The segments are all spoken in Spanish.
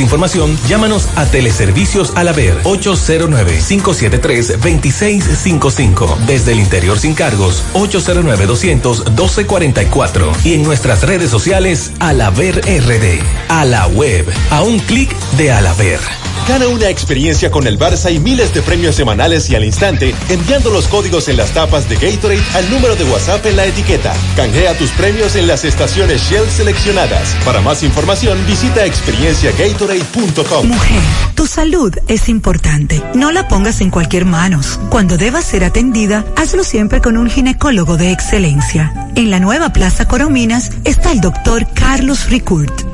información, llámanos a Teleservicios Alaber 809-573-2655. Desde el interior sin cargos, 809-200-1244. Y en nuestras redes sociales, Alaber RD. A la web, a un clic de Alaber. Gana una experiencia con el Barça y miles de premios semanales y al instante enviando los códigos en las tapas de Gatorade al número de WhatsApp en la etiqueta. Canjea tus premios en las estaciones Shell seleccionadas. Para más información visita experienciagatorade.com. Mujer, tu salud es importante. No la pongas en cualquier manos. Cuando debas ser atendida, hazlo siempre con un ginecólogo de excelencia. En la nueva Plaza Corominas está el doctor Carlos Ricourt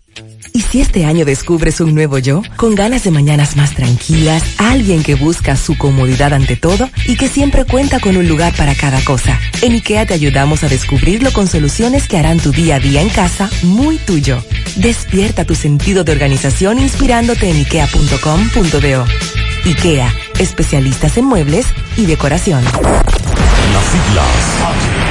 ¿Y si este año descubres un nuevo yo? Con ganas de mañanas más tranquilas, alguien que busca su comodidad ante todo y que siempre cuenta con un lugar para cada cosa. En IKEA te ayudamos a descubrirlo con soluciones que harán tu día a día en casa muy tuyo. Despierta tu sentido de organización inspirándote en ikea.com.do. IKEA, especialistas en muebles y decoración. Las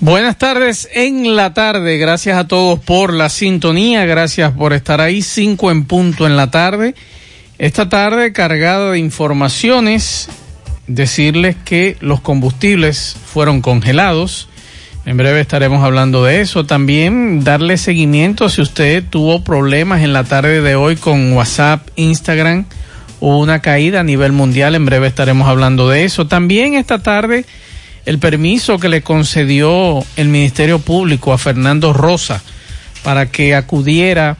Buenas tardes en la tarde. Gracias a todos por la sintonía. Gracias por estar ahí. Cinco en punto en la tarde. Esta tarde cargada de informaciones. Decirles que los combustibles fueron congelados. En breve estaremos hablando de eso. También darle seguimiento si usted tuvo problemas en la tarde de hoy con WhatsApp, Instagram. Hubo una caída a nivel mundial. En breve estaremos hablando de eso. También esta tarde el permiso que le concedió el Ministerio Público a Fernando Rosa para que acudiera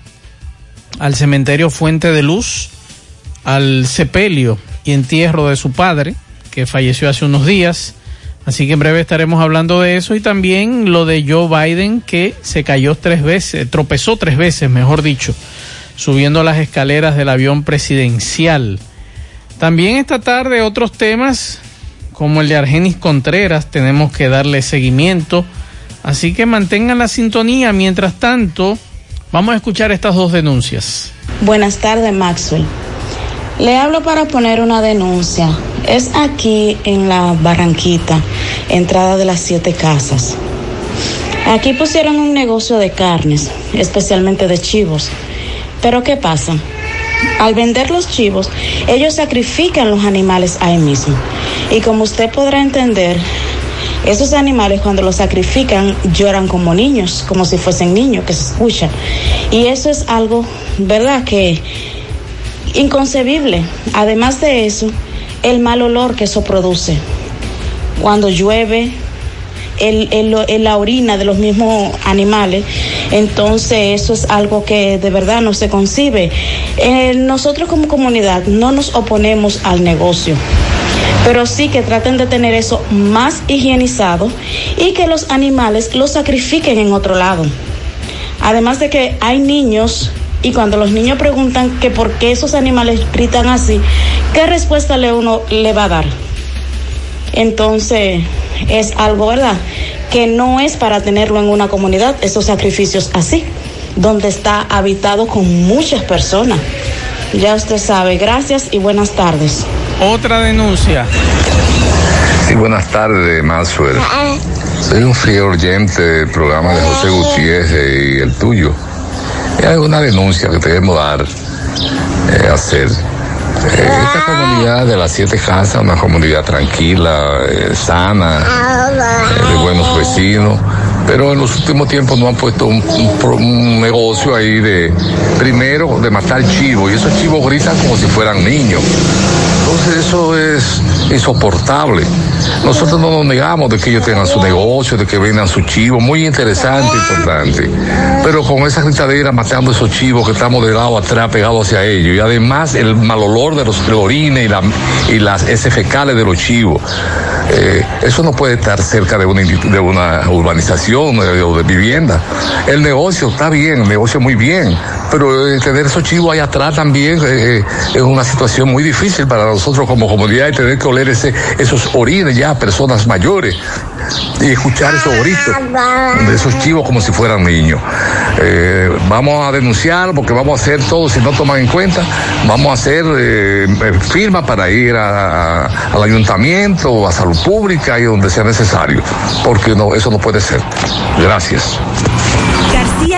al cementerio Fuente de Luz, al sepelio y entierro de su padre, que falleció hace unos días. Así que en breve estaremos hablando de eso y también lo de Joe Biden que se cayó tres veces, tropezó tres veces, mejor dicho, subiendo las escaleras del avión presidencial. También esta tarde otros temas como el de Argenis Contreras, tenemos que darle seguimiento. Así que mantengan la sintonía. Mientras tanto, vamos a escuchar estas dos denuncias. Buenas tardes, Maxwell. Le hablo para poner una denuncia. Es aquí en la Barranquita, entrada de las siete casas. Aquí pusieron un negocio de carnes, especialmente de chivos. Pero ¿qué pasa? Al vender los chivos, ellos sacrifican los animales ahí mismo. Y como usted podrá entender, esos animales cuando los sacrifican lloran como niños, como si fuesen niños que se escuchan. Y eso es algo, ¿verdad? Que inconcebible. Además de eso, el mal olor que eso produce. Cuando llueve, el, la orina de los mismos animales. Entonces eso es algo que de verdad no se concibe. Eh, nosotros como comunidad no nos oponemos al negocio pero sí que traten de tener eso más higienizado y que los animales los sacrifiquen en otro lado. Además de que hay niños y cuando los niños preguntan que por qué esos animales gritan así, ¿qué respuesta le uno le va a dar? Entonces, es algo, ¿verdad? que no es para tenerlo en una comunidad, esos sacrificios así, donde está habitado con muchas personas. Ya usted sabe, gracias y buenas tardes. Otra denuncia. Sí, buenas tardes, Maxwell. Soy un fiel oyente del programa de José Gutiérrez y el tuyo. Y hay una denuncia que debemos dar, eh, hacer. Esta comunidad de las siete casas, una comunidad tranquila, eh, sana, eh, de buenos vecinos, pero en los últimos tiempos nos han puesto un, un negocio ahí de, primero, de matar chivos, y esos chivos gritan como si fueran niños. Entonces eso es insoportable. Nosotros no nos negamos de que ellos tengan su negocio, de que vendan su chivo, muy interesante, importante. Pero con esa gritadera matando esos chivos que estamos de lado atrás pegados hacia ellos. Y además el mal olor de los orines y, la, y las heces de los chivos. Eh, eso no puede estar cerca de una, urbanización eh, o de vivienda. El negocio está bien, el negocio muy bien, pero eh, tener esos chivos ahí atrás también es una situación muy difícil para nosotros como comunidad y tener que oler esos orines ya a personas mayores y escuchar esos gritos de esos chivos como si fueran niños. Eh, vamos a denunciar porque vamos a hacer todo, si no toman en cuenta, vamos a hacer eh, eh, firma para ir al ayuntamiento, a salud pública y donde sea necesario, porque eso no puede ser. Gracias. García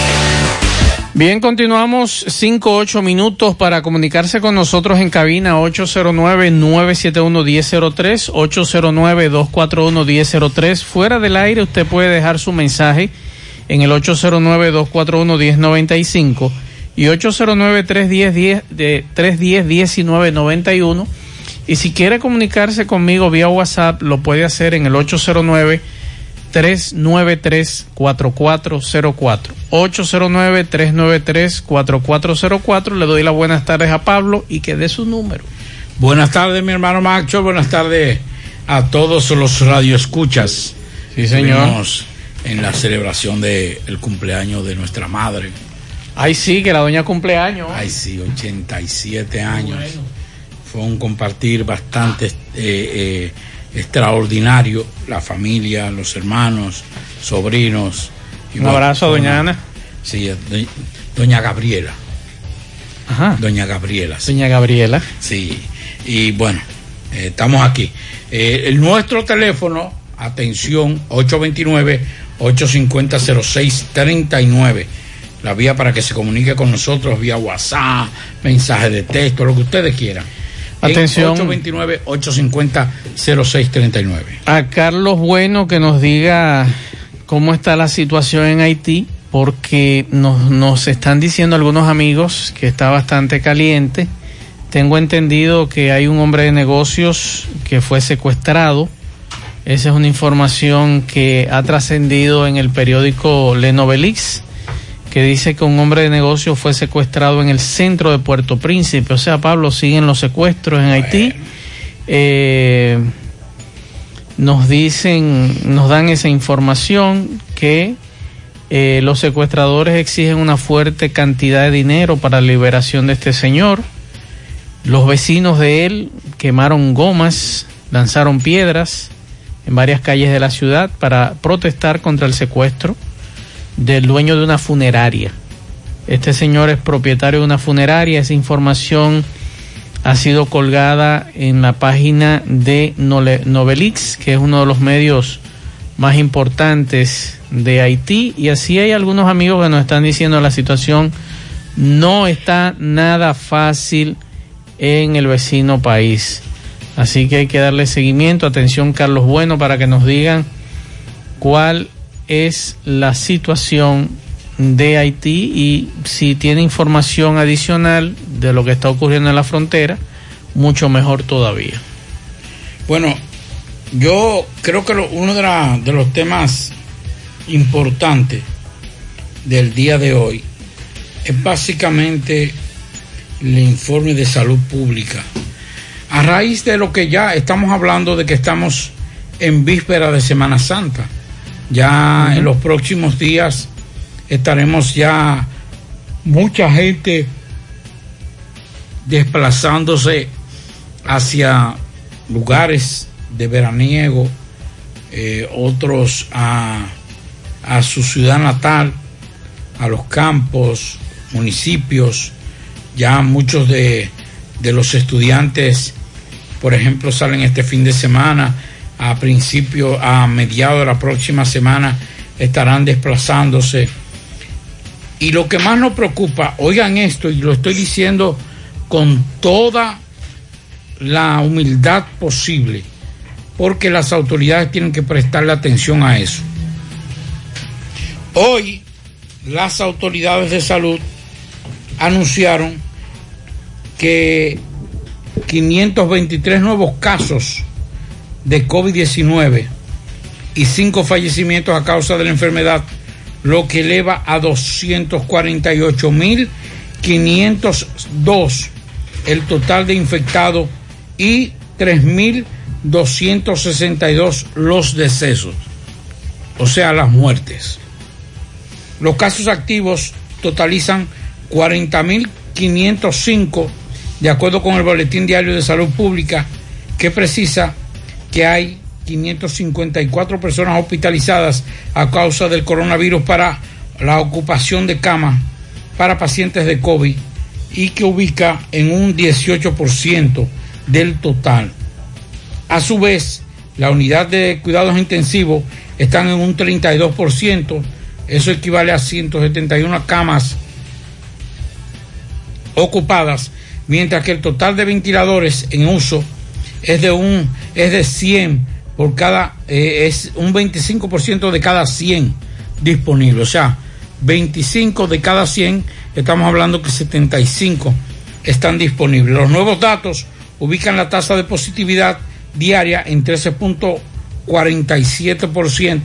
Bien, continuamos 5 8 minutos para comunicarse con nosotros en cabina 809-971-1003, 809-241-1003. Fuera del aire usted puede dejar su mensaje en el 809-241-1095 y 809-310-1991. Y si quiere comunicarse conmigo vía WhatsApp, lo puede hacer en el 809 393-4404. 809-393-4404. Le doy las buenas tardes a Pablo y que dé su número. Buenas tardes, mi hermano Macho. Buenas tardes a todos los radioescuchas. Sí, señor. Estuvimos en la celebración del el cumpleaños de nuestra madre. Ay, sí, que la doña cumpleaños. Ay, sí, 87 años. Fue un compartir bastante eh, eh, extraordinario. La familia, los hermanos, sobrinos. Y Un abrazo doña Ana. Sí, a doña, doña Gabriela. Ajá. Doña Gabriela. sí. Doña Gabriela. Sí, y bueno, eh, estamos aquí. Eh, el nuestro teléfono, atención, 829-850-0639. La vía para que se comunique con nosotros vía WhatsApp, mensaje de texto, lo que ustedes quieran. En Atención. 829-850-0639. A Carlos Bueno que nos diga cómo está la situación en Haití, porque nos, nos están diciendo algunos amigos que está bastante caliente. Tengo entendido que hay un hombre de negocios que fue secuestrado. Esa es una información que ha trascendido en el periódico Le Novelix, que dice que un hombre de negocios fue secuestrado en el centro de Puerto Príncipe. O sea, Pablo, siguen los secuestros en Haití. Eh, nos dicen, nos dan esa información que eh, los secuestradores exigen una fuerte cantidad de dinero para la liberación de este señor. Los vecinos de él quemaron gomas, lanzaron piedras en varias calles de la ciudad para protestar contra el secuestro del dueño de una funeraria. Este señor es propietario de una funeraria. Esa información ha sido colgada en la página de Novelix, que es uno de los medios más importantes de Haití. Y así hay algunos amigos que nos están diciendo la situación no está nada fácil en el vecino país. Así que hay que darle seguimiento. Atención, Carlos Bueno, para que nos digan cuál es la situación de Haití y si tiene información adicional de lo que está ocurriendo en la frontera, mucho mejor todavía. Bueno, yo creo que uno de los temas importantes del día de hoy es básicamente el informe de salud pública. A raíz de lo que ya estamos hablando de que estamos en víspera de Semana Santa, ya en los próximos días estaremos ya mucha gente desplazándose hacia lugares de veraniego, eh, otros a, a su ciudad natal, a los campos, municipios. Ya muchos de, de los estudiantes, por ejemplo, salen este fin de semana, a principio, a mediados de la próxima semana, estarán desplazándose. Y lo que más nos preocupa, oigan esto, y lo estoy diciendo con toda la humildad posible, porque las autoridades tienen que prestarle atención a eso. Hoy las autoridades de salud anunciaron que 523 nuevos casos de COVID-19 y 5 fallecimientos a causa de la enfermedad, lo que eleva a 248.502 el total de infectados y 3.262 los decesos, o sea, las muertes. Los casos activos totalizan 40.505, de acuerdo con el Boletín Diario de Salud Pública, que precisa que hay 554 personas hospitalizadas a causa del coronavirus para la ocupación de camas para pacientes de COVID y que ubica en un 18% del total. A su vez, la unidad de cuidados intensivos están en un 32%, eso equivale a 171 camas ocupadas, mientras que el total de ventiladores en uso es de un es de 100 por cada eh, es un 25% de cada 100 disponible, o sea, 25 de cada 100, estamos hablando que 75 están disponibles. Los nuevos datos ubican la tasa de positividad diaria en 13.47%.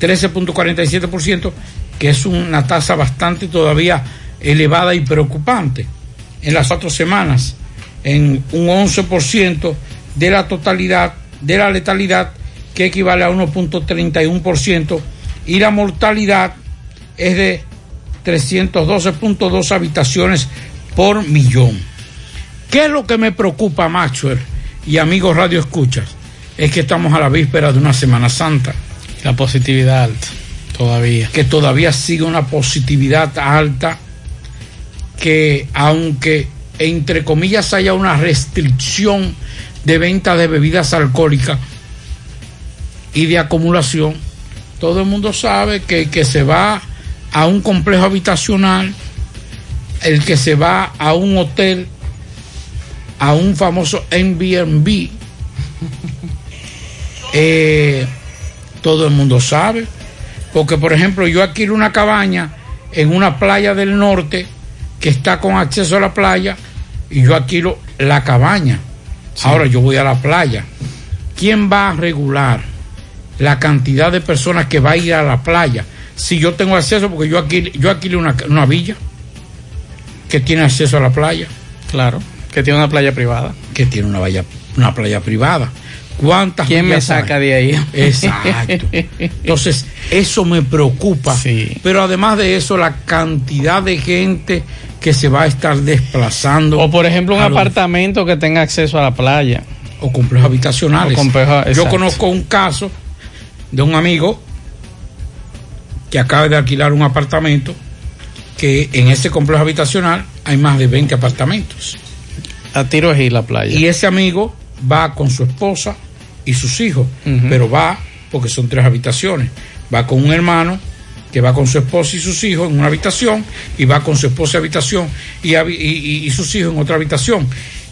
13.47%, que es una tasa bastante todavía elevada y preocupante. En las cuatro semanas, en un 11% de la totalidad de la letalidad, que equivale a 1.31%, y la mortalidad es de 312.2 habitaciones por millón. ¿Qué es lo que me preocupa, Maxwell y amigos Radio Escuchas? Es que estamos a la víspera de una Semana Santa. La positividad alta, todavía. Que todavía sigue una positividad alta, que aunque entre comillas haya una restricción de venta de bebidas alcohólicas y de acumulación, todo el mundo sabe que el que se va a un complejo habitacional, el que se va a un hotel, a un famoso Airbnb, eh, todo el mundo sabe. Porque, por ejemplo, yo adquiero una cabaña en una playa del norte que está con acceso a la playa y yo adquiero la cabaña. Ahora yo voy a la playa. ¿Quién va a regular la cantidad de personas que va a ir a la playa? Si yo tengo acceso, porque yo aquí yo alquilo una, una villa que tiene acceso a la playa. Claro, que tiene una playa privada. Que tiene una, playa, una playa privada. ¿Cuántas ¿Quién me saca de ahí? Exacto. Entonces, eso me preocupa. Pero además de eso, la cantidad de gente que se va a estar desplazando. O por ejemplo, un apartamento que tenga acceso a la playa. O complejos habitacionales. Yo conozco un caso de un amigo que acaba de alquilar un apartamento que en ese complejo habitacional hay más de 20 apartamentos. A tiro ir la playa. Y ese amigo va con su esposa y sus hijos, pero va porque son tres habitaciones. Va con un hermano que va con su esposa y sus hijos en una habitación y va con su esposa y habitación y, y, sus hijos en otra habitación.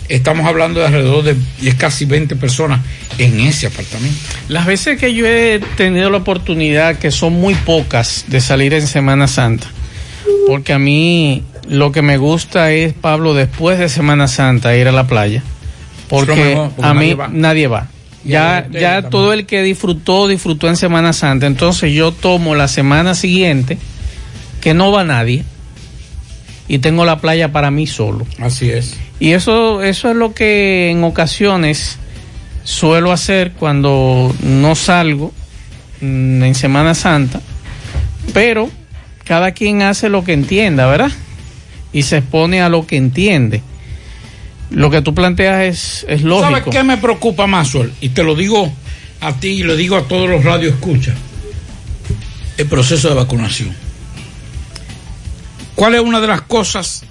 Estamos hablando de alrededor de casi 20 personas en ese apartamento. Las veces que yo he tenido la oportunidad, que son muy pocas, de salir en Semana Santa, porque a mí lo que me gusta es, Pablo, después de Semana Santa, ir a la playa, porque, a mí nadie va. Ya, ya todo el que disfrutó, disfrutó en Semana Santa. Entonces yo tomo la semana siguiente, que no va nadie, y tengo la playa para mí solo. Así es. Y eso, eso es lo que en ocasiones suelo hacer cuando no salgo mm, en Semana Santa, pero cada quien hace lo que entienda, ¿verdad? Y se expone a lo que entiende. Lo que tú planteas es, es lógico. ¿Sabes qué me preocupa más, Sol? Y te lo digo a ti y lo digo a todos los radios escucha. El proceso de vacunación. ¿Cuál es una de las cosas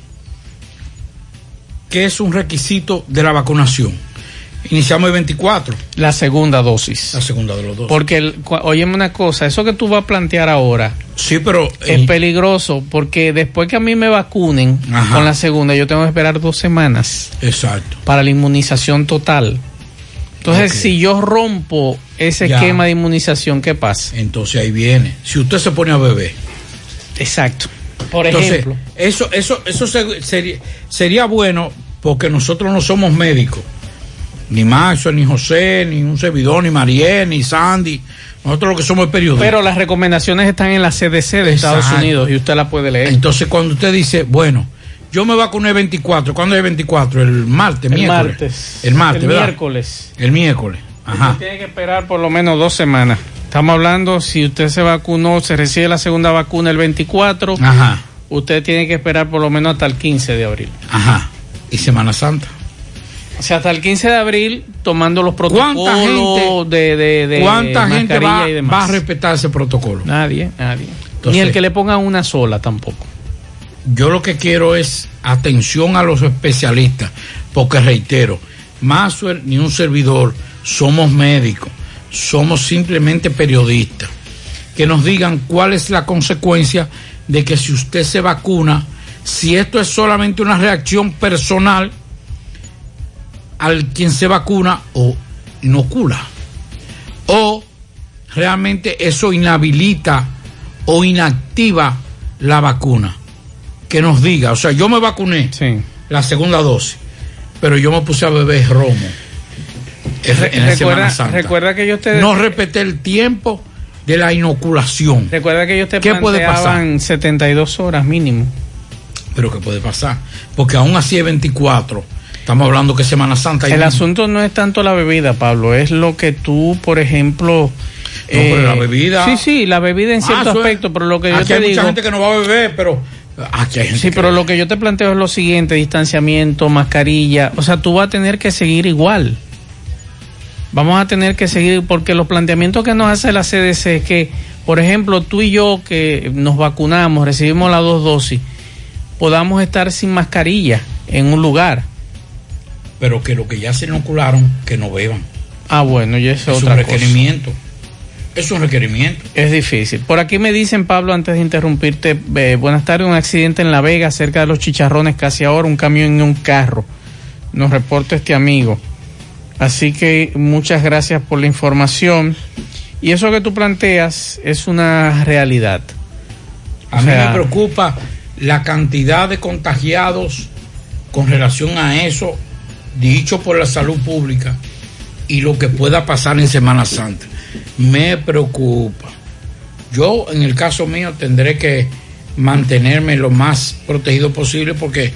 que es un requisito de la vacunación? Iniciamos el 24. La segunda dosis. La segunda de los dos. Porque, oye una cosa, eso que tú vas a plantear ahora. Sí, pero. Es peligroso porque después que a mí me vacunen con la segunda, yo tengo que esperar dos semanas. Exacto. Para la inmunización total. Entonces, si yo rompo ese esquema de inmunización, ¿qué pasa? Entonces ahí viene. Si usted se pone a beber. Exacto. Por ejemplo. Eso, eso, eso sería, sería bueno porque nosotros no somos médicos ni Maxo, ni José, ni un servidor, ni Mariel, ni Sandy. Nosotros lo que somos periodistas. Pero las recomendaciones están en la CDC de Estados Unidos y usted la puede leer. Entonces, cuando usted dice, bueno, yo me vacuné el 24, ¿cuándo es el 24? El martes, el miércoles. Martes. El martes, el miércoles. El miércoles. Ajá. Usted tiene que esperar por lo menos dos semanas. Estamos hablando, si usted se vacunó, se recibe la segunda vacuna el 24, Ajá. usted tiene que esperar por lo menos hasta el 15 de abril. Ajá. ¿Y Semana Santa? O sea, hasta el 15 de abril tomando los protocolos ¿Cuánta gente, de, de, de ¿cuánta gente va, y demás. va a respetar ese protocolo? Nadie, nadie. Entonces- Ni el que le ponga una sola tampoco. Yo lo que quiero es atención a los especialistas, porque reitero, Maxwell ni un servidor somos médicos, somos simplemente periodistas. Que nos digan cuál es la consecuencia de que si usted se vacuna, si esto es solamente una reacción personal al quien se vacuna o inocula, o realmente eso inhabilita o inactiva la vacuna que nos diga, o sea, yo me vacuné la segunda dosis, pero yo me puse a beber romo en la Recuerda, Santa. recuerda que ellos te No respeté el tiempo de la inoculación. recuerda que ellos te ¿Qué puede planteaban 72 horas mínimo. Pero ¿qué puede pasar? Porque aún así es 24. Estamos hablando que Semana Santa... hay El un- asunto no es tanto la bebida, Pablo, es lo que tú, por ejemplo... eh, pero la bebida- Sí, sí, la bebida en Ah, cierto eso es- aspecto, pero lo que yo Aquí te hay digo... mucha gente que no va a beber, pero aquí hay gente Sí, que- pero lo que yo te planteo es lo siguiente, distanciamiento, mascarilla, o sea, tú vas a tener que seguir igual. Vamos a tener que seguir, porque los planteamientos que nos hace la CDC es que, por ejemplo, tú y yo que nos vacunamos, recibimos las dos dosis, podamos estar sin mascarilla en un lugar. Pero que lo que ya se inocularon, que no beban. Ah, bueno, y eso es Es otra un cosa. requerimiento. Es un requerimiento. Es difícil. Por aquí me dicen, Pablo, antes de interrumpirte, eh, buenas tardes, un accidente en La Vega, cerca de los chicharrones, casi ahora, un camión en un carro. Nos reporta este amigo. Así que muchas gracias por la información. Y eso que tú planteas es una realidad. A O mí sea, me preocupa la cantidad de contagiados con relación a eso, dicho por la salud pública, y lo que pueda pasar en Semana Santa. Me preocupa. Yo, en el caso mío, tendré que mantenerme lo más protegido posible porque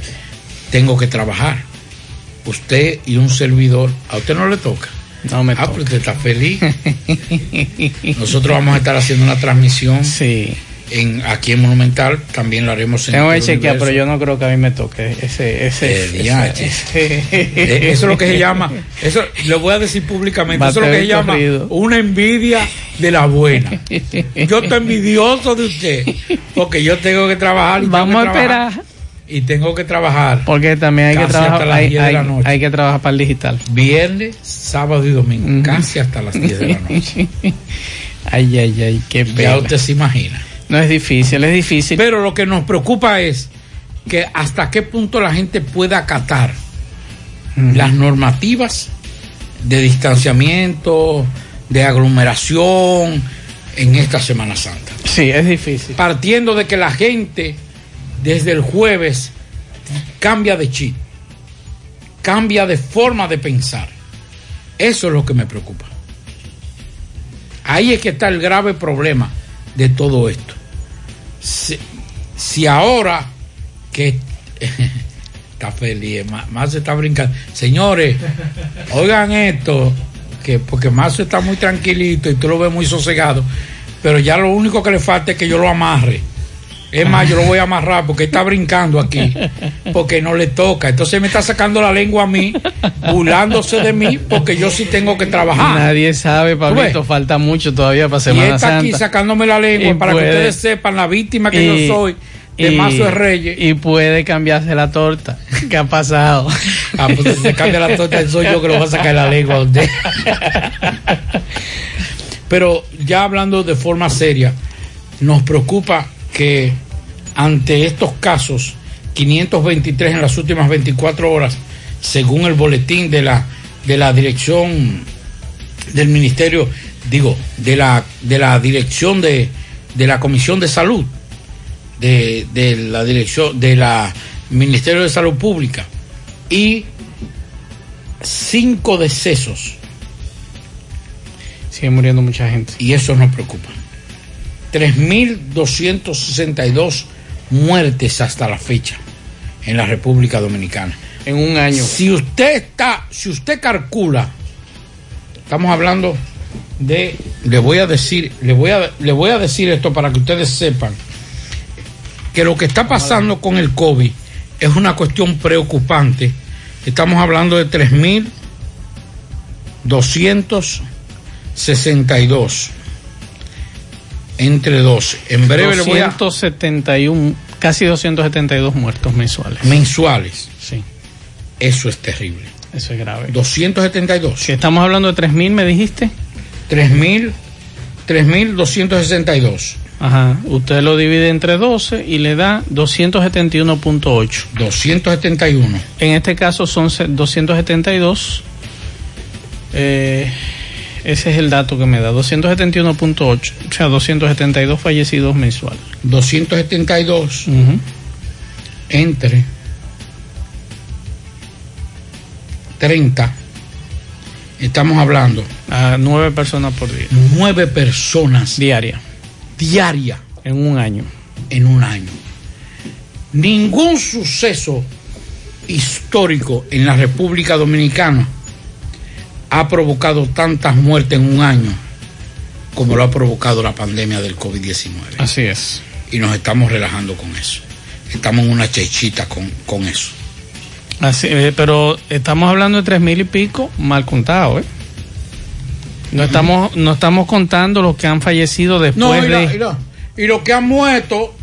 tengo que trabajar. Usted y un servidor, a usted no le toca. No me ah, pero usted está feliz. Nosotros vamos a estar haciendo una transmisión sí. En, aquí en Monumental, también lo haremos en Tengo que chequear, pero yo no creo que a mí me toque ese... ese, Eh, ese- Eh, Eso es lo que se llama, eso lo voy a decir públicamente, eso es lo que se llama una envidia de la buena. Yo estoy envidioso de usted, porque yo tengo que trabajar. Y tengo Vamos que a trabajar, esperar. Y tengo que trabajar. Porque también hay que trabajar, hasta las hay, 10 de hay- la noche. hay que trabajar para el digital. Viernes, sábado y domingo, casi hasta las 10 de la noche. Ay, ay, ay, qué Ya pena. usted se imagina. No es difícil, es difícil. Pero lo que nos preocupa es que hasta qué punto la gente pueda acatar las normativas de distanciamiento, de aglomeración en esta Semana Santa. Sí, es difícil. Partiendo de que la gente desde el jueves cambia de chip, cambia de forma de pensar. Eso es lo que me preocupa. Ahí es que está el grave problema de todo esto. Si, si ahora que está feliz, más, está brincando. Señores, oigan esto, que porque más está muy tranquilito y tú lo ves muy sosegado, pero ya lo único que le falta es que yo lo amarre. Es más, yo lo voy a amarrar porque está brincando aquí, porque no le toca. Entonces me está sacando la lengua a mí, burlándose de mí, porque yo sí tengo que trabajar. Nadie sabe, Pablito, falta mucho todavía para Y Semana está aquí Santa. sacándome la lengua Y para puede- que ustedes sepan la víctima que y- yo soy de y- Mazo de Reyes. Y puede cambiarse la torta. ¿Qué ha pasado? Ah, pues si se cambia la torta, soy yo que lo voy a sacar la lengua a usted. Pero ya hablando de forma seria, nos preocupa que ante estos casos, 523 en las últimas 24 horas, según el boletín de la, de la dirección del ministerio, digo, de la, de la dirección de, de la Comisión de Salud, de, de la dirección, de la Ministerio de Salud Pública, y cinco decesos. Sigue muriendo mucha gente. Y eso nos preocupa. 3.262 muertes hasta la fecha en la República Dominicana. En un año. Si usted está, si usted calcula, estamos hablando de, le voy a decir, le voy a, le voy a decir esto para que ustedes sepan que lo que está pasando con el COVID es una cuestión preocupante Estamos hablando de 3.262 entre 12. En breve le voy a... 271, casi 272 muertos mensuales. Mensuales. Sí. Eso es terrible. Eso es grave. 272. Si estamos hablando de 3.000, me dijiste. 3.000, 3.262. Ajá. Usted lo divide entre 12 y le da 271.8. 271. En este caso son 272. Eh, ese es el dato que me da, 271.8, o sea, 272 fallecidos mensuales. 272 entre 30. Estamos hablando. A nueve personas por día. Nueve personas. Diaria. Diaria. En un año. En un año. Ningún suceso histórico en la República Dominicana ha provocado tantas muertes en un año como lo ha provocado la pandemia del COVID-19. Así es. Y nos estamos relajando con eso. Estamos en una chechita con, con eso. Así, eh, pero estamos hablando de tres mil y pico mal contado, ¿eh? No estamos, no estamos contando los que han fallecido después no, y de. La, y, los que han muerto.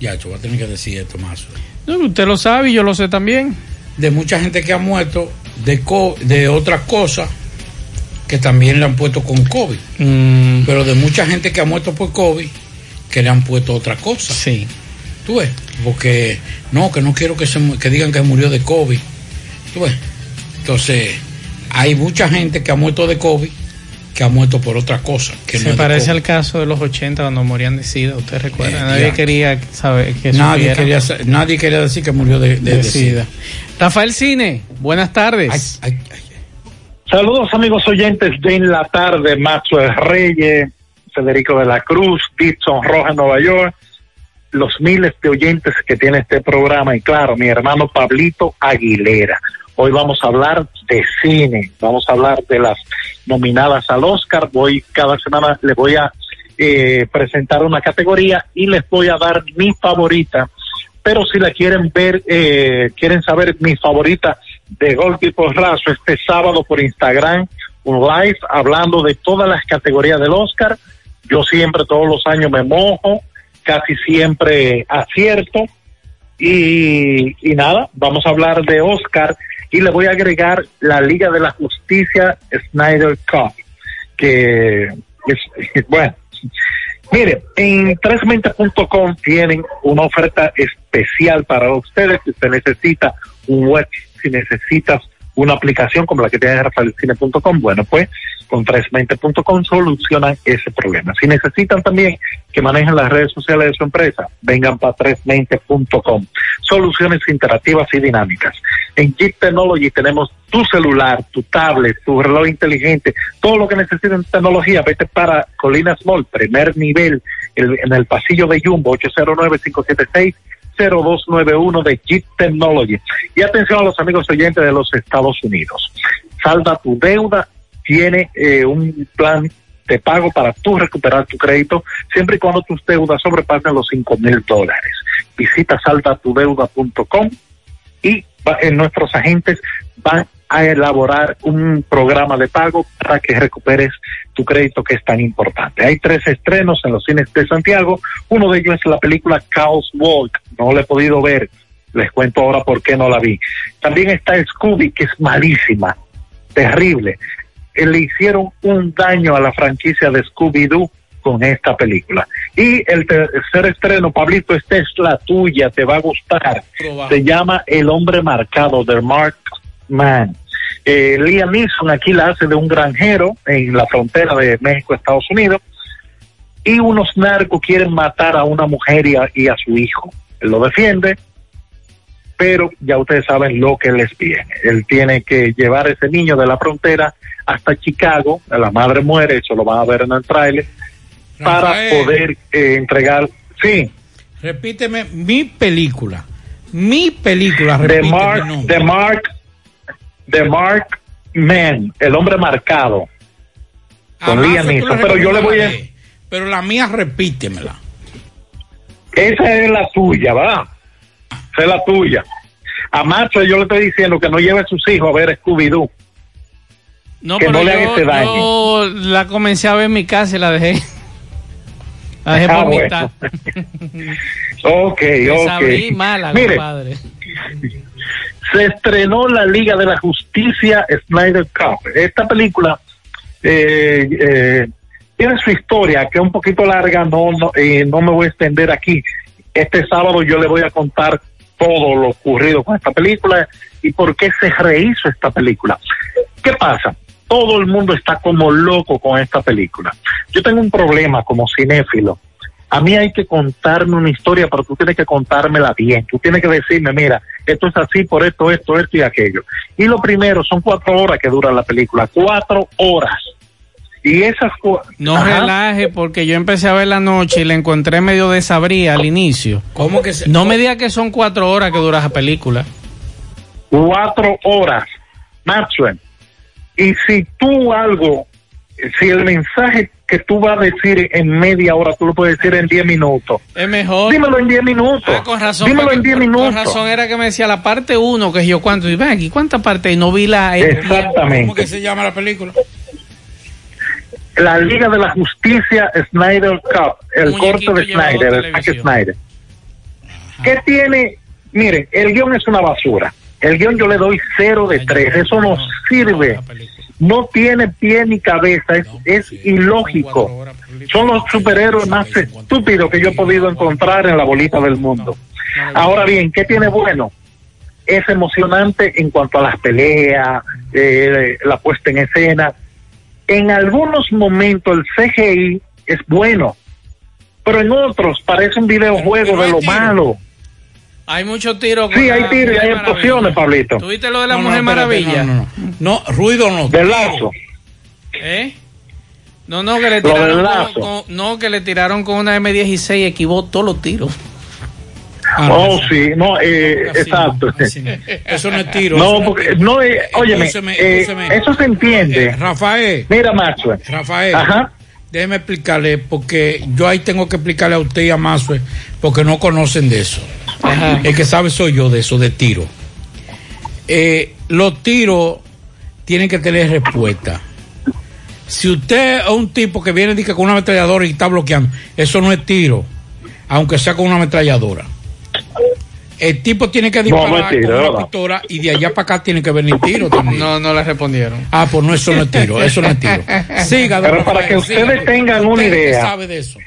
Ya, yo voy a tener que decir esto más. No, usted lo sabe y yo lo sé también. De mucha gente que ha muerto de, co de otras cosas que también le han puesto con COVID. Mm. Pero de mucha gente que ha muerto por COVID que le han puesto otra cosa. Sí. ¿Tú ves? Porque no, que no quiero que, se, que digan que murió de COVID. ¿Tú ves? Entonces, hay mucha gente que ha muerto de COVID que ha muerto por otra cosa. Que Se no parece al caso de los 80 cuando morían de SIDA, ¿usted recuerda? Eh, nadie ya. quería saber que nadie quería, nadie quería decir que murió de, de, de SIDA. Rafael Cine, buenas tardes. Ay, ay, ay. Saludos amigos oyentes de En la Tarde, Maxwell Reyes, Federico de la Cruz, Dixon Roja, Nueva York, los miles de oyentes que tiene este programa y claro, mi hermano Pablito Aguilera. Hoy vamos a hablar de cine, vamos a hablar de las nominadas al Oscar. Voy cada semana, les voy a eh, presentar una categoría y les voy a dar mi favorita. Pero si la quieren ver, eh, quieren saber mi favorita de Golpe por Razo este sábado por Instagram, un live hablando de todas las categorías del Oscar. Yo siempre, todos los años me mojo, casi siempre acierto. Y, y nada, vamos a hablar de Oscar y le voy a agregar la Liga de la Justicia Snyder Cup, que bueno, mire, en 3mente.com tienen una oferta especial para ustedes si usted necesita un web, si necesitas una aplicación como la que tiene rafaelcine.com, bueno, pues con 320.com solucionan ese problema. Si necesitan también que manejen las redes sociales de su empresa, vengan para 320.com. Soluciones interactivas y dinámicas. En Jeep Technology tenemos tu celular, tu tablet, tu reloj inteligente, todo lo que necesiten en tecnología, vete para Colinas Mall, primer nivel, el, en el pasillo de Jumbo, 809 576 0291 de Jeep Technology. Y atención a los amigos oyentes de los Estados Unidos. Salda tu deuda, tiene eh, un plan de pago para tú recuperar tu crédito siempre y cuando tus deudas sobrepasen los cinco mil dólares. Visita saldatudeuda.com y va, eh, nuestros agentes van a elaborar un programa de pago para que recuperes tu crédito que es tan importante. Hay tres estrenos en los cines de Santiago. Uno de ellos es la película Chaos Walk. No la he podido ver. Les cuento ahora por qué no la vi. También está Scooby, que es malísima, terrible. Eh, le hicieron un daño a la franquicia de Scooby-Doo con esta película. Y el tercer estreno, Pablito, esta es la tuya, te va a gustar. Se llama El hombre marcado de Mark Man. Eh, Liam Neeson aquí la hace de un granjero en la frontera de México-Estados Unidos y unos narcos quieren matar a una mujer y a, y a su hijo. Él lo defiende, pero ya ustedes saben lo que les viene. Él tiene que llevar a ese niño de la frontera hasta Chicago, la madre muere, eso lo van a ver en el para Rafael. poder eh, entregar, sí, Repíteme mi película. Mi película, de repíteme Mark, de Mark, de Mark Man, el hombre marcado, con Ajá, Liam. Pero yo le voy a. Pero la mía, repítemela. esa es la tuya, ¿verdad? Esa es la tuya. A Macho yo le estoy diciendo que no lleve a sus hijos a ver Scooby-Doo. No, que pero no le haga yo, ese daño. yo la comencé a ver en mi casa y la dejé. La dejé Ah, por bueno. mitad. Ok, sabrí ok. mala, Mire, compadre. se estrenó la Liga de la Justicia Snyder Cup. Esta película eh, eh, tiene su historia, que es un poquito larga, no, no, eh, no me voy a extender aquí. Este sábado yo le voy a contar todo lo ocurrido con esta película y por qué se rehizo esta película. ¿Qué pasa? Todo el mundo está como loco con esta película. Yo tengo un problema como cinéfilo. A mí hay que contarme una historia, pero tú tienes que contármela bien. Tú tienes que decirme, mira, esto es así por esto, esto, esto y aquello. Y lo primero, son cuatro horas que dura la película. Cuatro horas. Y esas... No Ajá. relaje porque yo empecé a ver la noche y la encontré medio desabría al inicio. ¿Cómo que se- No me diga que son cuatro horas que dura esa película. cuatro horas, Maxwell. Y si tú algo, si el mensaje que tú vas a decir en media hora, tú lo puedes decir en diez minutos. Es mejor. Dímelo en diez minutos. Ah, con razón. Dímelo porque- en diez con- minutos. Con razón era que me decía la parte uno, que yo cuánto. Y ven aquí, ¿cuánta parte? Y no vi la. tiempo. Exactamente. ¿Cómo que se llama la película? La Liga de la Justicia Snyder Cup, el Muñequito corto de Snyder, el Snyder. ¿Qué tiene? Miren, el guion es una basura. El guion yo le doy cero de tres. Eso no sirve. No tiene pie ni cabeza. Es, es ilógico. Son los superhéroes más estúpidos que yo he podido encontrar en la bolita del mundo. Ahora bien, ¿qué tiene bueno? Es emocionante en cuanto a las peleas, eh, la puesta en escena. En algunos momentos el CGI es bueno, pero en otros parece un videojuego de lo malo. Hay muchos tiros. Sí, hay tiros y hay explosiones. Pablito. ¿Tuviste lo de la No, no, Mujer espérate, Maravilla? no, no, no. No, ruido no. Del lazo. ¿Eh? No, no, que le Lo del tiraron lazo. con, con- no, que le tiraron con una M16 y equivocó todos los tiros. oh, sí, no, eh, exacto. Eso no es tiro. No, porque, no, eh, óyeme, Escúcheme, eh, eso se entiende. Eh, Rafael. Mira, Maxwell. Rafael. Ajá. Déjeme explicarle, porque yo ahí tengo que explicarle a usted y a Mazue, porque no conocen de eso. El que sabe soy yo de eso, de tiro. Eh, los tiros tienen que tener respuesta. Si usted es un tipo que viene dice, con una ametralladora y está bloqueando, eso no es tiro, aunque sea con una ametralladora. El tipo tiene que disparar no tiro, con una y de allá para acá tiene que venir tiro también. No, no le respondieron. Ah, pues no, eso no es tiro, eso no es tiro. Siga, Pero para que ustedes siga. tengan una Usted idea. sabe de eso.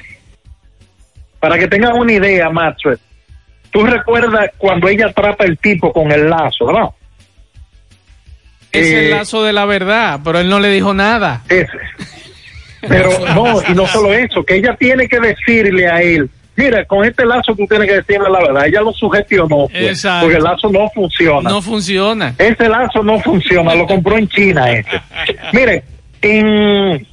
Para que tengan una idea, Maxwell, tú recuerdas cuando ella atrapa el tipo con el lazo, ¿verdad? Es Eh, el lazo de la verdad, pero él no le dijo nada. Ese. Pero no, y no solo eso, que ella tiene que decirle a él, mira, con este lazo tú tienes que decirle la verdad. Ella lo sugestionó, pues, Exacto. porque el lazo no funciona. No funciona. Ese lazo no funciona, lo compró en China ese. Mire, en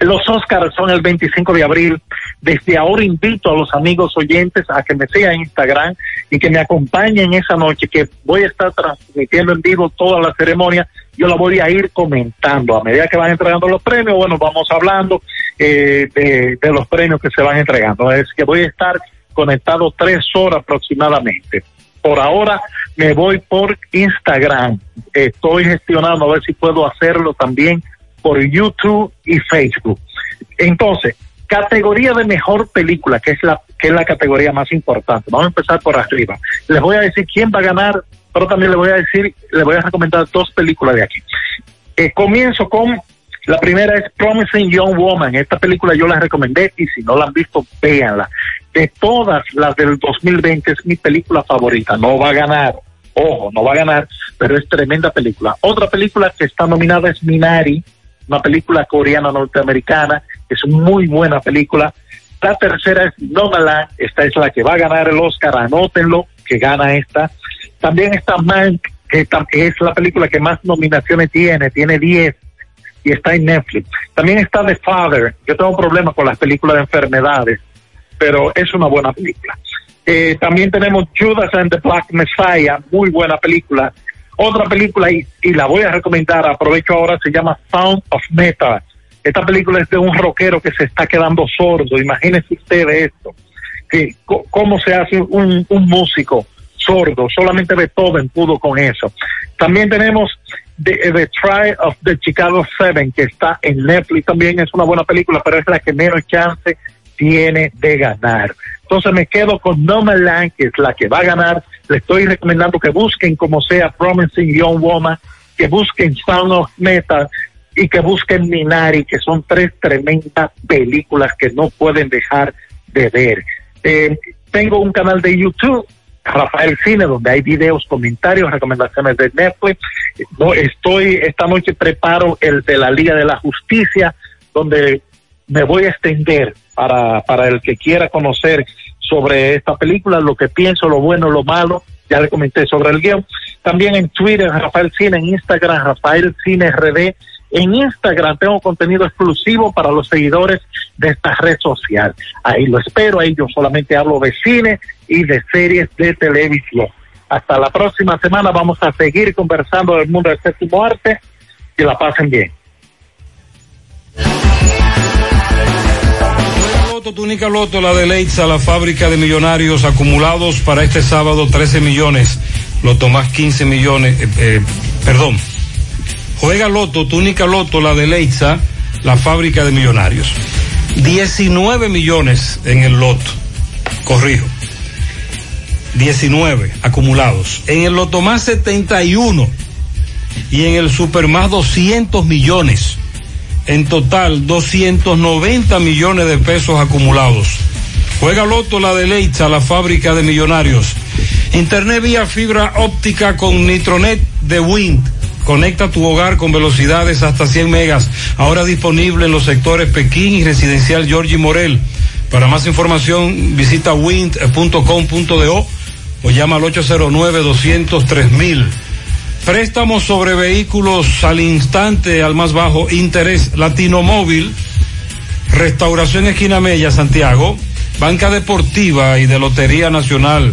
los Oscars son el 25 de abril. Desde ahora invito a los amigos oyentes a que me sigan en Instagram y que me acompañen esa noche, que voy a estar transmitiendo en vivo toda la ceremonia. Yo la voy a ir comentando a medida que van entregando los premios. Bueno, vamos hablando eh, de, de los premios que se van entregando. Es que voy a estar conectado tres horas aproximadamente. Por ahora me voy por Instagram. Estoy gestionando a ver si puedo hacerlo también por YouTube y Facebook. Entonces, categoría de mejor película, que es la que es la categoría más importante. Vamos a empezar por arriba. Les voy a decir quién va a ganar, pero también les voy a decir, les voy a recomendar dos películas de aquí. Eh, comienzo con la primera es Promising Young Woman. Esta película yo la recomendé y si no la han visto, véanla. De todas las del 2020 es mi película favorita. No va a ganar, ojo, no va a ganar, pero es tremenda película. Otra película que está nominada es Minari, una película coreana norteamericana. Es muy buena película. La tercera es Nomadland. Esta es la que va a ganar el Oscar. Anótenlo, que gana esta. También está Mank, que es la película que más nominaciones tiene. Tiene 10 y está en Netflix. También está The Father. Yo tengo problemas con las películas de enfermedades, pero es una buena película. Eh, también tenemos Judas and the Black Messiah, muy buena película. Otra película, y, y la voy a recomendar, aprovecho ahora, se llama Sound of Metal. Esta película es de un rockero que se está quedando sordo. Imagínense ustedes esto. Que, ¿Cómo se hace un, un músico sordo, solamente Beethoven pudo con eso. También tenemos The, the Try of the Chicago Seven, que está en Netflix también, es una buena película, pero es la que menos chance tiene de ganar. Entonces me quedo con No que es la que va a ganar. Le estoy recomendando que busquen como sea Promising Young Woman, que busquen Sound of Metal y que busquen Minari, que son tres tremendas películas que no pueden dejar de ver. Eh, tengo un canal de YouTube, Rafael Cine, donde hay videos, comentarios, recomendaciones de Netflix. No, estoy, esta noche preparo el de la Liga de la Justicia, donde me voy a extender para, para el que quiera conocer sobre esta película, lo que pienso, lo bueno, lo malo, ya le comenté sobre el guion. También en Twitter, Rafael Cine, en Instagram, Rafael Cine RD. En Instagram tengo contenido exclusivo para los seguidores de esta red social. Ahí lo espero, ahí yo solamente hablo de cine y de series de televisión. Hasta la próxima semana vamos a seguir conversando del mundo del séptimo arte. Que la pasen bien. Loto, túnica Loto, la de Leitza, la fábrica de millonarios acumulados para este sábado 13 millones, Loto más 15 millones, eh, eh, perdón. Juega Loto, túnica Loto, la de Leitza, la fábrica de millonarios. 19 millones en el Loto, corrijo. 19 acumulados. En el Loto más 71 y en el Super más 200 millones. En total, 290 millones de pesos acumulados. Juega Loto la deleita, la fábrica de millonarios. Internet vía fibra óptica con Nitronet de Wind. Conecta tu hogar con velocidades hasta 100 megas. Ahora disponible en los sectores Pekín y Residencial Georgie Morel. Para más información visita wind.com.do o llama al 809-203 Préstamos sobre vehículos al instante, al más bajo interés. Latino Móvil, Restauración Esquina Mella, Santiago, Banca Deportiva y de Lotería Nacional.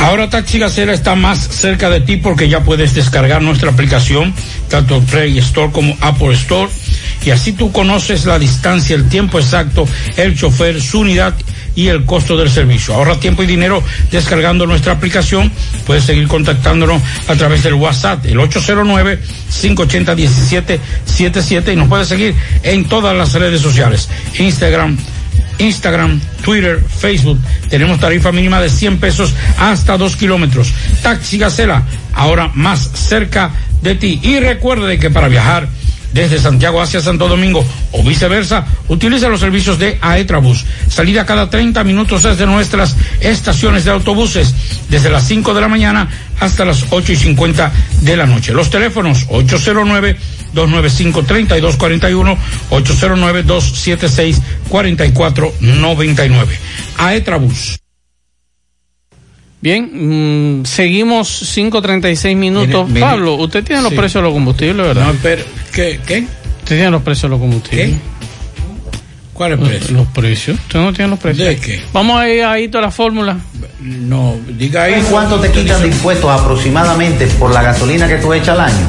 Ahora Taxi Gacela está más cerca de ti porque ya puedes descargar nuestra aplicación, tanto Play Store como Apple Store y así tú conoces la distancia, el tiempo exacto, el chofer, su unidad y el costo del servicio. Ahorra tiempo y dinero descargando nuestra aplicación. Puedes seguir contactándonos a través del WhatsApp, el 809-580-1777 y nos puedes seguir en todas las redes sociales. Instagram, Instagram, Twitter, Facebook. Tenemos tarifa mínima de 100 pesos hasta 2 kilómetros. Taxi Gacela, ahora más cerca de ti. Y recuerde que para viajar desde Santiago hacia Santo Domingo o viceversa, utiliza los servicios de Aetrabús. Salida cada 30 minutos desde nuestras estaciones de autobuses, desde las 5 de la mañana hasta las 8 y 50 de la noche. Los teléfonos 809 295-3241, 809-276-4499. Aetrabús. Bien, mmm, seguimos 5.36 minutos. Mire, mire, Pablo, usted tiene los sí. precios de los combustibles, ¿verdad? No, pero, ¿qué? ¿Qué? Usted tiene los precios de los combustibles. ¿Qué? ¿Cuáles precios? Los precios. Usted no tiene los precios. ¿De qué? Vamos a ir ahí toda la fórmula. No, diga ahí. ¿Cuánto te quitan de impuestos aproximadamente por la gasolina que tú echas al año?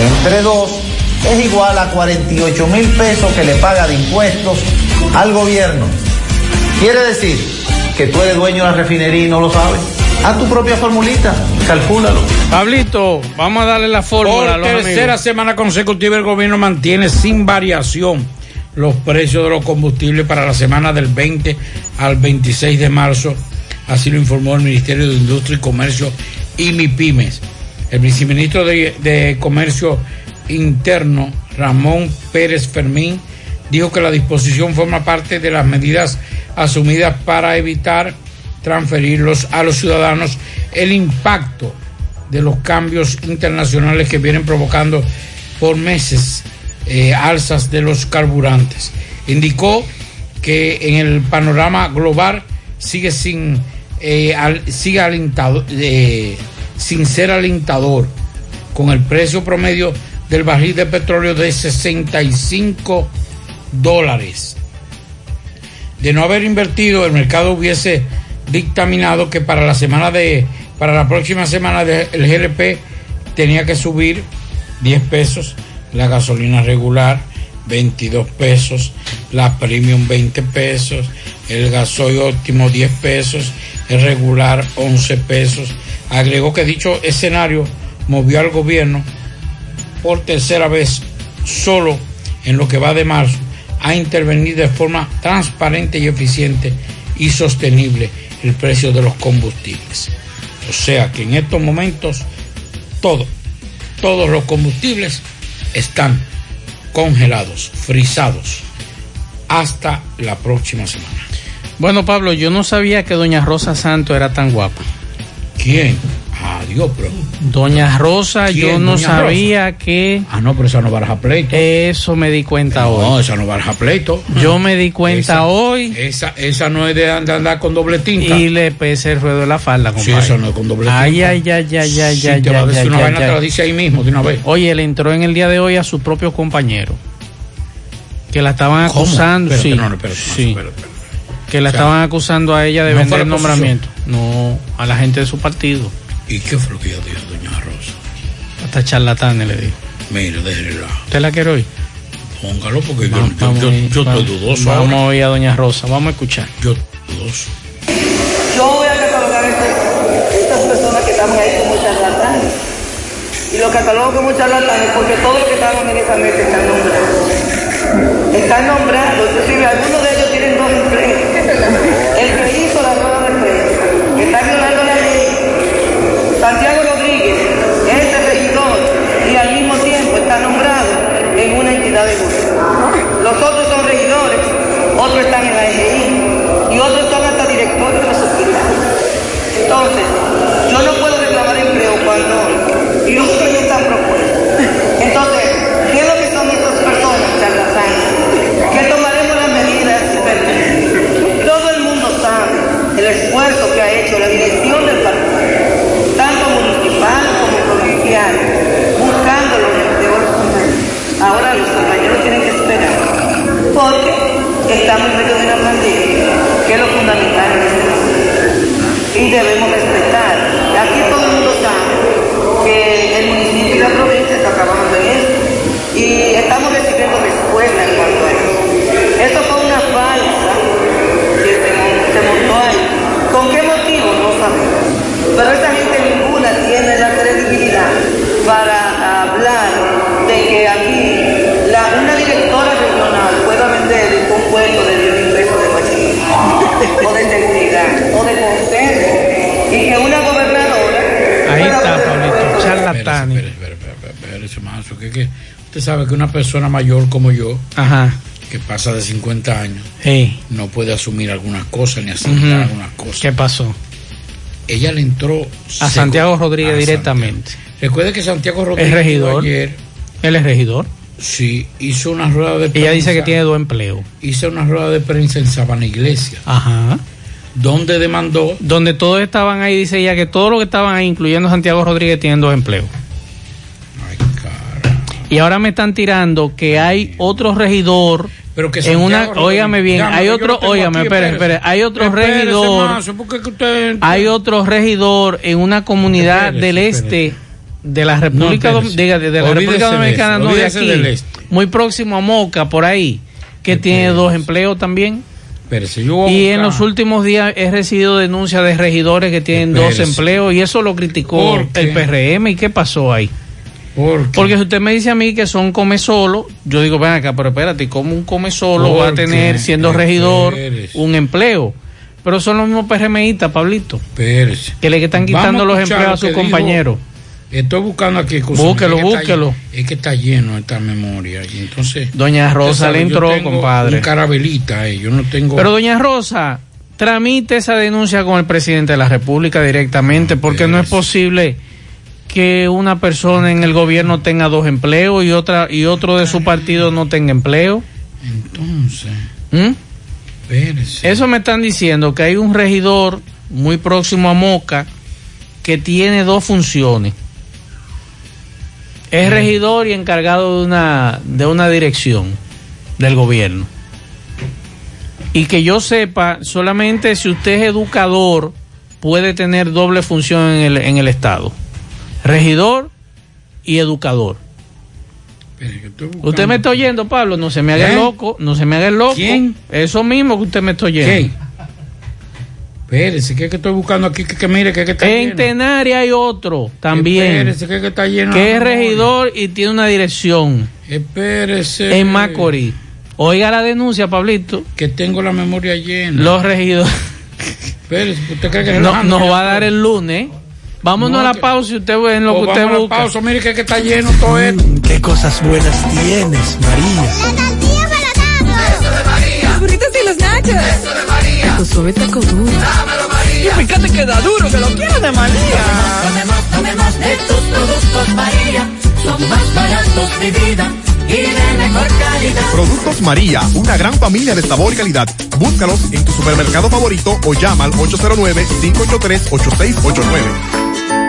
entre dos es igual a 48 mil pesos que le paga de impuestos al gobierno. Quiere decir que tú eres dueño de la refinería y no lo sabes. Haz tu propia formulita, calcúlalo. Pablito, vamos a darle la fórmula. Por tercera amigos. semana consecutiva el gobierno mantiene sin variación los precios de los combustibles para la semana del 20 al 26 de marzo. Así lo informó el Ministerio de Industria y Comercio y MIPIMES. El viceministro de, Comercio Interno, Ramón Pérez Fermín, dijo que la disposición forma parte de las medidas asumidas para evitar transferirlos a los ciudadanos el impacto de los cambios internacionales que vienen provocando por meses eh, alzas de los carburantes. Indicó que en el panorama global sigue sin, eh, al- sigue alentado, eh, sin ser alentador, con el precio promedio del barril de petróleo de 65 dólares. De no haber invertido, el mercado hubiese dictaminado que para la semana de, para la próxima semana de- el GLP tenía que subir 10 pesos, la gasolina regular 22 pesos, la premium 20 pesos, el gasoil óptimo 10 pesos, el regular 11 pesos. Agregó que dicho escenario movió al gobierno por tercera vez solo en lo que va de marzo a intervenir de forma transparente y eficiente y sostenible el precio de los combustibles. O sea que en estos momentos todo, todos los combustibles están congelados, frisados hasta la próxima semana. Bueno, Pablo, yo no sabía que doña Rosa Santo era tan guapa. ¿Quién? Adiós, pero. Doña Rosa, yo ¿Quién, no doña sabía que. Ah, no, pero esa no baraja pleito. Eso me di cuenta hoy. No, esa no baraja pleito. Yo me di cuenta Esa- hoy. Esa, esa no es de and- de andar con doble tinta. Y le pese el ruedo de la falda, Sí, compadre. eso no es con doble Ay, tinta. ay, ay, ay, ay, Si ay, te va a ay, decir ay, una ay, vaina, te ay. la dice ahí mismo de una vez. Oye, le entró en el día de hoy a su propio compañero. Que la estaban ¿Cómo? acusando, Espérate, sí. no, espérate, sí. espérate. Que la O sea, estaban acusando a ella de ¿no vender el nombramiento. No, a la gente de su partido. ¿Y qué fue lo que ella dijo, doña Rosa? Hasta charlatanes le dijo. Mire, déjela. ¿Usted la quiere hoy? Póngalo porque yo, Vamos, yo, vamos yo, a yo estoy vamos. dudoso Vamos ahora. a oír a doña Rosa, vamos a escuchar. Yo estoy dudoso. Yo voy a catalogar este- estas personas que estaban ahí como charlatanes. Y lo catalogo como charlatanes porque todos los que estaban en esa mesa están nombrados. Están nombrados, inclusive algunos de ellos tienen dos empleos. El que hizo la rueda de prensa, que está violando la ley, Santiago Rodríguez, es el regidor y al mismo tiempo está nombrado en una entidad de gobierno. Los otros son regidores, otros están en la EGI y otros son hasta directores de los hospitales. Entonces, yo no puedo reclamar empleo cuando y otros ya están propuestos. Entonces, ¿qué es lo que son estas personas charlatanes? Que tomaremos las medidas pertinentes. Todo el mundo sabe el esfuerzo que ha hecho la dirección del partido, tanto municipal como provincial, buscando los mejores compañeros. Ahora los compañeros tienen que esperar, porque estamos en medio de una pandemia, que es lo fundamental en este momento. Y debemos respetar. Aquí todo el mundo sabe que el municipio y la provincia está trabajando en esto. Y estamos recibiendo respuesta en cuanto a eso. Eso fue una falsa que se, mon- se montó ahí. ¿Con qué motivo? No sabemos. Pero esa gente ninguna tiene la credibilidad para hablar de que aquí la, una directora regional pueda vender un puesto de 10 mil pesos de bachiller, o de seguridad, o de consejo, y que una gobernadora. Ahí está, Pablito, mazo, que, que usted sabe que una persona mayor como yo, Ajá. que pasa de 50 años, Sí. no puede asumir algunas cosas ni aceptar Ujú. algunas cosas. ¿Qué pasó? Ella le entró A Santiago Rodríguez a directamente. Santiago. Recuerde que Santiago Es Rodríguez regidor. ayer Él es regidor. sí hizo una rueda de prensa. Ella dice que tiene dos empleos. hizo una rueda de prensa en Sabana Iglesia, Ajá. donde demandó Donde todos estaban ahí, dice ella que todos los que estaban ahí, incluyendo Santiago Rodríguez, tienen dos empleos. Y ahora me están tirando que hay otro regidor Pero que en una, óigame bien, hay otro, óigame, espere, espere, hay otro Espérese, regidor, usted- hay otro regidor en una comunidad Espérese, del este de la República, No, diga, de, de la República Dominicana, no de aquí, del este. muy próximo a Moca, por ahí, que tiene dos empleos también. Espérese, yo Y en los últimos días he recibido denuncias de regidores que tienen dos empleos y eso lo criticó el PRM. ¿Y qué pasó ahí? Porque si usted me dice a mí que son come solo, yo digo, ven acá, pero espérate, ¿y ¿cómo un come solo va a tener, siendo regidor, un empleo? Pero son los mismos PRMistas, Pablito, Espérese. que le están quitando los empleos a sus compañeros. Estoy buscando aquí. Búsquelo, es que está- búsquelo. es que está lleno esta memoria. Y entonces. Doña Rosa sabe, le yo entró, tengo compadre. Un carabelita, ahí, yo no tengo. Pero doña Rosa, tramite esa denuncia con el presidente de la República directamente, porque no es posible que una persona en el gobierno tenga dos empleos y otra y otro de su partido no tenga empleo. Entonces. ¿Mm? Eso me están diciendo que hay un regidor muy próximo a Moca que tiene dos funciones. Es regidor y encargado de una, de una dirección del gobierno. Y que yo sepa, solamente si usted es educador puede tener doble función en el, en el Estado. Regidor y educador. Usted me está oyendo, Pablo, no se me haga ¿Eh? loco, no se me haga loco. ¿Quién? Eso mismo que usted me está oyendo. ¿Qué? Espérese, que es que estoy buscando aquí, que, que mire, que, que está En lleno. Tenaria hay otro también. Espérese, que, que está lleno. que es regidor y tiene una dirección Espérese. en Macorís. Oiga la denuncia, Pablito. Que tengo la memoria llena. Los regidores. Espérese, ¿usted cree que No, nos va a dar el lunes. Vámonos No, a la que- pausa y usted ve en lo Oh, que usted vamos a la busca. pausa, mire que, que está lleno todo esto. Qué cosas buenas tienes, María. Los burritos y los nachos. Eso de María. Taco suave, taco duro. Dámelo, María. Y fíjate que da duro, que lo quiero de María. Tomemos, tomemos de tus productos María. Son más baratos de vida y de mejor calidad. Productos María, una gran familia de sabor y calidad. Búscalos en tu supermercado favorito o llama al 809-583-8689.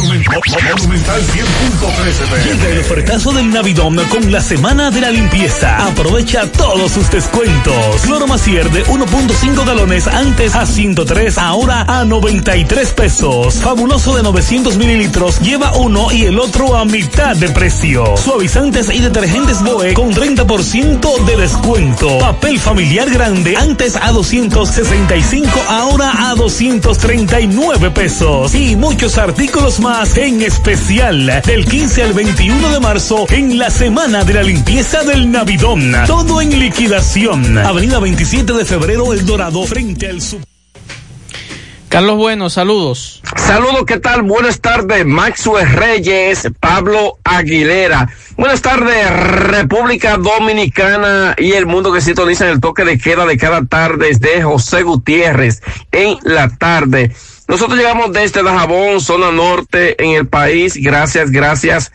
Monumental 100.13 Llega el ofertazo del Navidón con la semana de la limpieza. Aprovecha todos sus descuentos. Cloro Macier de 1.5 galones antes a 103, ahora a 93 pesos. Fabuloso de 900 mililitros lleva uno y el otro a mitad de precio. Suavizantes y detergentes Boe con 30% de descuento. Papel familiar grande antes a 265, ahora a 239 pesos. Y muchos artículos más en especial del 15 al 21 de marzo en la semana de la limpieza del Navidón. Todo en liquidación. Avenida 27 de febrero El Dorado frente al sub. Carlos Bueno, saludos. Saludos, ¿qué tal? Buenas tardes, Maxwell Reyes, Pablo Aguilera. Buenas tardes, República Dominicana y el mundo que sintoniza en el toque de queda de cada tarde de José Gutiérrez en la tarde. Nosotros llegamos desde Dajabón, zona norte en el país. Gracias, gracias.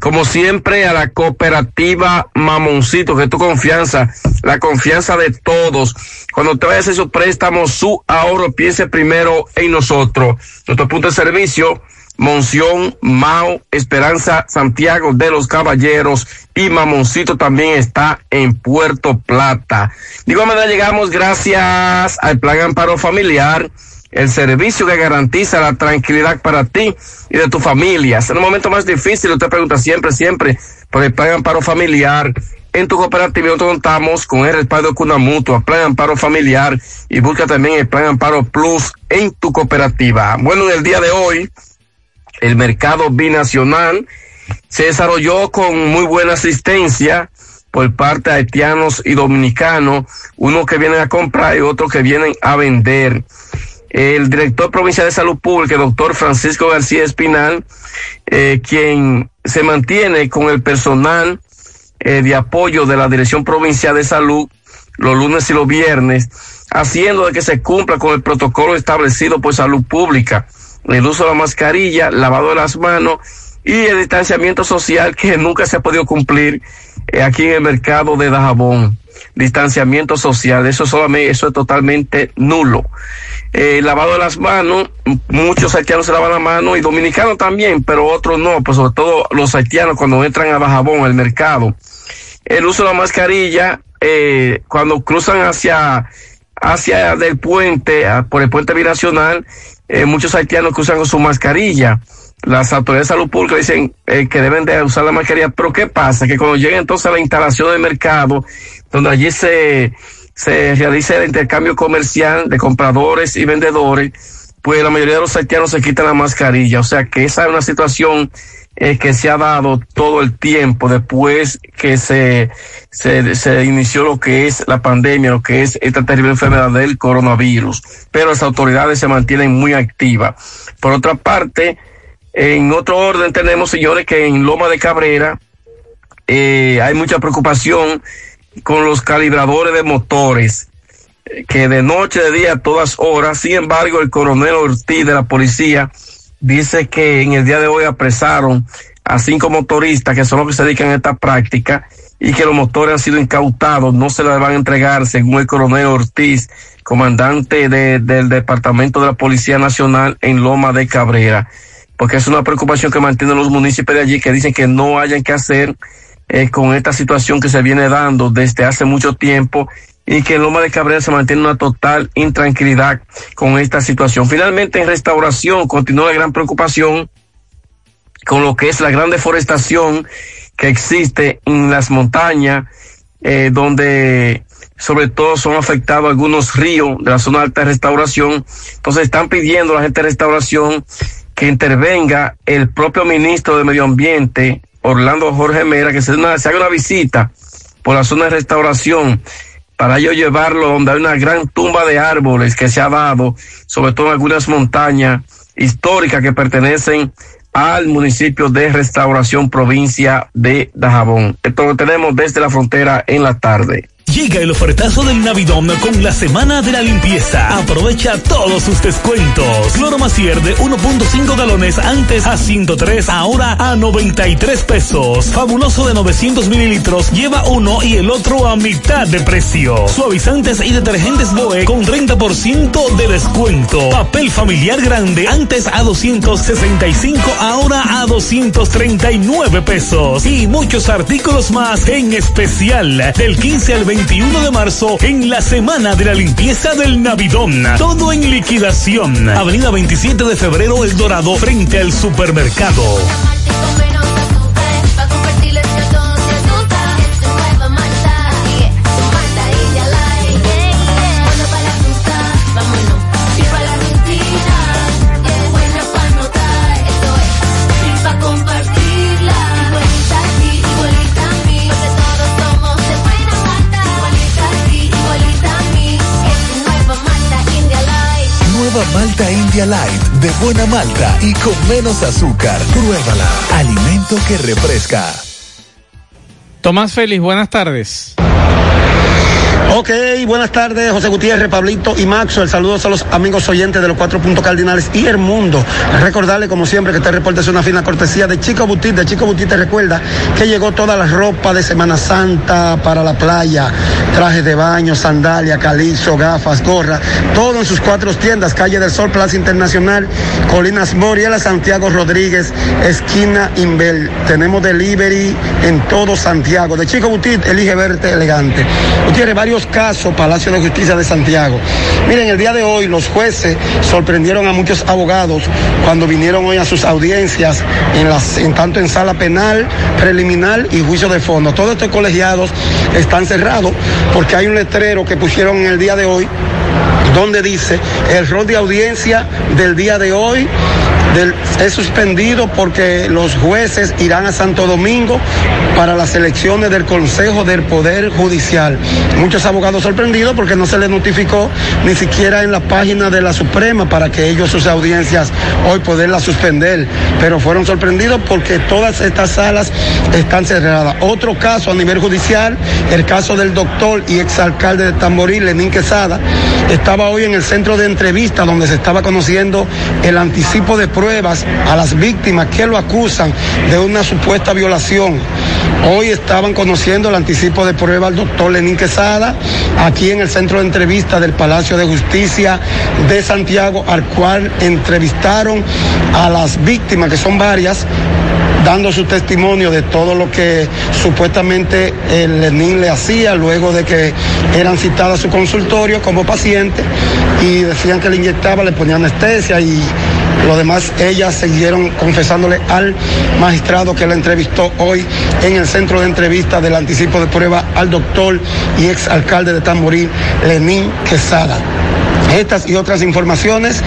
Como siempre, a la cooperativa Mamoncito, que tu confianza, la confianza de todos. Cuando te vayas a hacer su préstamo, su ahorro, piense primero en nosotros. Nuestro punto de servicio, Monción, Mao, Esperanza, Santiago de los Caballeros y Mamoncito también está en Puerto Plata. De igual manera llegamos gracias al Plan Amparo Familiar, el servicio que garantiza la tranquilidad para ti y de tu familia. En un momento más difícil, usted pregunta siempre, siempre por el Plan Amparo Familiar. En tu cooperativa nosotros contamos con el respaldo de Cuna Mutua, Plan Amparo Familiar y busca también el Plan Amparo Plus en tu cooperativa. Bueno, en el día de hoy, el mercado binacional se desarrolló con muy buena asistencia por parte de haitianos y dominicanos, unos que vienen a comprar y otros que vienen a vender. El director provincial de salud pública, el doctor Francisco García Espinal, eh, quien se mantiene con el personal eh, de apoyo de la Dirección Provincial de Salud los lunes y los viernes, haciendo de que se cumpla con el protocolo establecido por salud pública. El uso de la mascarilla, lavado de las manos y el distanciamiento social que nunca se ha podido cumplir eh, aquí en el mercado de Dajabón. Distanciamiento social, eso solamente, eso es totalmente nulo. Eh, lavado de las manos, muchos haitianos se lavan la mano y dominicanos también, pero otros no, pues sobre todo los haitianos cuando entran a Dajabón, al mercado. El uso de la mascarilla, eh, cuando cruzan hacia, hacia del puente, por el puente binacional, eh, muchos haitianos cruzan con su mascarilla. Las autoridades de salud pública dicen eh, que deben de usar la mascarilla, pero ¿qué pasa? Que cuando lleguen entonces a la instalación del mercado, donde allí se, se realiza el intercambio comercial de compradores y vendedores, pues la mayoría de los haitianos se quitan la mascarilla. O sea que esa es una situación eh, que se ha dado todo el tiempo después que se, se, se inició lo que es la pandemia, lo que es esta terrible enfermedad del coronavirus. Pero las autoridades se mantienen muy activas. Por otra parte, en otro orden tenemos, señores, que en Loma de Cabrera eh, hay mucha preocupación con los calibradores de motores eh, que de noche, de día, a todas horas. Sin embargo, el coronel Ortiz de la policía dice que en el día de hoy apresaron a cinco motoristas que son los que se dedican a esta práctica y que los motores han sido incautados, no se les van a entregar, según el coronel Ortiz, comandante de- del Departamento de la Policía Nacional en Loma de Cabrera, porque es una preocupación que mantienen los municipios de allí que dicen que no hayan que hacer eh, con esta situación que se viene dando desde hace mucho tiempo y que en Loma de Cabrera se mantiene una total intranquilidad con esta situación. Finalmente, en restauración continúa la gran preocupación con lo que es la gran deforestación que existe en las montañas, eh, donde sobre todo son afectados algunos ríos de la zona alta de restauración. Entonces están pidiendo a la gente de restauración que intervenga el propio ministro de Medio Ambiente, Orlando Jorge Mera, que se, una- haga una visita por la zona de restauración para ello llevarlo donde hay una gran tumba de árboles que se ha dado, sobre todo en algunas montañas históricas que pertenecen al municipio de Restauración, provincia de Dajabón. Esto lo tenemos desde la frontera en la tarde. Llega el ofertazo del Navidón con la semana de la limpieza. Aprovecha todos sus descuentos. Cloro Macier de 1.5 galones antes a 103, ahora a 93 pesos. Fabuloso de 900 mililitros lleva uno y el otro a mitad de precio. Suavizantes y detergentes Boe con 30% de descuento. Papel familiar grande antes a 265, ahora a 239 pesos. Y muchos artículos más en especial del 15 al 21 de marzo en la semana de la limpieza del Navidón. Todo en liquidación. Avenida 27 de febrero El Dorado frente al supermercado. De buena malta y con menos azúcar. Pruébala. Alimento que refresca. Tomás Félix, buenas tardes. Ok, buenas tardes, José Gutiérrez, Pablito y Maxwell. Saludos a los amigos oyentes de los cuatro puntos cardinales y el mundo. Recordarle, como siempre, que este reporte es una fina cortesía de Chico Butit. De Chico Butit te recuerda que llegó toda la ropa de Semana Santa para la playa: trajes de baño, sandalia, calizo, gafas, gorra. Todo en sus cuatro tiendas: Calle del Sol, Plaza Internacional, Colinas Moriela, Santiago Rodríguez, esquina Inbel. Tenemos delivery en todo Santiago. De Chico Butit, elige verte elegante. Gutiérrez, varios casos, Palacio de Justicia de Santiago. Miren, el día de hoy los jueces sorprendieron a muchos abogados cuando vinieron hoy a sus audiencias, en las, en tanto en sala penal, preliminar y juicio de fondo. Todos estos colegiados están cerrados porque hay un letrero que pusieron en el día de hoy donde dice el rol de audiencia del día de hoy es suspendido porque los jueces irán a Santo Domingo para las elecciones del Consejo del Poder Judicial. Muchos abogados sorprendidos porque no se les notificó ni siquiera en la página de la Suprema para que ellos sus audiencias hoy poderlas suspender, pero fueron sorprendidos porque todas estas salas están cerradas. Otro caso a nivel judicial, el caso del doctor y exalcalde de Tamboril, Lenín Quesada, estaba hoy en el centro de entrevista donde se estaba conociendo el anticipo de pruebas a las víctimas que lo acusan de una supuesta violación. Hoy estaban conociendo el anticipo de prueba al doctor Lenín Quesada, aquí en el centro de entrevista del Palacio de Justicia de Santiago, al cual entrevistaron a las víctimas, que son varias, dando su testimonio de todo lo que supuestamente el Lenín le hacía luego de que eran citadas a su consultorio como paciente y decían que le inyectaba, le ponía anestesia y lo demás ellas siguieron confesándole al magistrado que la entrevistó hoy en el centro de entrevista del anticipo de prueba al doctor y ex alcalde de Tamborí, Lenín Quesada. Estas y otras informaciones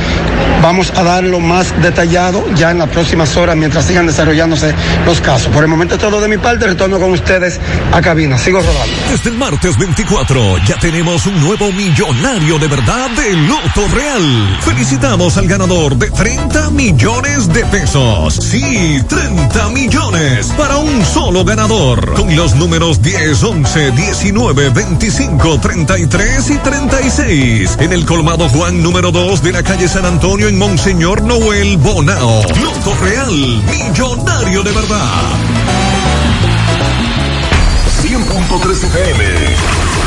vamos a darlo más detallado ya en las próximas horas mientras sigan desarrollándose los casos. Por el momento es todo de mi parte, retorno con ustedes a cabina. Sigo rodando. Desde el martes 24 ya tenemos un nuevo millonario de verdad de Loto Real. Felicitamos al ganador de 30 millones de pesos. Sí, 30 millones para un solo ganador. Con los números 10, 11, 19, 25, 33 y 36. En el colmado Juan número 2 de la calle San Antonio en Monseñor Noel Bonao. Loto Real, millonario de verdad. 100.3 FM.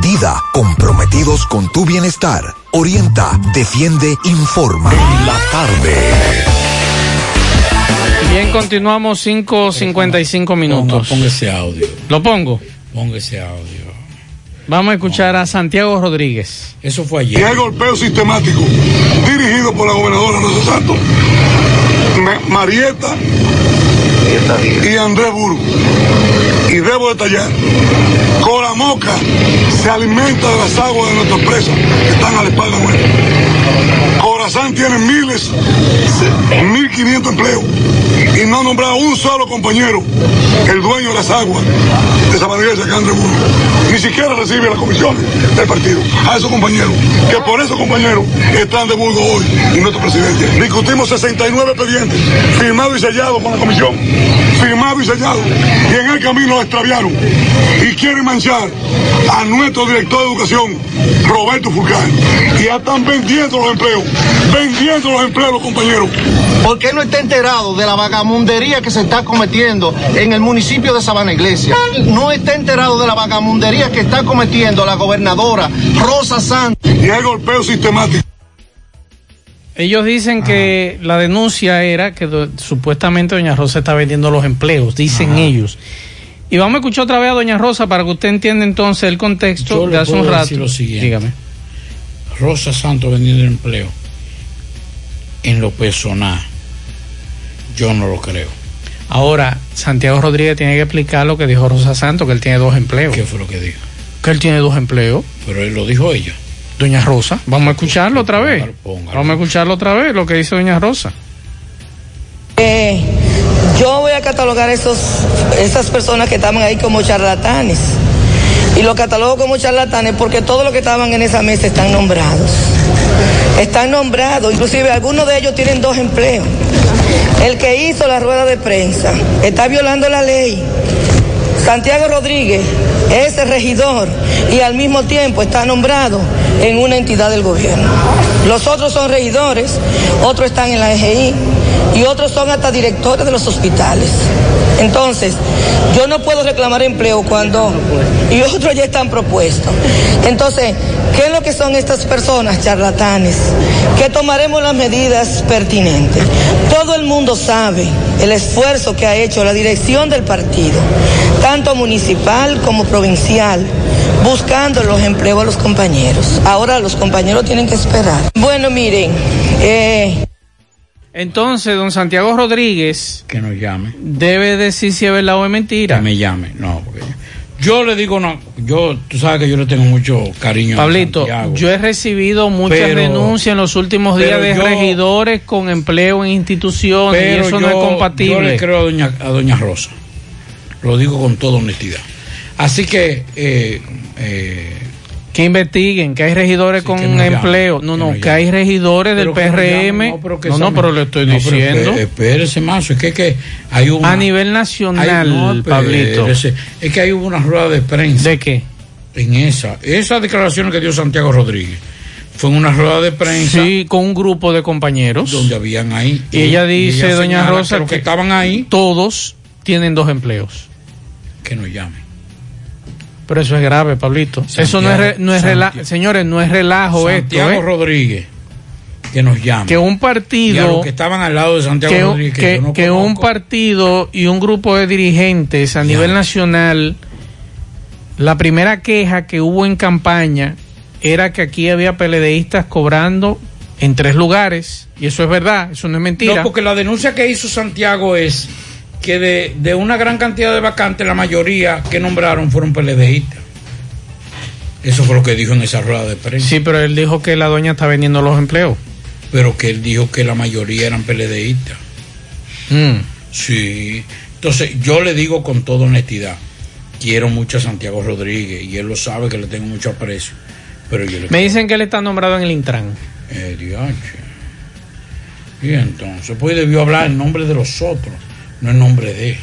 Dida, comprometidos con tu bienestar. Orienta, defiende, informa. La tarde. Bien, continuamos 5.55 minutos. Ponga ese audio. ¿Lo pongo? Ponga ese audio. Vamos a escuchar a Santiago Rodríguez. Eso fue Y hay golpeo sistemático dirigido por la gobernadora Rosa Santos, Ma- Marieta y Andrés Burgo. Y debo detallar, Coramoca se alimenta de las aguas de nuestras presas que están a la espalda nuestra. Corazán tiene miles, mil quinientos empleos y no ha nombrado un solo compañero, el dueño de las aguas de esa manera de Burgo. Ni siquiera recibe las comisiones del partido. A esos compañeros, que por esos compañeros están de Burgo hoy y nuestro presidente. Discutimos 69 expedientes, firmado y sellado con la comisión, firmado y sellado, y en el camino extraviaron y quieren manchar a nuestro director de educación, Roberto Fulcar. Y ya están vendiendo los empleos, vendiendo los empleos los compañeros. ¿Por qué no está enterado de la vagamundería que se está cometiendo en el municipio de Sabana Iglesia? No está enterado de la vagamundería que está cometiendo la gobernadora Rosa Santos. Y hay golpeo sistemático. Ellos dicen que la denuncia era que do- supuestamente Doña Rosa está vendiendo los empleos, dicen ellos. Y vamos a escuchar otra vez a Doña Rosa para que usted entienda entonces el contexto Yo de hace un rato. decir lo siguiente. Dígame. Rosa Santos vendiendo empleo. En lo personal, yo no lo creo. Ahora, Santiago Rodríguez tiene que explicar lo que dijo Rosa Santos, que él tiene dos empleos. ¿Qué fue lo que dijo? Que él tiene dos empleos. Pero él lo dijo ella. Doña Rosa, vamos a escucharlo otra vez. Vamos a escucharlo otra vez, lo que dice Doña Rosa. Eh, yo voy a catalogar esos, esas personas que estaban ahí como charlatanes. Y los catalogo como charlatanes porque todos los que estaban en esa mesa están nombrados. Están nombrados, inclusive algunos de ellos tienen dos empleos. El que hizo la rueda de prensa está violando la ley. Santiago Rodríguez es el regidor y al mismo tiempo está nombrado en una entidad del gobierno. Los otros son regidores, otros están en la EGI y otros son hasta directores de los hospitales. Entonces, yo no puedo reclamar empleo cuando y otros ya están propuestos. Entonces, ¿qué es lo que son estas personas charlatanes? Que tomaremos las medidas pertinentes. Todo el mundo sabe el esfuerzo que ha hecho la dirección del partido, tanto municipal como provincial, buscando los empleos a los compañeros. Ahora los compañeros tienen que esperar. Bueno, miren, eh, Entonces, don Santiago Rodríguez Que nos llame. debe decir si es verdad o es mentira. Que me llame. No, porque yo, yo le digo no. Yo, tú sabes que yo le tengo mucho cariño. a Pablito, Santiago. yo he recibido muchas Pero- denuncias en los últimos días de yo- regidores con empleo en instituciones y eso yo, no es Yo compatible. le creo a doña, a doña Rosa. Lo digo con toda honestidad. Así que, eh, eh, que investiguen, que hay regidores con empleo. no, que no, que hay regidores del pero PRM. no, pero no, no, esa- pero le estoy diciendo. Espérese, Mazo, es que, que hay una... a nivel nacional, hay- Pablito. espérese, Es que hay una rueda de prensa. ¿De qué? En esa. Esas declaraciones que dio Santiago Rodríguez. Fue en una rueda de prensa. Sí, con un grupo de compañeros. Donde habían ahí. Y ella dice, ella doña Rosa, que los que estaban ahí. Todos tienen dos empleos. Que nos llamen. Pero eso es grave, Pablito. eso no es, re- no es Santiago- rela- señores, no es relajo Santiago esto. ¿eh? Rodríguez. Que nos llame. Que un partido que estaban al lado de Santiago que, Rodríguez. Que, que- yo no que un partido y un grupo de dirigentes a nivel nacional, la primera queja que hubo en campaña era que aquí había PLDistas cobrando en tres lugares, y eso es verdad, eso no es mentira. No, porque la denuncia que hizo Santiago es que de, de una gran cantidad de vacantes, la mayoría que nombraron fueron PLDistas. Eso fue lo que dijo en esa rueda de prensa. Sí, pero él dijo que la doña está vendiendo los empleos. Pero que él dijo que la mayoría eran PLDistas. Mm. Sí. Entonces, yo le digo con toda honestidad, quiero mucho a Santiago Rodríguez y él lo sabe que le tengo mucho aprecio. Pero yo le Me dicen que él está nombrado en el Intran. Eh. Y entonces, pues debió hablar en nombre de los otros, no en nombre de él.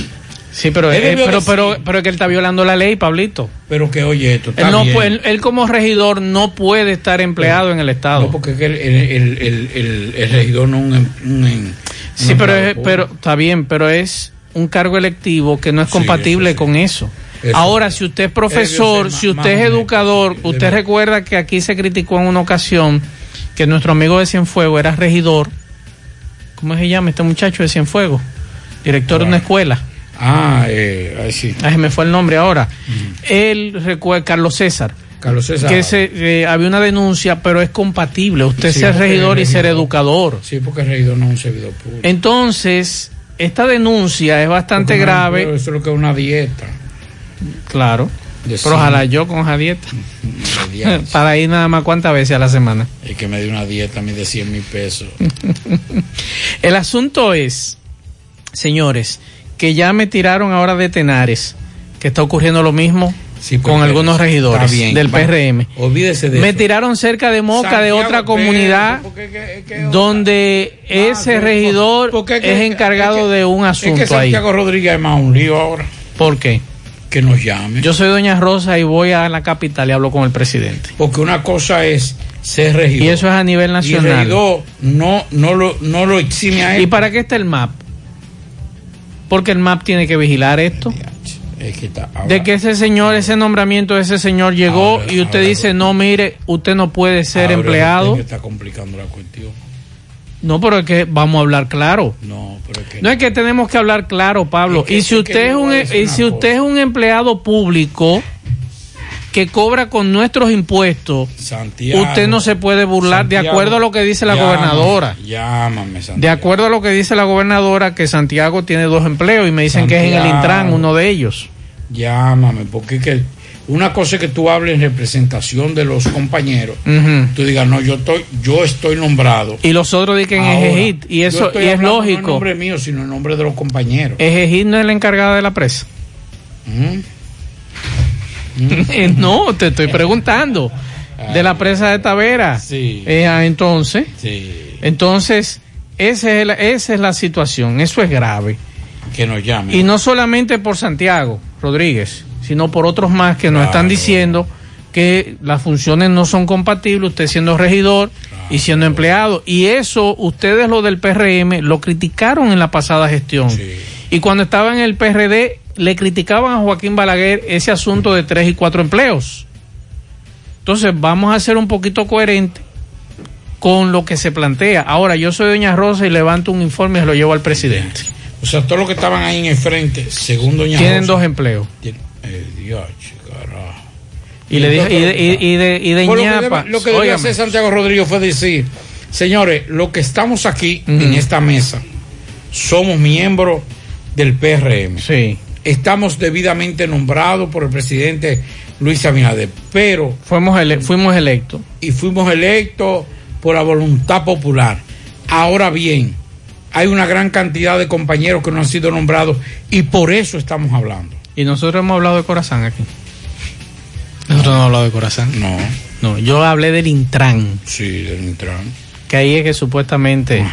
Sí, pero, Él debió pero, pero, pero es que él está violando la ley, Pablito. Pero que oye esto, está Él, no bien. puede- él, él como regidor no puede estar empleado en el Estado. No, porque es que el, el, el, regidor no un, un Sí, pero, es, pero está bien, pero es un cargo electivo que no es Sí, compatible con eso. Eso Ahora, si usted es profesor, si usted es educador, usted recuerda que aquí se criticó en una ocasión que nuestro amigo de Cienfuegos era regidor. ¿Cómo se llama este muchacho de Cienfuegos? Director de una escuela. Ah, eh, sí. Se me fue el nombre ahora. Él recuerda, Carlos César. Carlos César. Que se, eh, había una denuncia, pero es compatible. Usted Sí, ser regidor y ser educador. Sí, porque el regidor no es un servidor público. Entonces, esta denuncia es bastante grave. Eso es lo que es una dieta. Claro. De Pero ojalá yo con esa dieta. Para ir nada más cuántas veces a la semana. Y que me dio una dieta a mí de 100 mil pesos. El asunto es, señores, que ya me tiraron ahora de Tenares, que está ocurriendo lo mismo con porque algunos regidores bien. del Va, PRM. Olvídese de Me eso. tiraron cerca de Moca de Santiago, otra comunidad donde ese regidor porque es encargado de un Es que asunto ahí. Santiago Rodríguez es más un lío ahora. ¿Por qué? Que nos llame. Yo soy Doña Rosa y voy a la capital y hablo con el presidente. Porque una cosa es ser regidor. Y eso es a nivel Y el nacional. regidor no, no, lo, no lo exime a él. ¿Y para qué está el MAP? Porque el MAP tiene que vigilar esto. Es que está- ahora- De que ese señor, ese nombramiento de ese señor llegó y usted dice, no, mire, usted no puede ser empleado. está complicando la cuestión. No, pero es que vamos a hablar claro. No, pero es que No es que tenemos que hablar claro, Pablo. Es que- y si es que usted es un y si usted es un empleado público, que cobra con nuestros impuestos, Santiago. usted no se puede burlar de acuerdo a lo que dice la llámame, gobernadora. Llámame, Santiago. De acuerdo a lo que dice la gobernadora, que Santiago tiene dos empleos y me dicen que es en el. Intran uno de ellos. Llámame, porque que una cosa es que tú hables en representación de los compañeros. Tú digas, no, yo estoy, yo estoy nombrado. Y los otros dicen Ejejit. Y eso y es hablando No en lógico. nombre mío, sino en nombre de los compañeros. Ejejit no es la encargada de la presa. Mm. no, te estoy preguntando. De la presa de Tavera. Sí. Eh, ah, entonces, Sí, entonces esa es, la, esa es la situación. Eso es grave. que nos llamen. Y no solamente por Santiago Rodríguez, sino por otros más que nos están diciendo que las funciones no son compatibles, usted siendo regidor y siendo empleado. Y eso, ustedes lo del PRM lo criticaron en la pasada gestión. Y cuando estaba en el PRD, le criticaban a Joaquín Balaguer ese asunto de tres y cuatro empleos. Entonces, vamos a ser un poquito coherentes con lo que se plantea. Ahora, yo soy Doña Rosa y levanto un informe y se lo llevo al presidente. O sea, todos los que estaban ahí en el frente, según Doña Tienen Rosa, dos empleos. tienen- eh, Dios, carajo. Y, le dije, y de, y, de, y de Pues lo que ñapa. debe- lo que debió hacer Santiago Rodríguez fue decir, señores, lo que estamos aquí en esta mesa somos miembros del PRM. Sí. Estamos debidamente nombrados por el presidente Luis Abinader, pero fuimos, ele- fuimos electos. y fuimos electos por la voluntad popular. Ahora bien, hay una gran cantidad de compañeros que no han sido nombrados y por eso estamos hablando. Y nosotros hemos hablado de Corazán aquí. Nosotros no hemos hablado de Corazán. No. No, yo hablé del Intran, Sí, del Intran. que ahí es que supuestamente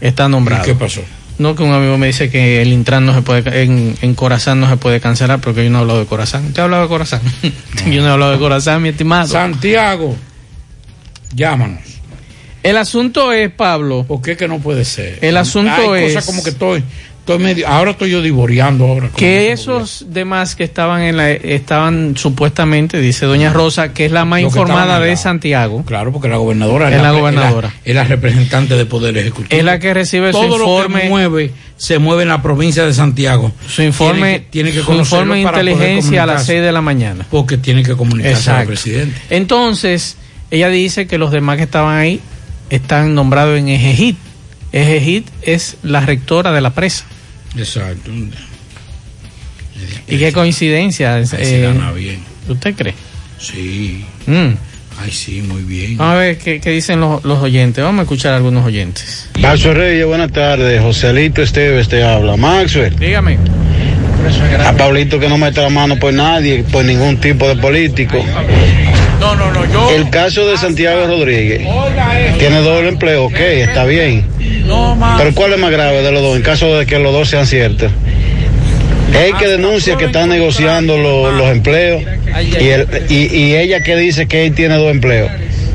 está nombrado. ¿Y qué pasó? No, que un amigo me dice que el Intran no se puede, en, en Corazán no se puede cancelar porque yo no he hablado de Corazán. ¿Usted ha hablado de Corazán? yo no he hablado de Corazán, mi estimado. Santiago, llámanos. El asunto es, Pablo. ¿Por qué que no puede ser? El asunto Hay es cosas como que estoy, estoy medio, ahora estoy yo divorciando ahora. que esos demás que estaban en la, estaban supuestamente, dice Doña Rosa, que es la más Lo informada de. Santiago, Claro, porque la gobernadora Es la gobernadora. Es la, es la representante del Poder Ejecutivo. es la que recibe su Todo lo informe. que mueve se mueve en la provincia de Santiago. su informe, tiene que, tiene que su informe de inteligencia a las comunicarse. 6 de la mañana. Porque tiene que comunicarse al presidente. Entonces, ella dice que los demás que estaban ahí están nombrados en Ejejit. Ejejit es la rectora de la presa. Exacto. Y qué coincidencia. Ahí se eh, gana bien. ¿Usted cree? Sí. Mm. Ay, sí, muy bien. Vamos a ver qué, qué dicen los, los oyentes. Vamos a escuchar a algunos oyentes. Maxwell Reyes, buenas tardes. Joselito Esteves te habla. Maxwell. Dígame. A Pablito que no mete la mano por nadie, por ningún tipo de político. No, no, no, yo. El caso de Santiago Rodríguez. Tiene doble empleo, ok, está bien. Pero ¿cuál es más grave de los dos? En caso de que los dos sean ciertos. Él que denuncia que están negociando lo- los empleos y, el- y- y ella que dice que él tiene dos empleos.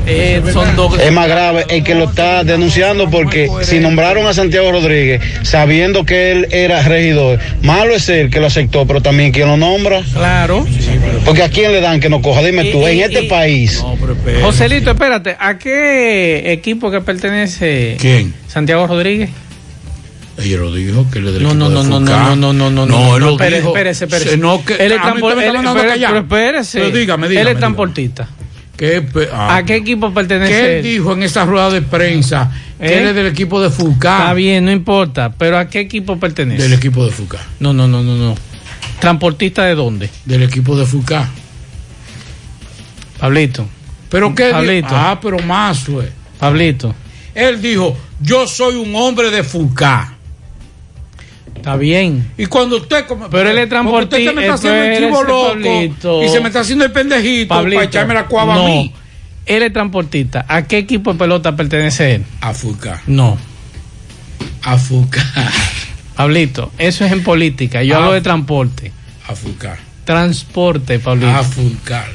Eh, son dos. Es más grave el que lo está denunciando porque si nombraron a Santiago Rodríguez sabiendo que él era regidor, malo es él que lo aceptó, pero también quien lo nombra. Claro. Porque a quién le dan que no coja, dime tú, en este país. Joselito, espérate, ¿a qué equipo que pertenece ¿Quién? Santiago Rodríguez? Ella lo dijo que le No, no, no, no, Fulcar. no, no, no, no, No, él lo espérese, dijo. espérese, espérese. Se- no, que- Él es está él- espérese. Pero dígame, Él dígame, es transportista. ¿Qué, pe- ah, ¿A qué equipo pertenece? ¿Qué él dijo en esa rueda de prensa? Que ¿Eh? él es del equipo de Fulcar. Está bien, no importa. Pero ¿a qué equipo pertenece? Del equipo de Fulcar. No, no, no, no, no. ¿Transportista de dónde? Del equipo de Fulcar. Pablito. ¿Pero qué dijo? Pablito. Ah, pero más. Pablito. Él dijo, yo soy un hombre de Fulcar. Está bien. Y cuando usted... Como, Pero él es porque usted se me está haciendo el chivo loco Pablito. y se me está haciendo el pendejito Pablito, para echarme la cuava no. a mí. Él es transportista. ¿A qué equipo de pelota pertenece él? A Fulcar. No. A Fulcar. Pablito, eso es en política. Yo Ah. hablo de transporte. A Fulcar. Transporte, Pablito. A Fulcar.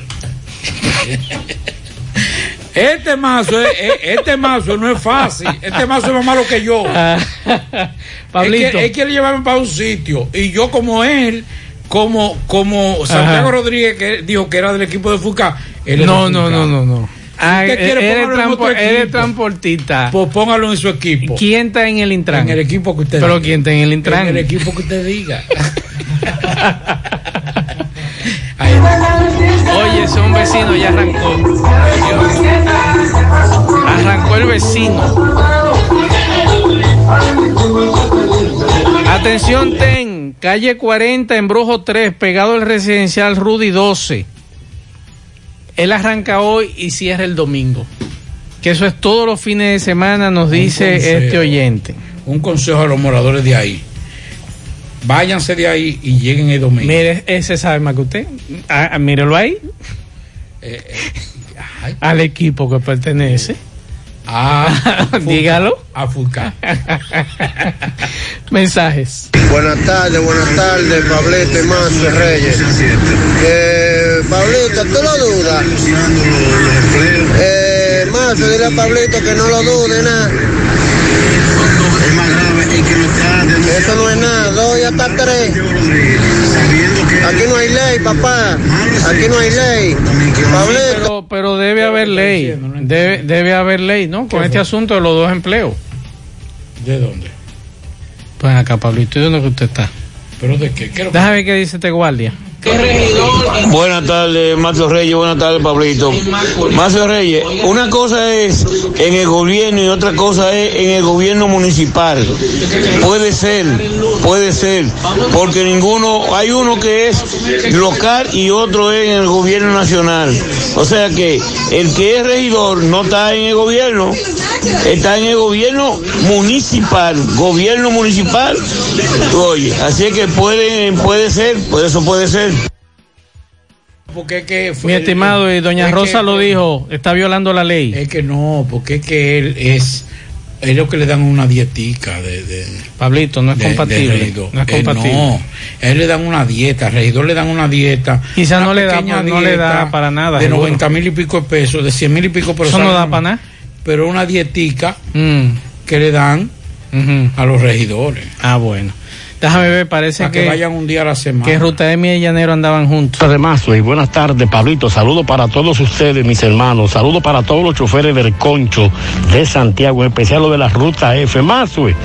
Este mazo, es- es- este mazo no es fácil. Este mazo es más malo que yo. Pablito. Él quiere, él quiere llevarme para un sitio. Y yo, como él, como, como Santiago Ajá. Rodríguez, que dijo que era del equipo de Fulcar. él No, no, no, no, no. Ah, usted quiere, él, es póngalo en otro tranpo- él es equipo. transportista. Pues póngalo en su equipo. ¿Quién está en el Intran? En el equipo que usted Pero diga. ¿quién está en el Intran? En el equipo que usted diga. Oye, ese es un vecino, ya arrancó. Arrancó el vecino. Atención, ten. Calle 40, Embrujo 3, pegado al residencial Rudy 12. Él arranca hoy y cierra el domingo. Que eso es todos los fines de semana, nos dice consejo. este oyente. Un consejo a los moradores de ahí. Váyanse de ahí y lleguen el domingo. Mire, ese sabe más que usted. Ah, ah, mírelo ahí. Eh, Al equipo que pertenece. Ah, dígalo. A Fulcar. Mensajes. Buenas tardes, buenas tardes, Pablito y Manso Reyes. Eh, Pablito, ¿tú lo dudas? Eh, Manso, dile a Pablito que no lo dude nada. Eso no es nada, hasta tres. Aquí no hay ley, papá. Aquí no hay ley. Pero, pero debe haber ley. Debe, debe haber ley, ¿no? Con este asunto de los dos empleos. ¿De dónde? Pues acá, Pablito, ¿y dónde que usted está? ¿Pero de qué? ¿Qué Déjame ver qué dice este guardia. Buenas tardes, Mazo Reyes. Buenas tardes, Pablito. Mazo Reyes, una cosa es en el gobierno y otra cosa es en el gobierno municipal. Puede ser, puede ser, porque ninguno, hay uno que es local y otro es en el gobierno nacional. O sea que el que es regidor no está en el gobierno, está en el gobierno municipal, gobierno municipal. Oye, así que puede, puede ser, pues eso puede ser. Porque es que fue- Mi estimado, y doña es Rosa que- lo dijo, está violando la ley. Es que no, porque es que él es. Lo que le dan una dietica de. de Pablito, no es de- compatible. de no es Eh, compatible. no, él le dan una dieta, al regidor le dan una dieta. Quizá una no le da- no le da para nada, De seguro. 90 mil y pico de pesos, de 100 mil y pico, pero Eso no da para nada. Pero una dietica Mm. que le dan Ujú. a los regidores. Ah, bueno. Déjame ver, parece que, que, vayan un día a la semana. que Ruta Emi y Llanero andaban juntos. Además, y buenas tardes, Pablito. Saludos para todos ustedes, mis hermanos. Saludos para todos los choferes del Concho de Santiago, en especial los de la ruta F. Mazue.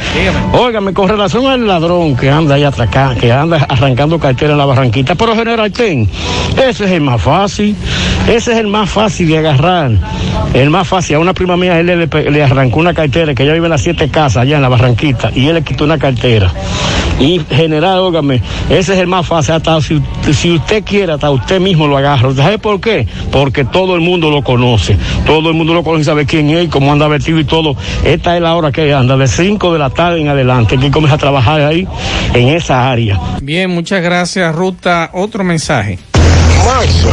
Óigame, con relación al ladrón que anda ahí atracando, que anda arrancando cartera en la barranquita, pero General Ten, ese es el más fácil. Ese es el más fácil de agarrar. El más fácil. A una prima mía, él le, le- le arrancó una cartera, que ella vive en las siete casas allá en la barranquita, y él le quitó una cartera. Y general, óigame, ese es el más fácil. Hasta si, si usted quiere, hasta usted mismo lo agarra. ¿Sabe por qué? Porque todo el mundo lo conoce. Todo el mundo lo conoce y sabe quién es, y cómo anda vestido y todo. Esta es la hora que anda, de 5 de la tarde en adelante, que comienza a trabajar ahí en esa área. Bien, muchas gracias, Ruta. Otro mensaje. Max,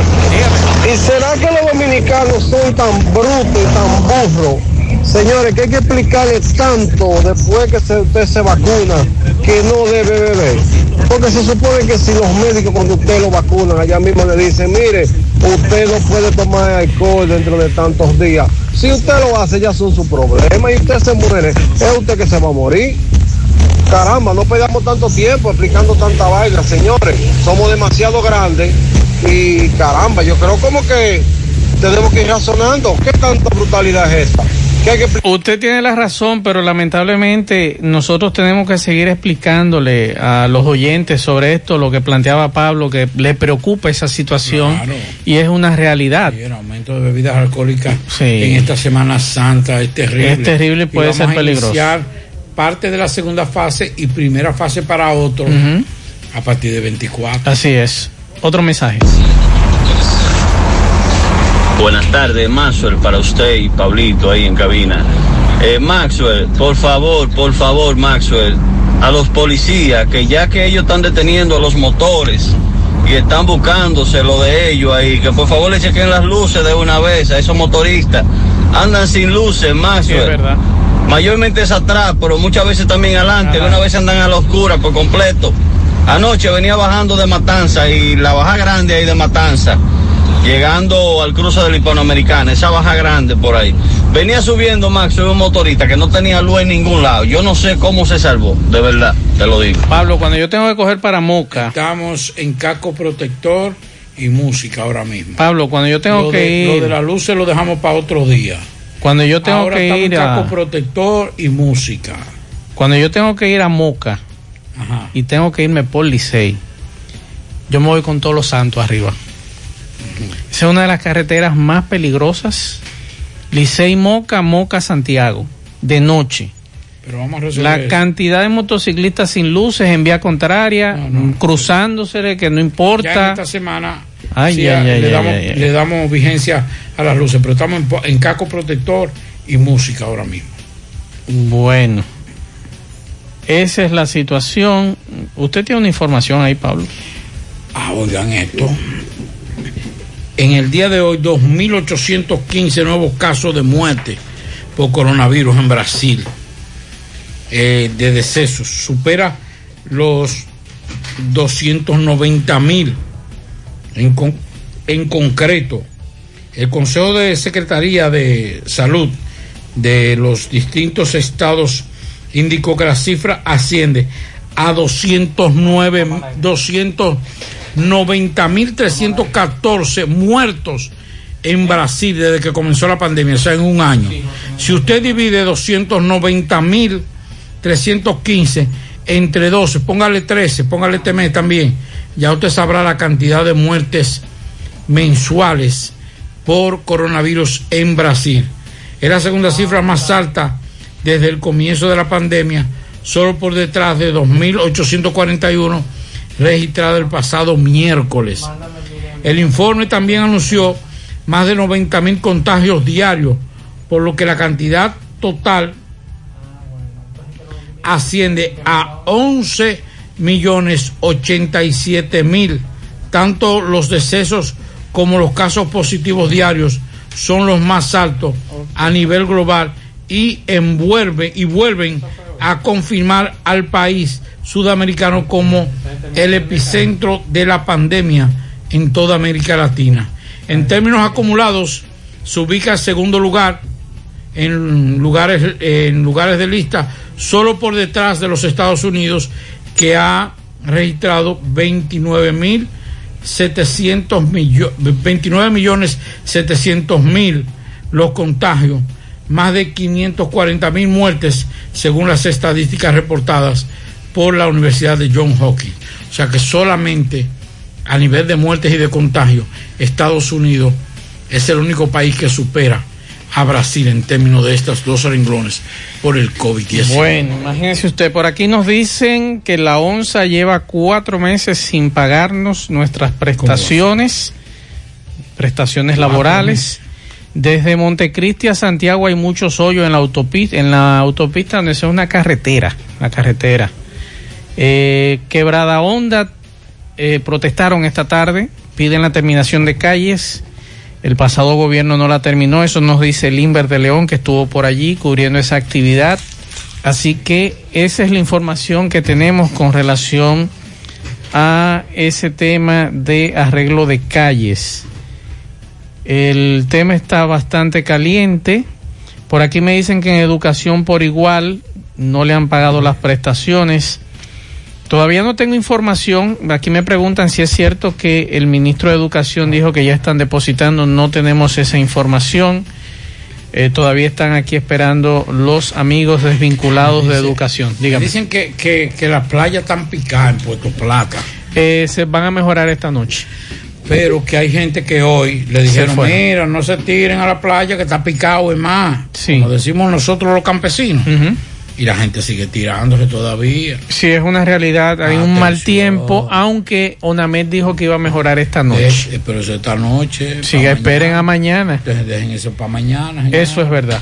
¿y será que los dominicanos son tan brutos y tan burros? Señores, que hay que explicarles tanto después que usted se vacuna que no debe beber. Porque se supone que si los médicos cuando usted lo vacunan allá mismo le dicen, mire, usted no puede tomar alcohol dentro de tantos días. Si usted lo hace ya son su problema y usted se muere, es usted que se va a morir. Caramba, no perdamos tanto tiempo explicando tanta vaina, señores. Somos demasiado grandes y caramba, yo creo como que tenemos que ir razonando. ¿Qué tanta brutalidad es esta? Usted tiene la razón, pero lamentablemente nosotros tenemos que seguir explicándole a los oyentes sobre esto, lo que planteaba Pablo, que le preocupa esa situación Claro. y es una realidad. El aumento de bebidas alcohólicas Sí. en esta Semana Santa es terrible. Es terrible y puede ser peligroso. parte de la segunda fase y primera fase para otros Ujú. a partir de 24. Así es. Otro mensaje. Buenas tardes, Maxwell, para usted y Pablito ahí en cabina. Eh, Maxwell, por favor, por favor, Maxwell, a los policías, que ya que ellos están deteniendo a los motores y están buscándose lo de ellos ahí, que por favor le chequen las luces de una vez a esos motoristas. Andan sin luces, Maxwell. Sí, es verdad. Mayormente es atrás, pero muchas veces también adelante, una vez andan a la oscura por completo. Anoche venía bajando de Matanza y la baja grande ahí de Matanza, llegando al cruce de la Hispanoamericana, esa baja grande por ahí. Venía subiendo Max, un motorista que no tenía luz en ningún lado. Yo no sé cómo se salvó, de verdad, te lo digo. Pablo, cuando yo tengo que coger para Moca, Estamos en casco protector y música ahora mismo. Pablo, cuando yo tengo lo que de, ir, Lo de la luz se lo dejamos para otro día. cuando yo tengo ahora que estamos ir en casco a, protector y música. cuando yo tengo que ir a Moca y tengo que irme por Licey, yo me voy con todos los santos arriba. Esa es una de las carreteras más peligrosas. Licey Moca, Moca, Santiago, de noche. Pero vamos a resolver La eso. cantidad de motociclistas sin luces en vía contraria, cruzándose, que no Ya en importa. esta semana Ay, sí, ay, ay, le, ay, damos, le damos vigencia a las luces, pero estamos en, en casco protector y música ahora mismo. Bueno, esa es la situación. Usted tiene una información ahí, Pablo. Ah, oigan esto. En el día de hoy, 2.815 nuevos casos de muerte por coronavirus en Brasil. eh, de decesos. Supera los 290.000 en, con- en concreto. El Consejo de Secretaría de Salud de los distintos estados indicó que la cifra asciende a 209, 290.314 muertos en Brasil desde que comenzó la pandemia, o sea, en un año. Si usted divide 290.315 entre 12, póngale 13, póngale este mes también, ya usted sabrá la cantidad de muertes mensuales por coronavirus en Brasil. Es la segunda cifra más alta desde el comienzo de la pandemia, solo por detrás de 2.841 registrado el pasado miércoles. El informe también anunció más de 90.000 contagios diarios, por lo que la cantidad total asciende a 11 millones 87 mil. Tanto los decesos como los casos positivos diarios son los más altos a nivel global y envuelve y vuelven a confirmar al país sudamericano como el epicentro de la pandemia en toda América Latina. En términos acumulados, se ubica en segundo lugar en lugares, en lugares de lista, solo por detrás de los Estados Unidos, que ha registrado 29 mil 700 millones, 29 millones 700 mil los contagios, más de 540 mil muertes, según las estadísticas reportadas por la Universidad de John Hopkins. O sea que solamente a nivel de muertes y de contagios, Estados Unidos es el único país que supera a Brasil en términos de estos dos renglones por el COVID-19. Bueno, imagínese usted, por aquí nos dicen que la ONSA lleva cuatro meses sin pagarnos nuestras prestaciones, prestaciones laborales. Desde Montecristi a Santiago hay muchos hoyos en la autopista, en la autopista donde es una carretera, la carretera. Eh, Quebrada Honda eh, protestaron esta tarde, piden la terminación de calles. El pasado gobierno no la terminó, eso nos dice Limber de León, que estuvo por allí cubriendo esa actividad. Así que esa es la información que tenemos con relación a ese tema de arreglo de calles. El tema está bastante caliente. Por aquí me dicen que en educación por igual no le han pagado las prestaciones. Todavía no tengo información. Aquí me preguntan si es cierto que el ministro de Educación dijo que ya están depositando. No tenemos esa información. Eh, todavía están aquí esperando los amigos desvinculados de educación. Dígame. Dicen que, que, que las playas están picadas en Puerto Plata. Eh, se van a mejorar esta noche. Pero que hay gente que hoy le dijeron, mira, no se tiren a la playa que está picado, es más. Como decimos nosotros los campesinos. Y la gente sigue tirándose todavía. Sí, es una realidad. Hay un mal tiempo, aunque Onamed dijo que iba a mejorar esta noche. Eh, eh, pero eso esta noche. Sí, esperen a mañana. Dejen, dejen eso para mañana. Eso es verdad.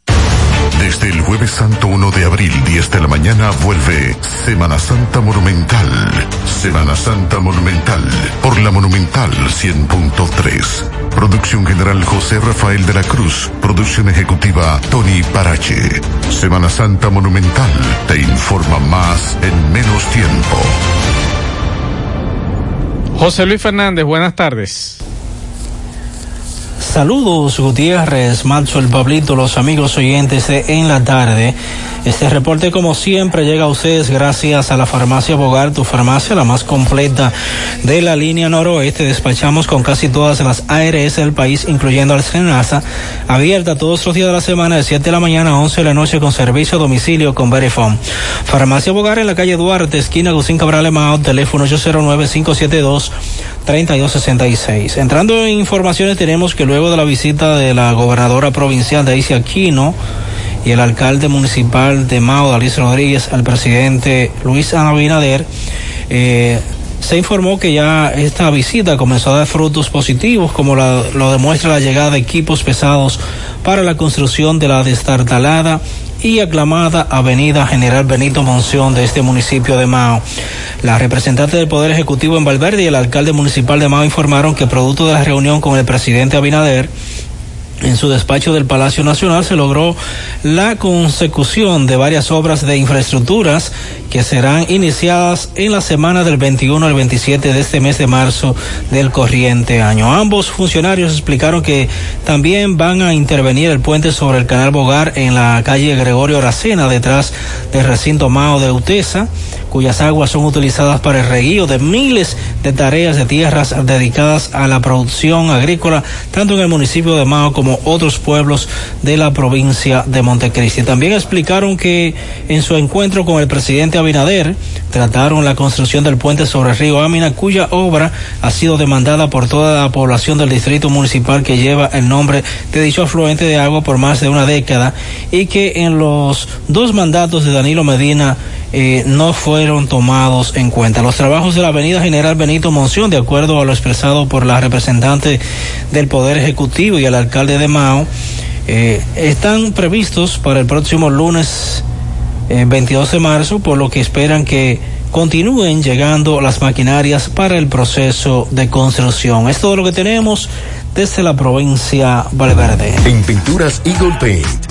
Desde el jueves santo 1 de abril, 10 de la mañana, vuelve Semana Santa Monumental. Semana Santa Monumental por la Monumental 100.3. Producción general José Rafael de la Cruz. Producción ejecutiva Tony Parache. Semana Santa Monumental te informa más en menos tiempo. José Luis Fernández, buenas tardes. Saludos Gutiérrez, Macho, el Pablito, los amigos oyentes de En la Tarde. Este reporte como siempre llega a ustedes gracias a la farmacia Bogar, tu farmacia la más completa de la línea noroeste. Despachamos con casi todas las ARS del país, incluyendo al Senasa, abierta todos los días de la semana de 7 de la mañana a 11 de la noche con servicio a domicilio con Verifone. Farmacia Bogar en la calle Duarte, esquina Gusín Cabral Emao, teléfono 809-572-3266. Entrando en informaciones tenemos que luego de la visita de la gobernadora provincial de Daisy Aquino, y el alcalde municipal de Mao, Dalís Rodríguez, al presidente Luis Abinader, eh, se informó que ya esta visita comenzó a dar frutos positivos, como la- lo demuestra la llegada de equipos pesados para la construcción de la destartalada y aclamada Avenida General Benito Monción de este municipio de Mao. La representante del Poder Ejecutivo en Valverde y el alcalde municipal de Mao informaron que producto de la reunión con el presidente Abinader, en su despacho del Palacio Nacional se logró la consecución de varias obras de infraestructuras que serán iniciadas en la semana del 21 al 27 de este mes de marzo del corriente año. Ambos funcionarios explicaron que también van a intervenir el puente sobre el canal Bogar en la calle Gregorio Aracena detrás del recinto Mao de Utesa cuyas aguas son utilizadas para el reguío de miles de tareas de tierras dedicadas a la producción agrícola, tanto en el municipio de Mao como otros pueblos de la provincia de Montecristi. También explicaron que en su encuentro con el presidente Abinader trataron la construcción del puente sobre el río Amina, cuya obra ha sido demandada por toda la población del distrito municipal que lleva el nombre de dicho afluente de agua por más de una década y que en los dos mandatos de Danilo Medina eh, no fueron tomados en cuenta. Los trabajos de la Avenida General Benito Monción, de acuerdo a lo expresado por la representante del Poder Ejecutivo y el alcalde de Mao, eh, están previstos para el próximo lunes eh, 22 de marzo, por lo que esperan que continúen llegando las maquinarias para el proceso de construcción. Es todo lo que tenemos desde la provincia Valverde. En Pinturas Eagle Paint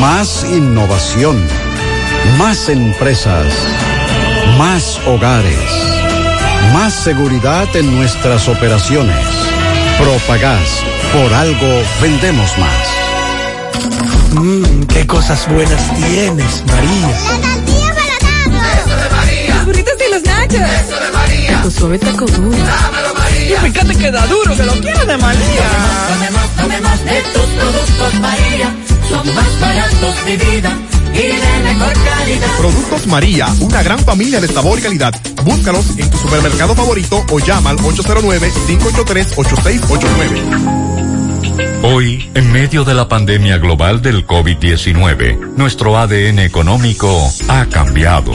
Más innovación. Más empresas. Más hogares. Más seguridad en nuestras operaciones. Propagás. Por algo vendemos más. Mmm, qué cosas buenas tienes, María. Eso de María. Los burritos y los nachos. Eso de María. Tu suave taco duro. Dámelo, María. Y fíjate que da duro, que lo quiero de María. Tomemos, tomemos de tus productos, María. Son más baratos de vida y de mejor calidad. Productos María, una gran familia de sabor y calidad. Búscalos en tu supermercado favorito o llama al 809-583-8689. Hoy, en medio de la pandemia global del COVID-19, nuestro ADN económico ha cambiado.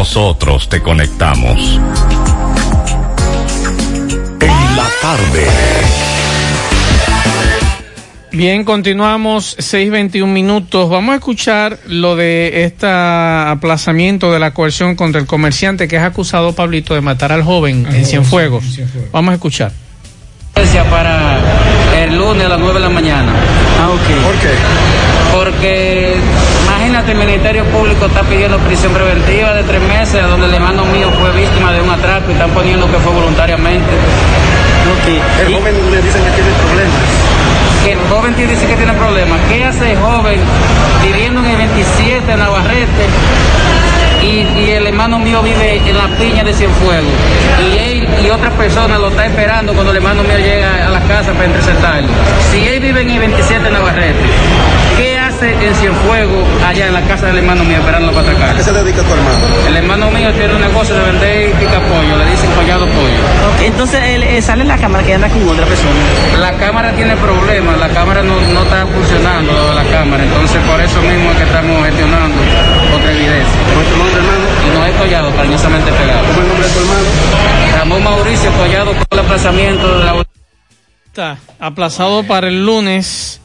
nosotros te conectamos. En la tarde. Bien, continuamos, 6.21 minutos. Vamos a escuchar lo de este aplazamiento de la coerción contra el comerciante que es acusado, Pablito, de matar al joven en Cienfuegos. Vamos a escuchar. Para el lunes a las 9 de la mañana. Ah, ok. ¿Por qué? Porque imagínate, el Ministerio Público está pidiendo prisión preventiva de tres meses, donde el hermano mío fue víctima de un atraco y están poniendo que fue voluntariamente. El joven le dicen que tiene problemas. Que el joven te dice que tiene problemas. ¿Qué hace el joven viviendo en el 27 en Navarrete? Y, y, el hermano mío vive en la piña de Cienfuegos. Y él y otras personas lo está esperando cuando el hermano mío llega a la casa para interceptarlo. Si él vive en el 27 en Navarrete, ¿qué en Cienfuegos allá en la casa del hermano mío esperando para atracar? ¿A qué se dedica tu hermano? El hermano mío tiene un negocio de vender pica pollo, le dicen collado pollo. Entonces él, eh, sale en la cámara que anda con otra persona. La cámara tiene problemas, la cámara no, no está funcionando, la cámara, entonces por eso mismo es que estamos gestionando otra evidencia. ¿Cómo es tu nombre, hermano? Y no es collado, cariñosamente pegado. ¿Cómo es el nombre de tu hermano? Ramón Mauricio Collado con el aplazamiento de la... Está aplazado para el lunes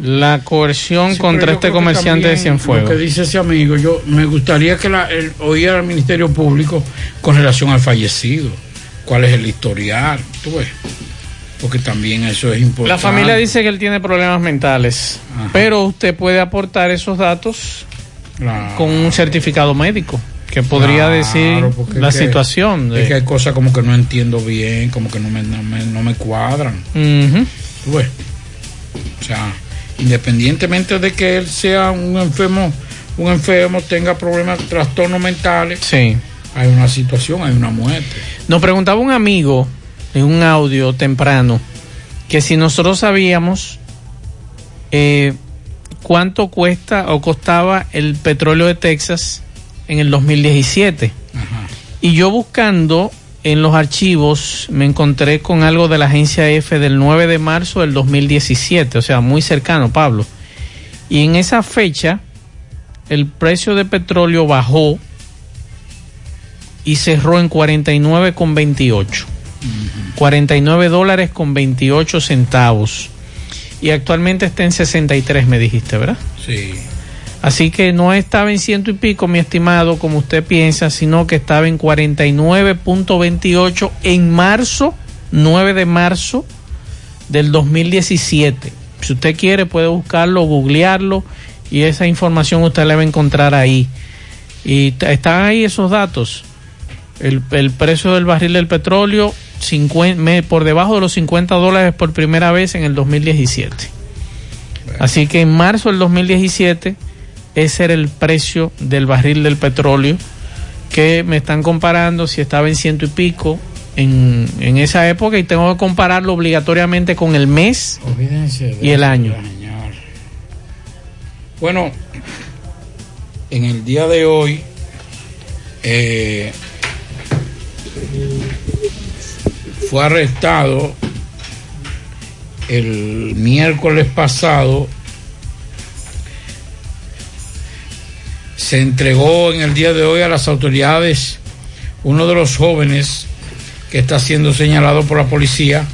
la coerción Sí, contra este comerciante de Cienfuegos. Lo que dice ese amigo, yo me gustaría que la, el, oír al Ministerio Público con relación al fallecido. ¿Cuál es el historial? Tú ves. Porque también eso es importante. La familia dice que él tiene problemas mentales, pero usted puede aportar esos datos Claro. con un certificado médico que podría Claro, decir la es que- situación. de- Es que hay cosas como que no entiendo bien, como que no me, no me, no me cuadran. Tú ves. O sea, independientemente de que él sea un enfermo, un enfermo, tenga problemas, trastornos mentales, Sí. hay una situación, hay una muerte. Nos preguntaba un amigo en un audio temprano que si nosotros sabíamos eh, cuánto cuesta o costaba el petróleo de Texas en el 2017. Y yo buscando en los archivos me encontré con algo de la agencia F del 9 de marzo del 2017, o sea, muy cercano, Pablo. Y en esa fecha el precio de petróleo bajó y cerró en 49,28. 49 dólares con 28 centavos. Y actualmente está en 63, me dijiste, ¿verdad? Sí. Así que no estaba en ciento y pico, mi estimado, como usted piensa, sino que estaba en 49.28 en marzo, 9 de marzo del 2017. Si usted quiere puede buscarlo, googlearlo y esa información usted la va a encontrar ahí. Y están ahí esos datos. El, el precio del barril del petróleo 50 me- por debajo de los 50 dólares por primera vez en el 2017. Así que en marzo del 2017 ese era el precio del barril del petróleo que me están comparando si estaba en ciento y pico en, en esa época y tengo que compararlo obligatoriamente con el mes y el año. señor. Bueno, en el día de hoy, eh, fue arrestado el miércoles pasado. Se entregó en el día de hoy a las autoridades uno de los jóvenes que está siendo señalado por la policía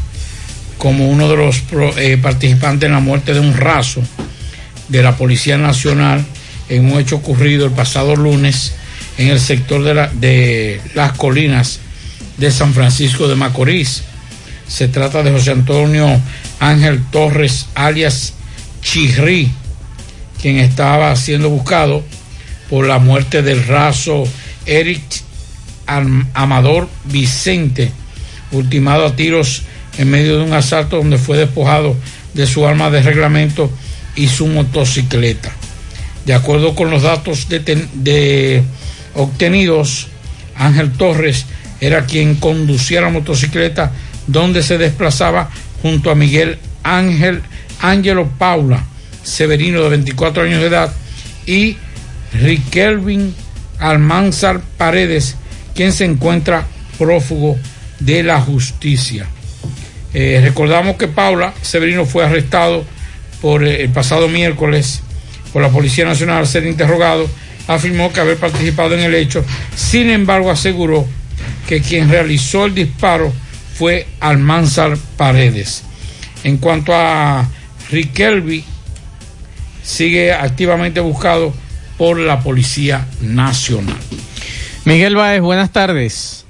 como uno de los eh, participantes en la muerte de un raso de la Policía Nacional en un hecho ocurrido el pasado lunes en el sector de, de las colinas de San Francisco de Macorís. Se trata de José Antonio Ángel Torres, alias Chirri, quien estaba siendo buscado por la muerte del raso Eric Am- Amador Vicente, ultimado a tiros en medio de un asalto donde fue despojado de su arma de reglamento y su motocicleta. De acuerdo con los datos de obtenidos, Ángel Torres era quien conducía la motocicleta donde se desplazaba junto a Miguel Ángel Ángelo Paula Severino de 24 años de edad y Riquelvin Almanzar Paredes, quien se encuentra prófugo de la justicia. Eh, recordamos que Paula Severino fue arrestado por eh, el pasado miércoles por la Policía Nacional al ser interrogado. Afirmó que haber participado en el hecho, sin embargo aseguró que quien realizó el disparo fue Almanzar Paredes. En cuanto a Riquelvi, sigue activamente buscado por la Policía Nacional. Miguel Báez, buenas tardes.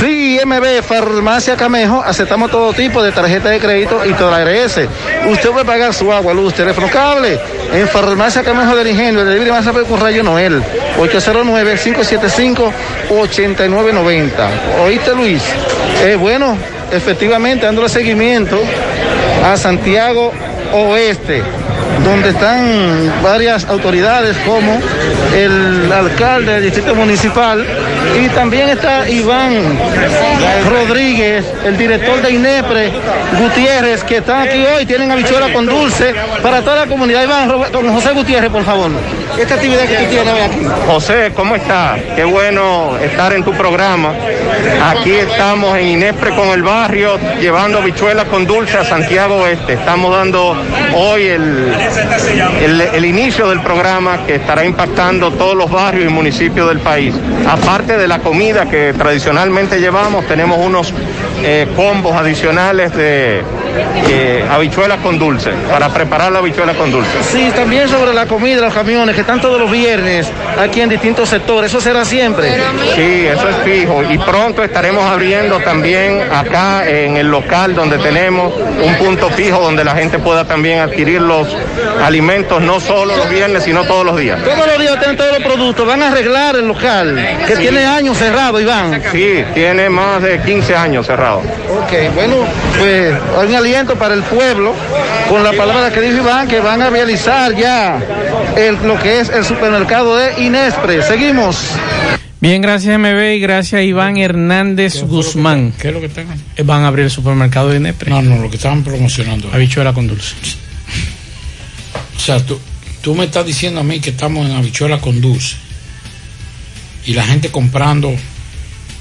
Sí, MB, Farmacia Camejo, aceptamos todo tipo de tarjeta de crédito y toda la ARS. Usted puede pagar su agua, luz, teléfono, cable en Farmacia Camejo del Ingenio, el delivery más rápido con Rayo Noel, 809-575-8990. ¿Oíste, Luis? Eh, bueno, efectivamente, dándole seguimiento a Santiago Oeste donde están varias autoridades como el alcalde del distrito municipal y también está Iván Rodríguez, el director de INEPRE, Gutiérrez, que están aquí hoy, tienen habichuela con dulce para toda la comunidad. Iván, con José Gutiérrez, por favor. Esta actividad que tú tienes hoy aquí. José, ¿cómo estás? Qué bueno estar en tu programa. Aquí estamos en Inespre con el barrio, llevando habichuelas con dulce a Santiago Oeste. Estamos dando hoy el, el, el inicio del programa que estará impactando todos los barrios y municipios del país. Aparte de la comida que tradicionalmente llevamos, tenemos unos eh, combos adicionales de eh, habichuelas con dulce, para preparar la habichuela con dulce. Sí, también sobre la comida, los camiones que están todos los viernes aquí en distintos sectores, eso será siempre. Sí, eso es fijo. Y pronto estaremos abriendo también acá en el local donde tenemos un punto fijo donde la gente pueda también adquirir los alimentos, no solo los viernes, sino todos los días. Todos los días tienen todos los productos, van a arreglar el local, que Sí. tiene años cerrado, Iván. Sí, tiene más de 15 años cerrado. Ok, bueno, pues hay un aliento para el pueblo con la palabra que dijo Iván, que van a realizar ya el- lo que es el supermercado de Inespre. Seguimos. Bien, gracias MB y gracias Iván Hernández Guzmán. ¿Qué es lo que tengan? Eh, Van a abrir el supermercado de Nepre. No, no, lo que estaban promocionando. Habichuela con dulce. O sea, tú, tú me estás diciendo a mí que estamos en habichuela con dulce y la gente comprando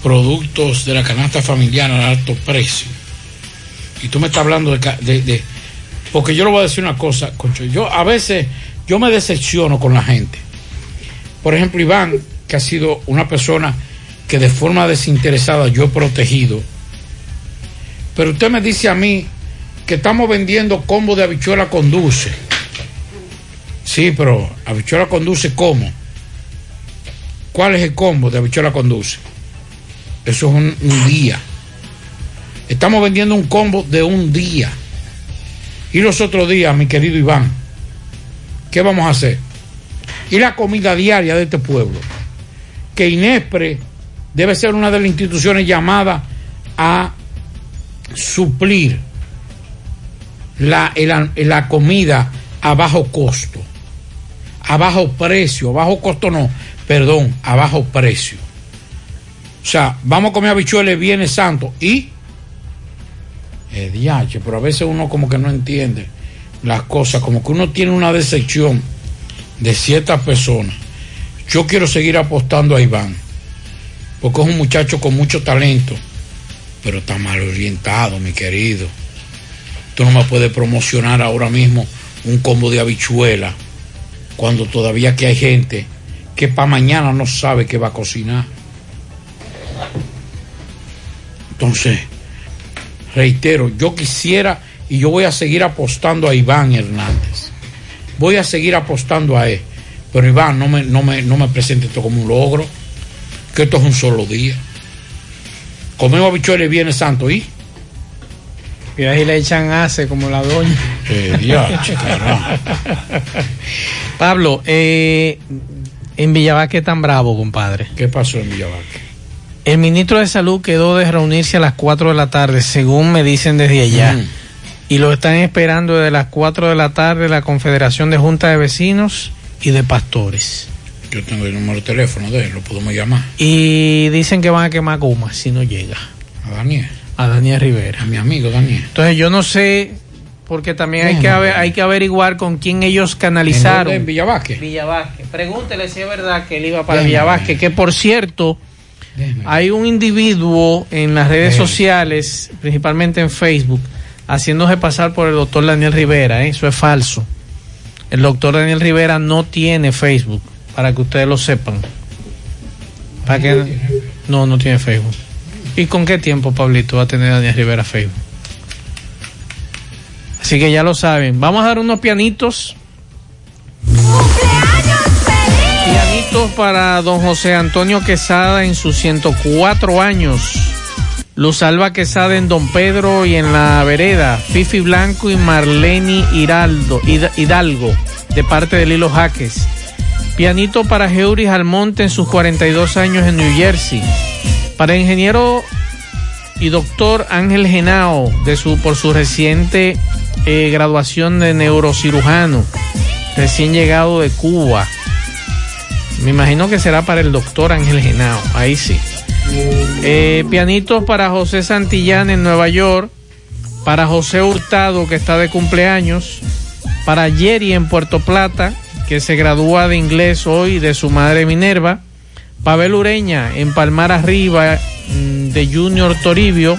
productos de la canasta familiar a alto precio. Y tú me estás hablando de, de- Porque yo le voy a decir una cosa, concho. Yo a veces, yo me decepciono con la gente. Por ejemplo, Iván, que ha sido una persona que de forma desinteresada yo he protegido. Pero usted me dice a mí que estamos vendiendo combo de habichuela con dulce. Sí, pero habichuela con dulce, ¿cómo? ¿Cuál es el combo de habichuela con dulce? Eso es un, día. Estamos vendiendo un combo de un día. Y los otros días, mi querido Iván, ¿qué vamos a hacer? Y la comida diaria de este pueblo. Que Inespre debe ser una de las instituciones llamadas a suplir la, la comida a bajo costo, a bajo precio, bajo costo no, perdón, a bajo precio. O sea, vamos a comer habichuelas viene santo y eh, pero a veces uno como que no entiende las cosas, como que uno tiene una decepción de ciertas personas. Yo quiero seguir apostando a Iván, porque es un muchacho con mucho talento, pero está mal orientado, mi querido. Tú no me puedes promocionar ahora mismo un combo de habichuela cuando todavía aquí hay gente que para mañana no sabe qué va a cocinar. Entonces, reitero, yo quisiera y yo voy a seguir apostando a Iván Hernández. Voy a seguir apostando a él. Pero Iván, no me, no me, no me presente esto como un logro, que esto es un solo día. Comemos habichuelas y viene santo y Y ahí le echan ace como la doña. Eh, carajo. Pablo, eh, en Villabaque tan bravo, compadre. ¿Qué pasó en Villabaque? El ministro de Salud quedó de reunirse a las 4 de la tarde, según me dicen desde allá. Mm. Y lo están esperando desde las 4 de la tarde la Confederación de Juntas de Vecinos y de Pastores. Yo tengo el número de teléfono de él, lo podemos llamar. Y dicen que van a quemar goma si no llega. A Daniel. A Daniel Rivera. A mi amigo Daniel. Entonces yo no sé, porque también hay que, hay que averiguar con quién ellos canalizaron. ¿En Villavasque? Villavasque. Pregúntele si es verdad que él iba para Villavasque, que por cierto, hay un individuo en las redes Déjame. sociales, principalmente en Facebook, haciéndose pasar por el doctor Daniel Rivera. ¿eh? Eso es falso. El doctor Daniel Rivera no tiene Facebook, para que ustedes lo sepan. Para que no, no tiene Facebook. ¿Y con qué tiempo, Pablito, va a tener Daniel Rivera Facebook? Así que ya lo saben. Vamos a dar unos pianitos. Pianitos para don José Antonio Quesada en sus 104 años. Luz Alba Quesada en Don Pedro y en la vereda. Fifi Blanco y Marleni Hiraldo, Hid- Hidalgo, de parte de Lilo Jaques. Pianito para Heuris Almonte en sus 42 años en New Jersey. Para ingeniero y doctor Ángel Genao de su, por su reciente eh, graduación de neurocirujano, recién llegado de Cuba. Me imagino que será para el doctor Ángel Genao, ahí sí. Eh, pianitos para José Santillán en Nueva York, para José Hurtado que está de cumpleaños, para Jerry en Puerto Plata, que se gradúa de inglés hoy de su madre Minerva, Pavel Ureña en Palmar Arriba mm, de Junior Toribio,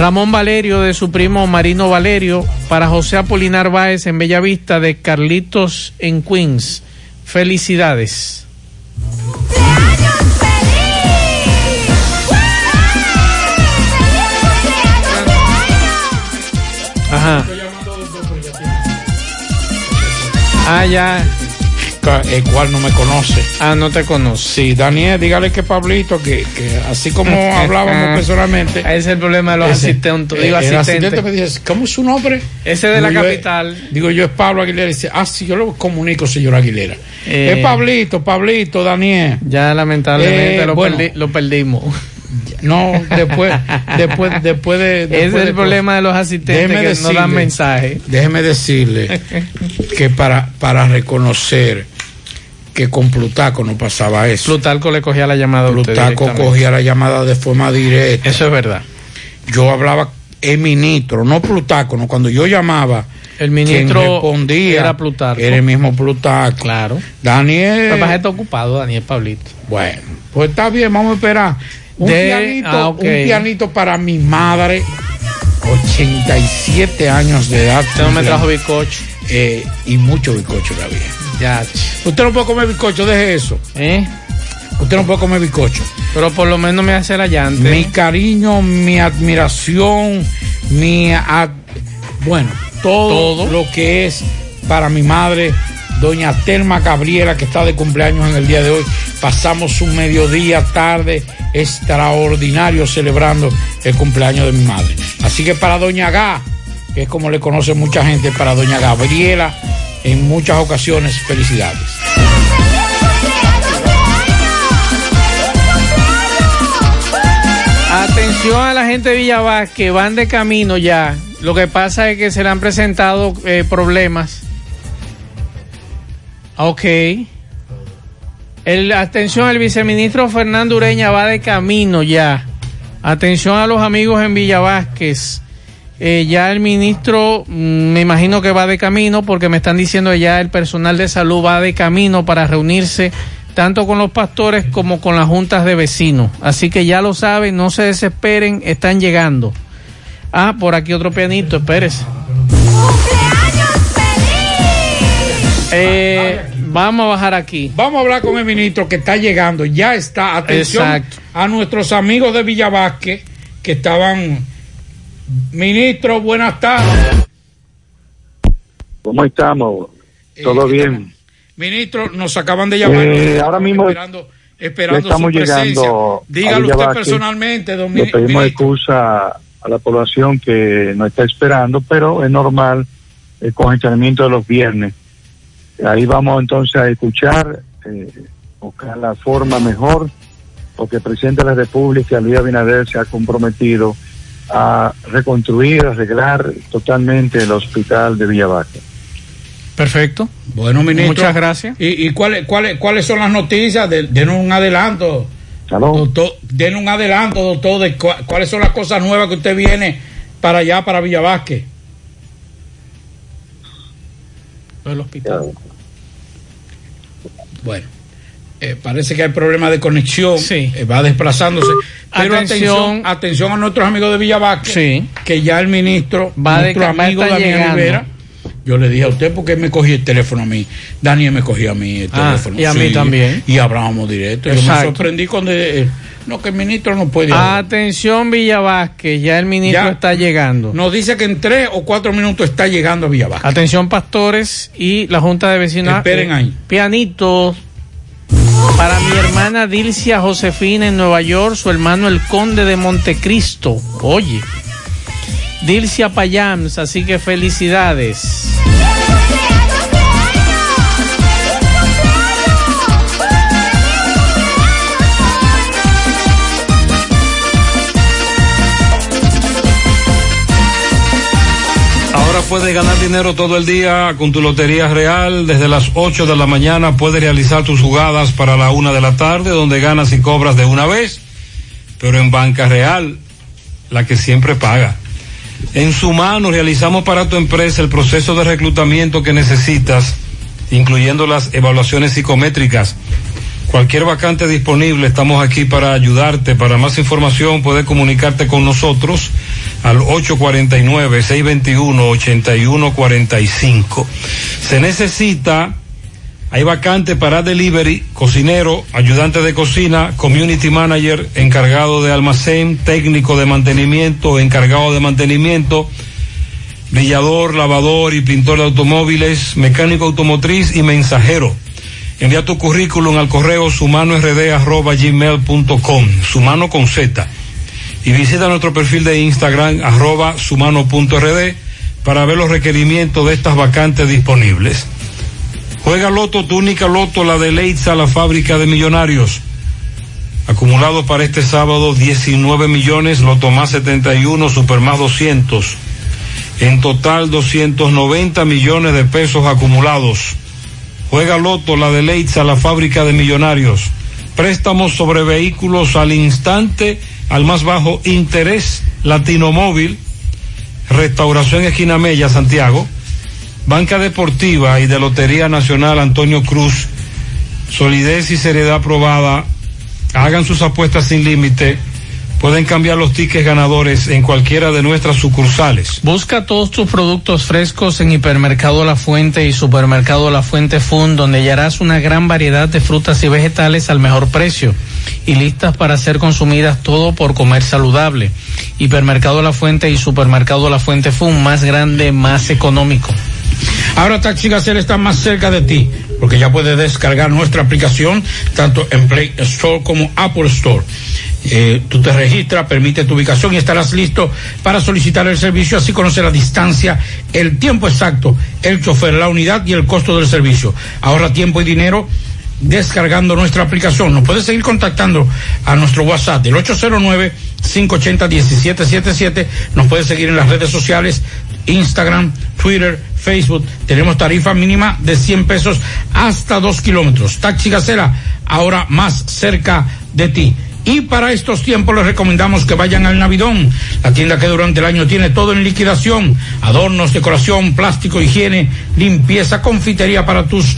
Ramón Valerio de su primo Marino Valerio, para José Apolinar Báez en Bellavista de Carlitos en Queens. Felicidades. Ajá. Ah, ya. El cual no me conoce. Ah, no te conoce. Sí, Daniel, dígale que Pablito, que, que así como hablábamos personalmente. Ese es el problema de los ese- asistentes. eh, Digo, el asistente. asistente me dice, ¿cómo es su nombre? Ese de la yo capital. digo yo es Pablo Aguilera. Dice, ah, sí, yo lo comunico, señor Aguilera. Eh, es Pablito, Pablito, Daniel. Ya lamentablemente Eh, lo, bueno. perdi- lo perdimos. No, después, después, después de. Ese es el de problema de los asistentes Déjeme que no dan mensaje. Déjeme decirle que para, para reconocer que con Plutarco no pasaba eso. Plutarco le cogía la llamada Plutarco cogía la llamada de forma directa. Eso es verdad. Yo hablaba el ministro, no Plutarco, no cuando yo llamaba. El ministro quien respondía era Plutarco. Era el mismo Plutarco. Claro. Daniel. Para está ocupado, Daniel Pablito. Bueno, pues está bien, vamos a esperar. Un, De- pianito, ah, un pianito para mi madre, 87 años de edad. Usted no me trajo bizcocho. Eh, y mucho bizcocho todavía. Ya. Usted no puede comer bizcocho, deje eso. ¿Eh? Usted no puede comer bizcocho. Pero por lo menos me hace la llanta. Mi cariño, mi admiración, mi. ad- bueno, todo, Todo. lo que es para mi madre, doña Telma Gabriela, que está de cumpleaños en el día de hoy. Pasamos un mediodía tarde extraordinario celebrando el cumpleaños de mi madre. Así que para doña Gá, que es como le conoce mucha gente, para doña Gabriela, en muchas ocasiones, felicidades. Atención a la gente de Villavaz que van de camino ya. Lo que pasa es que se le han presentado eh, problemas. Ok. El, atención, el viceministro Fernando Ureña va de camino ya. Atención a los amigos en Villa Vázquez. Eh, ya el ministro, mm, me imagino que va de camino porque me están diciendo ya el personal de salud va de camino para reunirse tanto con los pastores como con las juntas de vecinos. Así que ya lo saben, no se desesperen, están llegando. Ah, por aquí otro pianito, espérese. Eh, vamos a bajar aquí. Vamos a hablar con el ministro que está llegando, ya está. Atención Exacto. a nuestros amigos de Villavasque que estaban. Ministro, buenas tardes. ¿Cómo estamos? ¿Todo bien? Ministro, nos acaban de llamar. Eh, ahora mismo esperando, esperando estamos su presencia. llegando a Dígalo usted personalmente, don Le pedimos ministro. excusa a la población que nos está esperando, pero es normal el congestionamiento de los viernes. Ahí vamos entonces a escuchar, eh, buscar la forma mejor, porque el presidente de la República, Luis Abinader, se ha comprometido a reconstruir, arreglar totalmente el hospital de Villavasque. Perfecto. Bueno, ministro. Muchas gracias. ¿Y, y cuáles cuáles cuáles son las noticias? De- Denos un adelanto. Doctor, denos un adelanto, doctor, de cua- cuáles son las cosas nuevas que usted viene para allá, para Villa Vázquez. El hospital. Bueno, eh, parece que hay problemas de conexión. eh, va desplazándose. Pero Atención. atención, atención a nuestros amigos de Villa Vázquez, que ya el ministro, Va de nuestro a amigo Daniel llegando. Rivera, yo le dije a usted porque me cogí el teléfono a mí. Daniel me cogió a mí el Ah, teléfono. y a mí también. Y hablábamos directo. Yo me Exacto. sorprendí cuando eh, no que el ministro no puede. hablar. Atención Villa Vázquez, ya el ministro Ya. está llegando. Nos dice que en tres o cuatro minutos está llegando a Villa Vázquez. Atención pastores y la Junta de Vecinos. Esperen Eh, ahí. Pianitos. Para mi hermana Dilcia Josefina en Nueva York, su hermano el conde de Montecristo. Oye. Dilcia Payams, así que felicidades. Puedes ganar dinero todo el día con tu Lotería Real. Desde las 8 de la mañana puedes realizar tus jugadas para la 1 de la tarde, donde ganas y cobras de una vez, pero en Banca Real, la que siempre paga. En su mano realizamos para tu empresa el proceso de reclutamiento que necesitas, incluyendo las evaluaciones psicométricas. Cualquier vacante disponible, estamos aquí para ayudarte. Para más información puedes comunicarte con nosotros al 849-621-8145. Se necesita, hay vacante para delivery, cocinero, ayudante de cocina, community manager, encargado de almacén, técnico de mantenimiento, encargado de mantenimiento, brillador, lavador y pintor de automóviles, mecánico automotriz y mensajero. Envía tu currículum al correo sumanord@gmail.com, sumano con Z. Y visita nuestro perfil de Instagram arroba sumano.rd para ver los requerimientos de estas vacantes disponibles. Juega Loto, tu única Loto, la de Leitza, la fábrica de millonarios. Acumulado para este sábado 19 millones, Loto más 71, Super más 200. En total 290 millones de pesos acumulados. Juega Loto, la de Leitza, la fábrica de millonarios. Préstamos sobre vehículos al instante, al más bajo interés, Latino Móvil, Restauración Esquina Mella, Santiago, Banca Deportiva y de Lotería Nacional Antonio Cruz, solidez y seriedad aprobada. Hagan sus apuestas sin límite. Pueden cambiar los tickets ganadores en cualquiera de nuestras sucursales. Busca todos tus productos frescos en Hipermercado La Fuente y Supermercado La Fuente Fun, donde hallarás una gran variedad de frutas y vegetales al mejor precio y listas para ser consumidas todo por comer saludable. Hipermercado La Fuente y Supermercado La Fuente Fun, más grande, más económico. Ahora Taxi Gacela está más cerca de ti, porque ya puedes descargar nuestra aplicación tanto en Play Store como Apple Store. Eh, tú te registras, permite tu ubicación y estarás listo para solicitar el servicio, así conocer la distancia, el tiempo exacto, el chofer, la unidad y el costo del servicio. Ahorra tiempo y dinero descargando nuestra aplicación. Nos puedes seguir contactando a nuestro WhatsApp del 809-580-1777. Nos puedes seguir en las redes sociales, Instagram, Twitter, Facebook. Tenemos tarifa mínima de 100 pesos hasta 2 kilómetros. Taxi Gacela, ahora más cerca de ti. Y para estos tiempos les recomendamos que vayan al Navidón, la tienda que durante el año tiene todo en liquidación, adornos, decoración, plástico, higiene, limpieza, confitería para tus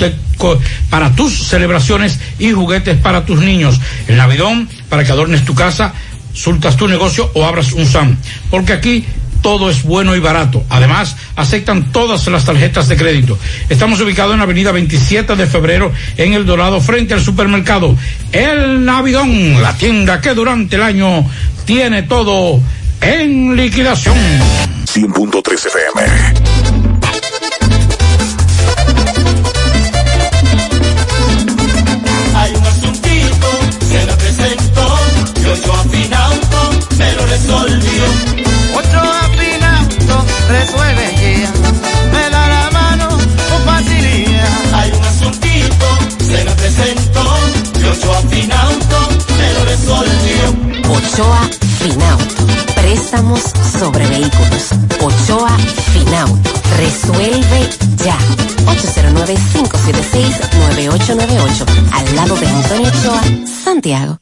para tus celebraciones y juguetes para tus niños. El Navidón para que adornes tu casa, sultas tu negocio o abras un SAM, porque aquí todo es bueno y barato. Además, aceptan todas las tarjetas de crédito. Estamos ubicados en la avenida 27 de febrero en El Dorado, frente al supermercado El Navidón, la tienda que durante el año tiene todo en liquidación. 100.3 FM. Hay un asuntito, se me presentó, yo yo afinauto, me lo resolvió. Otro afinauto resuelve ya. Me da la mano con facilidad. Hay un asuntito, se me presentó, yo yo afinauto, me lo resolvió. Ochoa Finauto. Préstamos sobre vehículos. Ochoa Finauto. Resuelve ya. 809-576-9898. Al lado de Antonio Ochoa, Santiago.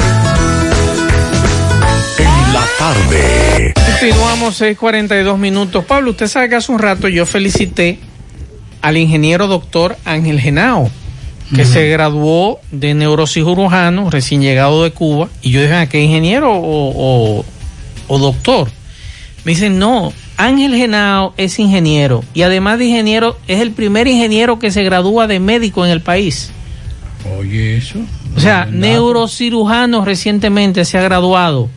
Tarde. Continuamos 6:42 minutos. Pablo, usted sabe que hace un rato yo felicité al ingeniero doctor Ángel Genao, que se graduó de neurocirujano, recién llegado de Cuba. Y yo dije, ¿a qué ingeniero o, o- o doctor? Me dicen, no, Ángel Genao es ingeniero. Y además de ingeniero, es el primer ingeniero que se gradúa de médico en el país. Oye, eso. O sea, neurocirujano recientemente se ha graduado.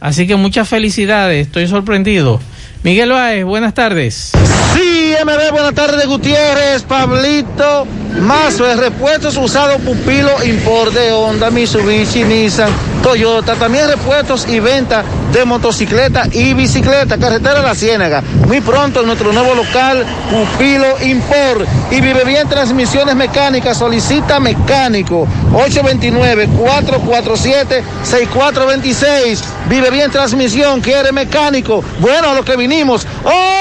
Así que muchas felicidades, estoy sorprendido. Miguel Báez, buenas tardes. Sí, MB, buenas tardes, Gutiérrez, Pablito, Mazo, de repuestos usados Pupilo Import de Honda, Mitsubishi, Nissan, Toyota, también repuestos y venta de motocicleta y bicicleta, carretera La Ciénaga. Muy pronto en nuestro nuevo local, Pupilo Import. Y vive bien transmisiones mecánicas, solicita mecánico, 829-447-6426. Vive bien transmisión, quiere mecánico. Bueno, a lo que vinimos,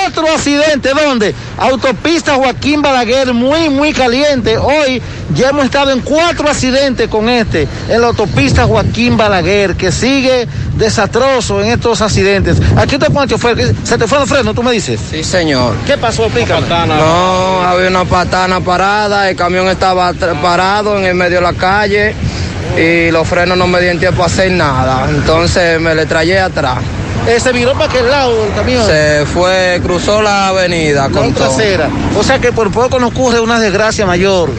otro accidente, ¿dónde? Autopista Joaquín Balaguer, muy, muy caliente. Hoy ya hemos estado en cuatro accidentes con este, en la autopista Joaquín Balaguer, que sigue desastroso en estos accidentes. Aquí te pone chofer, ¿qué- ¿se te fue el freno, tú me dices? Sí, señor. ¿Qué pasó? Explícame. No, había una patana parada, el camión estaba parado en el medio de la calle y los frenos no me dieron tiempo a hacer nada. Entonces me le traje atrás. Eh, se viró para aquel lado el camión. Se fue, cruzó la avenida con trasera. O sea que por poco nos ocurre una desgracia mayor.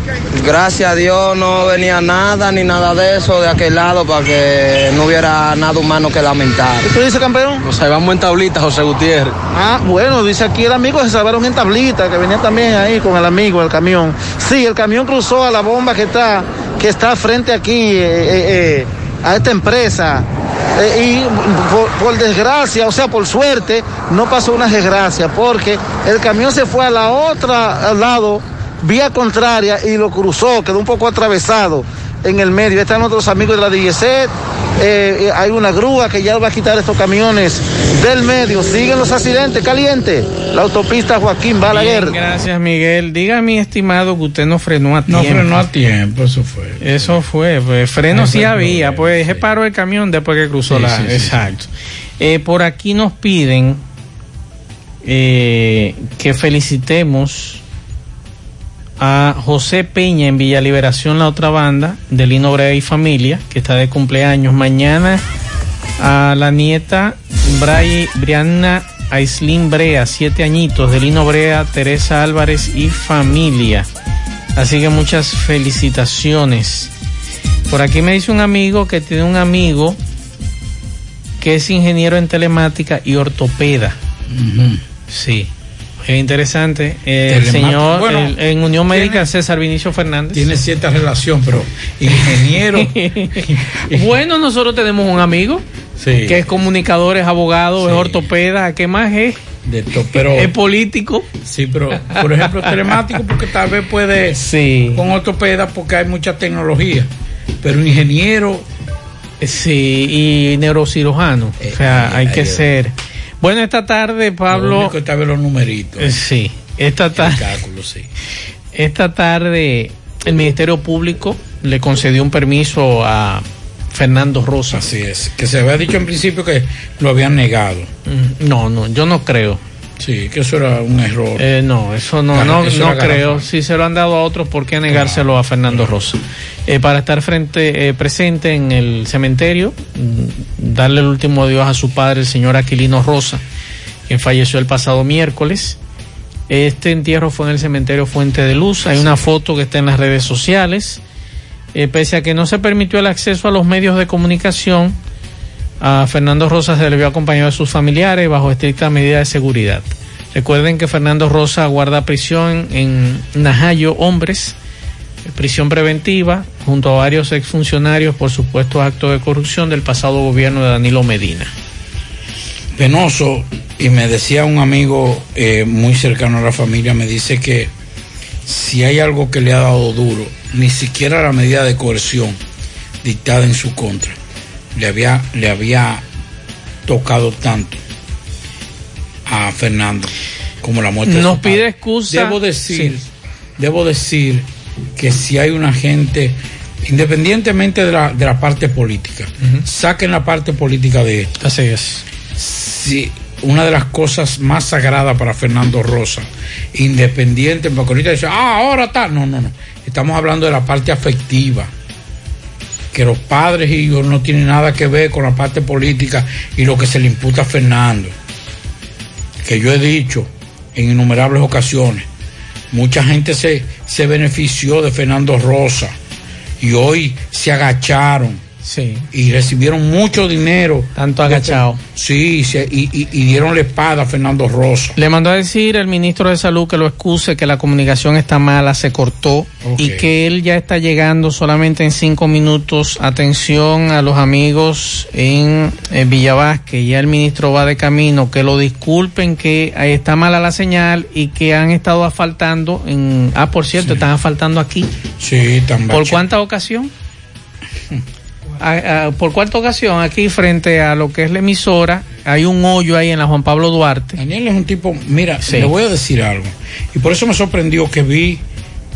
Gracias a Dios no venía nada ni nada de eso de aquel lado para que no hubiera nada humano que lamentar. ¿Qué tú dices, campeón? Nos salvamos en tablita, José Gutiérrez. Ah, bueno, dice aquí el amigo que se salvaron en tablita, que venía también ahí con el amigo, el camión. Sí, el camión cruzó a la bomba que está, que está frente aquí, eh, eh, eh, a esta empresa. Eh, y por, por desgracia, o sea, por suerte, no pasó una desgracia, porque el camión se fue a la otra al lado, vía contraria, y lo cruzó, quedó un poco atravesado en el medio. Están otros amigos de la DGC, eh, eh, hay una grúa que ya va a quitar estos camiones del medio. Siguen los accidentes calientes. La autopista Joaquín Balaguer. Bien, gracias, Miguel. Diga, mi estimado, que usted no frenó a No tiempo. frenó a tiempo, eso fue. Eso fue, pues, freno Ah, sí había, pues se paró el camión después que cruzó Sí, la... sí, sí, exacto. Eh, por aquí nos piden eh, que felicitemos a José Peña en Villa Liberación, la otra banda, de Lino Brea y Familia, que está de cumpleaños. Mañana a la nieta Bray, Brianna Aislin Brea, siete añitos, de Lino Brea, Teresa Álvarez y familia. Así que muchas felicitaciones. Por aquí me dice un amigo que tiene un amigo que es ingeniero en telemática y ortopeda. Sí. Es interesante. El señor Bueno, el- en Unión Médica César Vinicio Fernández. Tiene cierta relación, pero ingeniero. bueno, nosotros tenemos un amigo Sí. que es comunicador, es abogado, es ortopeda. ¿Qué más es? De to- pero, es político. Sí, pero por ejemplo, telemático, porque tal vez puede. Sí. Con ortopeda, porque hay mucha tecnología. Pero ingeniero. Sí, y neurocirujano. o sea, hay que ser. Bueno, esta tarde, Lo Pablo. único está los numeritos. Eh, Sí, esta tarde. sí. Esta tarde el Ministerio Público le concedió un permiso a Fernando Rosa. Así es. Que se había dicho en principio que lo habían negado. Mm, No, no, yo no creo. Sí, que eso era un error. Eh, no, eso no, no, eso no era creo. Si se lo han dado a otros, ¿por qué negárselo a Fernando Rosa? Eh, para estar frente, eh, presente en el cementerio, mm, darle el último adiós a su padre, el señor Aquilino Rosa, quien falleció el pasado miércoles. Este entierro fue en el cementerio Fuente de Luz. Hay una foto que está en las redes sociales. Eh, pese a que no se permitió el acceso a los medios de comunicación, a Fernando Rosa se le vio acompañado de sus familiares bajo estricta medida de seguridad. Recuerden que Fernando Rosa guarda prisión en Najayo Hombres, prisión preventiva, junto a varios exfuncionarios por supuestos actos de corrupción del pasado gobierno de Danilo Medina. penoso y me decía un amigo eh, muy cercano a la familia, me dice que si hay algo que le ha dado duro, ni siquiera la medida de coerción dictada en su contra le había, le había tocado tanto a Fernando como la muerte de Nos padre. pide excusa. Debo decir, Sí. debo decir que si hay una gente, independientemente de la, de la parte política, saquen la parte política de esto. Así es. Sí, una de las cosas más sagradas para Fernando Rosa, independiente, porque ahorita dice, ah, ahora está. No, no, no. Estamos hablando de la parte afectiva. Que los padres y hijos no tienen nada que ver con la parte política y lo que se le imputa a Fernando. Que yo he dicho en innumerables ocasiones, mucha gente se, se benefició de Fernando Rosa y hoy se agacharon Sí. y recibieron mucho dinero. Tanto agachado. Sí, se- y, y, y dieron la espada a Fernando Rosa. Le mandó a decir el ministro de Salud que lo excuse, que la comunicación está mala, se cortó y que él ya está llegando solamente en cinco minutos. Atención a los amigos en, eh, Villavasque, ya el ministro va de camino, que lo disculpen, que ahí está mala la señal y que han estado asfaltando en... Ah, por cierto, están asfaltando aquí. Sí, tan ¿Por cuánta ocasión? ¿Por cuánta ocasión? Aquí frente a lo que es la emisora, hay un hoyo ahí en la Juan Pablo Duarte. Daniel es un tipo, mira, Sí. le voy a decir algo. Y por eso me sorprendió que vi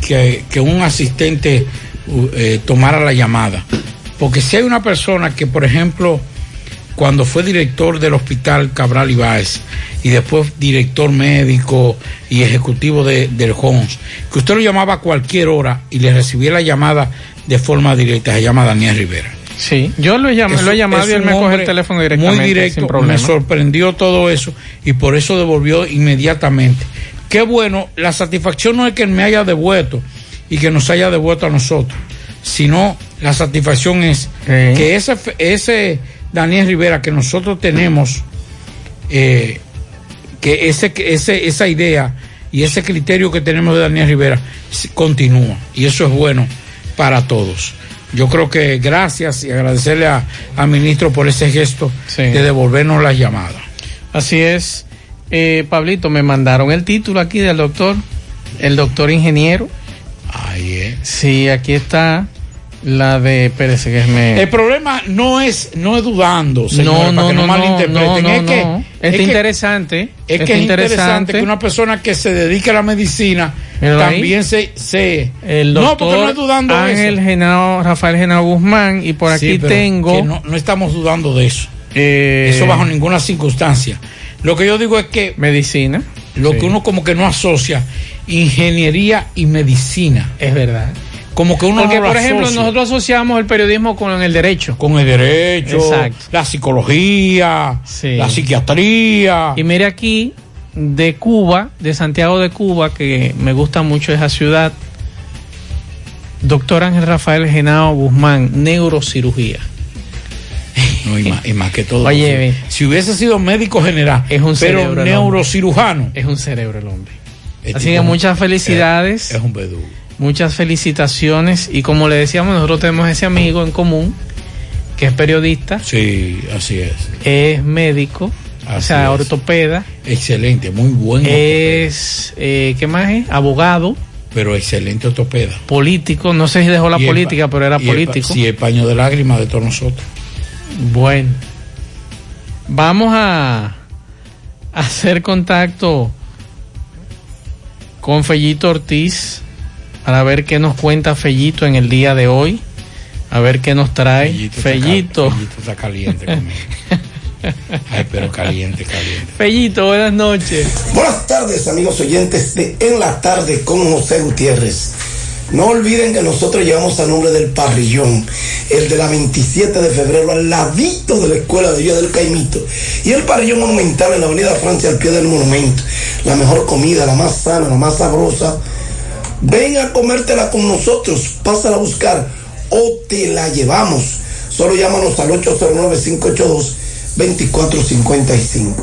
que, que un asistente uh, eh, tomara la llamada. Porque si hay una persona que, por ejemplo, cuando fue director del hospital Cabral Ibáez y después director médico y ejecutivo de, del HOMS, que usted lo llamaba a cualquier hora y le recibía la llamada de forma directa, se llama Daniel Rivera. Sí, yo lo he, llam- lo he llamado y él me coge el teléfono directamente. Muy directo, sin problema. me sorprendió todo eso y por eso devolvió inmediatamente. Qué bueno, la satisfacción no es que él me haya devuelto y que nos haya devuelto a nosotros, sino la satisfacción es que ese, ese Daniel Rivera que nosotros tenemos, eh, que ese, ese, esa idea y ese criterio que tenemos de Daniel Rivera continúa y eso es bueno para todos. Yo creo que gracias y agradecerle a- al ministro por ese gesto de devolvernos las llamadas. Así es. Eh, Pablito, me mandaron el título aquí del doctor, el doctor ingeniero. Ahí es. Sí, aquí está la de Pérez que me... El problema no es, no es dudando, señores, no, para no, que no, no, malinterpreten. no, es que, es Está que- interesante. Es que es interesante que una persona que se dedique a la medicina Míralo ahí. también se, se El no, porque no es dudando Ángel eso. Genao, Rafael Genao Guzmán y por Sí, aquí tengo... que no, no estamos dudando de eso. eh, Eso bajo ninguna circunstancia. Lo que yo digo es que medicina. Lo Sí. que uno como que no asocia ingeniería y medicina. Es verdad. Como que uno Porque, no por ejemplo, asocia. nosotros asociamos el periodismo con el derecho. con el derecho, Exacto. la psicología, Sí. la psiquiatría. Y mire aquí, de Cuba, de Santiago de Cuba, que me gusta mucho esa ciudad. Doctor Ángel Rafael Genao Guzmán, neurocirugía. No, y más, y más que todo. Oye, si- hubiese sido médico general, Es un pero cerebro neurocirujano. Es un cerebro el hombre. Este Así que muchas felicidades. Es un bedú. Muchas felicitaciones. Y como le decíamos, nosotros tenemos ese amigo en común, que es periodista, Sí, así es. es médico, o Así sea, es. ortopeda, Excelente, muy buen es, eh, ¿qué más es? Abogado, pero excelente ortopeda. político, no sé si dejó la Y política, pero era y el político. Sí, el paño de lágrimas de todos nosotros. Bueno, vamos a hacer contacto con Fellito Ortiz, para ver qué nos cuenta Fellito en el día de hoy. A ver qué nos trae Fellito Fellito. está cal- Fellito está caliente conmigo. Ay, pero caliente, caliente. Fellito, buenas noches. Buenas tardes, amigos oyentes de En la Tarde con José Gutiérrez. No olviden que nosotros llevamos a nombre del parrillón, el de la 27 de febrero, al ladito de la Escuela de Villa del Caimito, y el parrillón monumental en la Avenida Francia, al pie del monumento. La mejor comida, la más sana, la más sabrosa. Ven a comértela con nosotros, pásala a buscar o te la llevamos. Solo llámanos al 809-582-2455.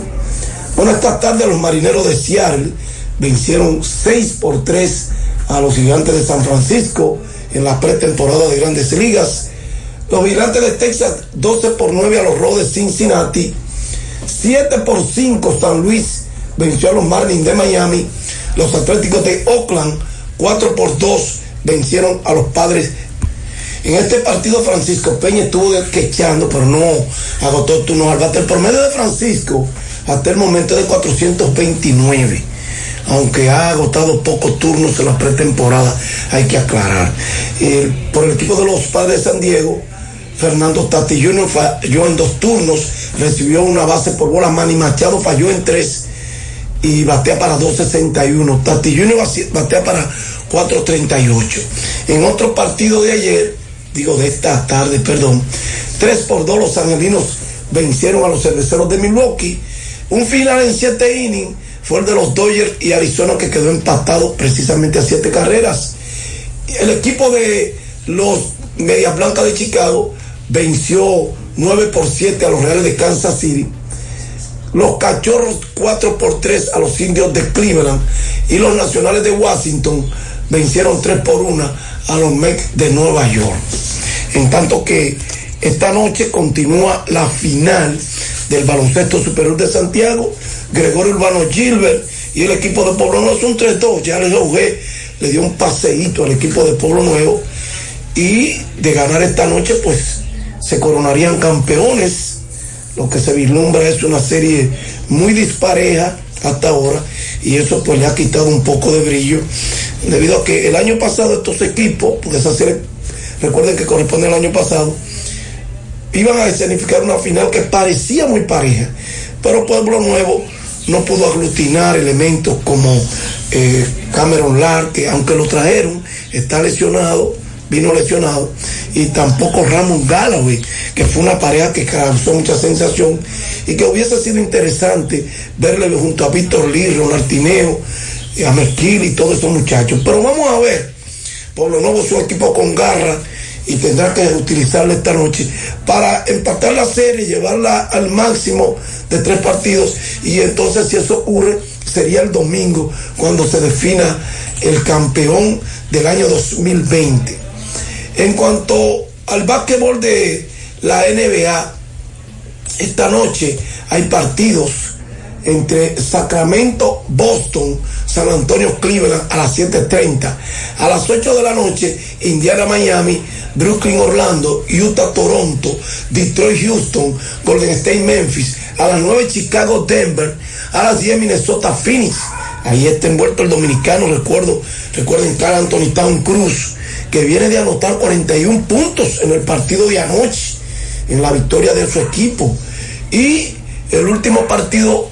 Bueno, esta tarde los marineros de Seattle vencieron 6 por 3 a los gigantes de San Francisco en la pretemporada de grandes ligas. Los vigilantes de Texas 12 por 9 a los Rojos de Cincinnati. 7 por 5 San Luis venció a los Marlins de Miami. Los Atléticos de Oakland 4 por 2 vencieron a los Padres. En este partido Francisco Peña estuvo quechando, pero no agotó turnos al bate. El promedio de Francisco hasta el momento es de 429 aunque ha agotado pocos turnos en la pretemporada, hay que aclarar. Por el equipo de los padres de San Diego, Fernando Tati Jr. falló en dos turnos, recibió una base por bola, Manny Machado falló en tres y batea para 2.61. Tati Jr. batea para 4.38. En otro partido de ayer, digo de esta tarde, perdón, 3 por 2 los angelinos vencieron a los cerveceros de Milwaukee. Un final en 7 innings fue el de los Dodgers y Arizona que quedó empatado precisamente a 7 carreras. El equipo de los Medias Blancas de Chicago venció 9 por 7 a los Reales de Kansas City. Los Cachorros 4 por 3 a los Indios de Cleveland y los Nacionales de Washington vencieron 3 por 1 a los Mets de Nueva York. En tanto que esta noche continúa la final del baloncesto superior de Santiago. Gregorio Urbano Gilbert y el equipo de Pueblo Nuevo son 3-2. Ya el GOG le dio un paseíto al equipo de Pueblo Nuevo y de ganar esta noche pues se coronarían campeones. Lo que se vislumbra es una serie muy dispareja hasta ahora y eso pues le ha quitado un poco de brillo debido a que el año pasado estos equipos, porque esa serie recuerden que corresponde al año pasado, iban a escenificar una final que parecía muy pareja, pero Pueblo Nuevo no pudo aglutinar elementos como eh, Cameron Lark, que aunque lo trajeron, está lesionado, vino lesionado, y tampoco Ramón Galloway, que fue una pareja que causó mucha sensación y que hubiese sido interesante verle junto a Víctor Lee, Ronald Tineo, a Merquil y todos esos muchachos. Pero vamos a ver, Pueblo Nuevo es un equipo con garra y tendrá que utilizarla esta noche para empatar la serie, llevarla al máximo de tres partidos y entonces si eso ocurre sería el domingo cuando se defina el campeón del año 2020. En cuanto al básquetbol de la NBA, esta noche hay partidos entre Sacramento, Boston, San Antonio, Cleveland a las 7.30. A las 8 de la noche, Indiana, Miami, Brooklyn, Orlando, Utah, Toronto, Detroit, Houston, Golden State, Memphis. A las 9, Chicago, Denver. A las 10, Minnesota, Phoenix. Ahí está envuelto el dominicano, recuerdo, recuerden Carl Anthony Town Cruz, que viene de anotar 41 puntos en el partido de anoche, en la victoria de su equipo. Y el último partido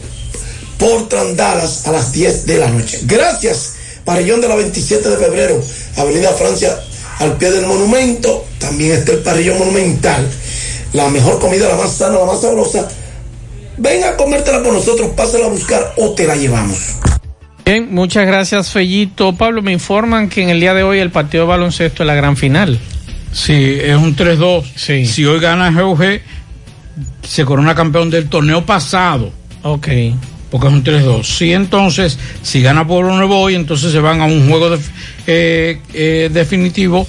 Portland Dallas a las 10 de la noche. Gracias, Parrillón de la 27 de febrero, Avenida Francia, al pie del monumento. También está el Parrillón Monumental. La mejor comida, la más sana, la más sabrosa. Ven a comértela con nosotros, pásala a buscar o te la llevamos. Bien, muchas gracias, Fellito. Pablo, me informan que en el día de hoy el partido de baloncesto es la gran final. Sí, es un 3-2. Sí. Si hoy gana GUG, se corona campeón del torneo pasado. Ok. Porque es un 3-2. Sí, entonces, si gana Pueblo Nuevo hoy, entonces se van a un juego de- eh, eh, definitivo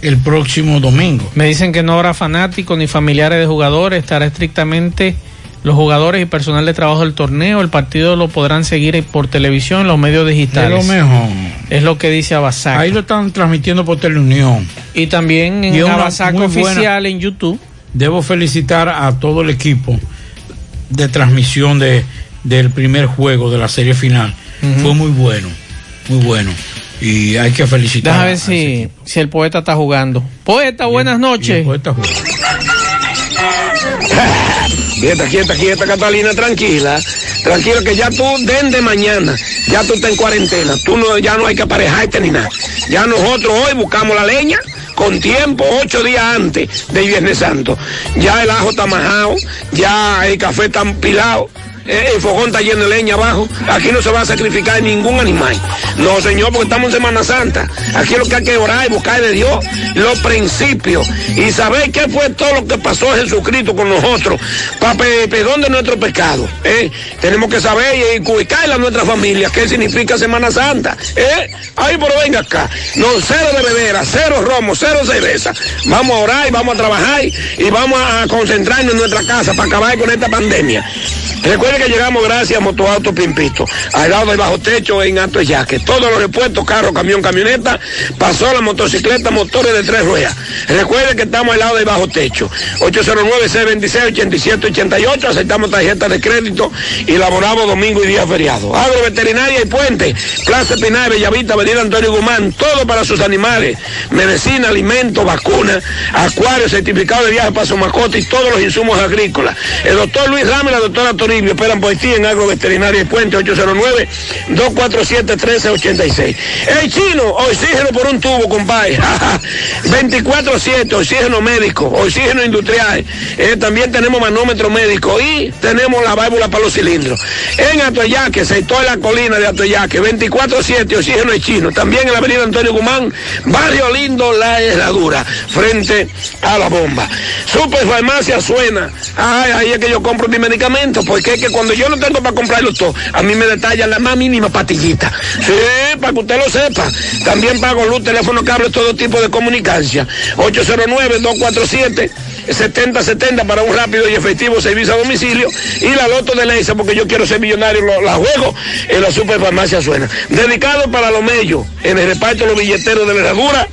el próximo domingo. Me dicen que no habrá fanáticos ni familiares de jugadores, estará estrictamente los jugadores y personal de trabajo del torneo. El partido lo podrán seguir por televisión, en los medios digitales. Es lo mejor. Es lo que dice Abasac. Ahí lo están transmitiendo por Teleunión. Y también en Y una Abasac muy oficial buena- en YouTube. Debo felicitar a todo el equipo de transmisión de, del primer juego de la serie final. Fue muy bueno. muy bueno. Y hay que felicitar. Déjame ver si, si el poeta está jugando. Poeta, buenas noches. Quieta, quieta, quieta, Catalina, tranquila. Tranquila que ya tú, desde mañana, ya tú estás en cuarentena. Tú no, ya no hay que aparejarte ni nada. Ya nosotros hoy buscamos la leña con tiempo, ocho días antes del Viernes Santo. Ya el ajo está majado, ya el café está pilado. Eh, El fogón está lleno de leña abajo. Aquí no se va a sacrificar ningún animal. No, señor, porque estamos en Semana Santa. Aquí lo que hay que orar y buscar de Dios los principios. Y saber qué fue todo lo que pasó Jesucristo con nosotros. Para perdón de nuestro pecado. ¿eh? Tenemos que saber y inculcarle a nuestra familia qué significa Semana Santa. ¿eh? Ahí, pero venga acá. No, cero de bebera, cero romo, cero cerveza. Vamos a orar y vamos a trabajar y vamos a concentrarnos en nuestra casa para acabar con esta pandemia. Que llegamos gracias a Motoauto Pimpito, al lado del bajo techo en Alto Yaque. Todos los repuestos, carro, camión, camioneta, pasó la motocicleta, motores de tres ruedas. Recuerde que estamos al lado del bajo techo. 809-626-8788, aceptamos tarjetas de crédito y laboramos domingo y día feriado. Agroveterinaria y puente, Plaza Pinar, Bellavista, Avenida Antonio Guzmán, todo para sus animales, medicina, alimentos, vacunas, acuarios, certificado de viaje para su mascota y todos los insumos agrícolas. El doctor Luis Ramos y la doctora Toribio esperan por ti en Agroveterinaria y Puente 809-247-1386. El chino, oxígeno por un tubo, compadre. 24-7, oxígeno médico, oxígeno industrial. Eh, también tenemos manómetro médico y tenemos la válvula para los cilindros. En Atoyaque, sector de la colina de Atoyaque, 24-7, oxígeno el chino. También en la avenida Antonio Guzmán, barrio lindo, la herradura, frente a la bomba. Super farmacia suena. Ay, ahí es que yo compro mi medicamento, porque es que cuando yo no tengo para comprarlo todo, a mí me detallan la más mínima patillita. Sí, para que usted lo sepa. También pago luz, teléfono, cable, todo tipo de comunicancia. 809-247. 70-70 para un rápido y efectivo servicio a domicilio y la loto de Leisa porque yo quiero ser millonario, lo- la juego en la superfarmacia suena. Dedicado para los mellos, en el reparto de los billeteros de la herradura,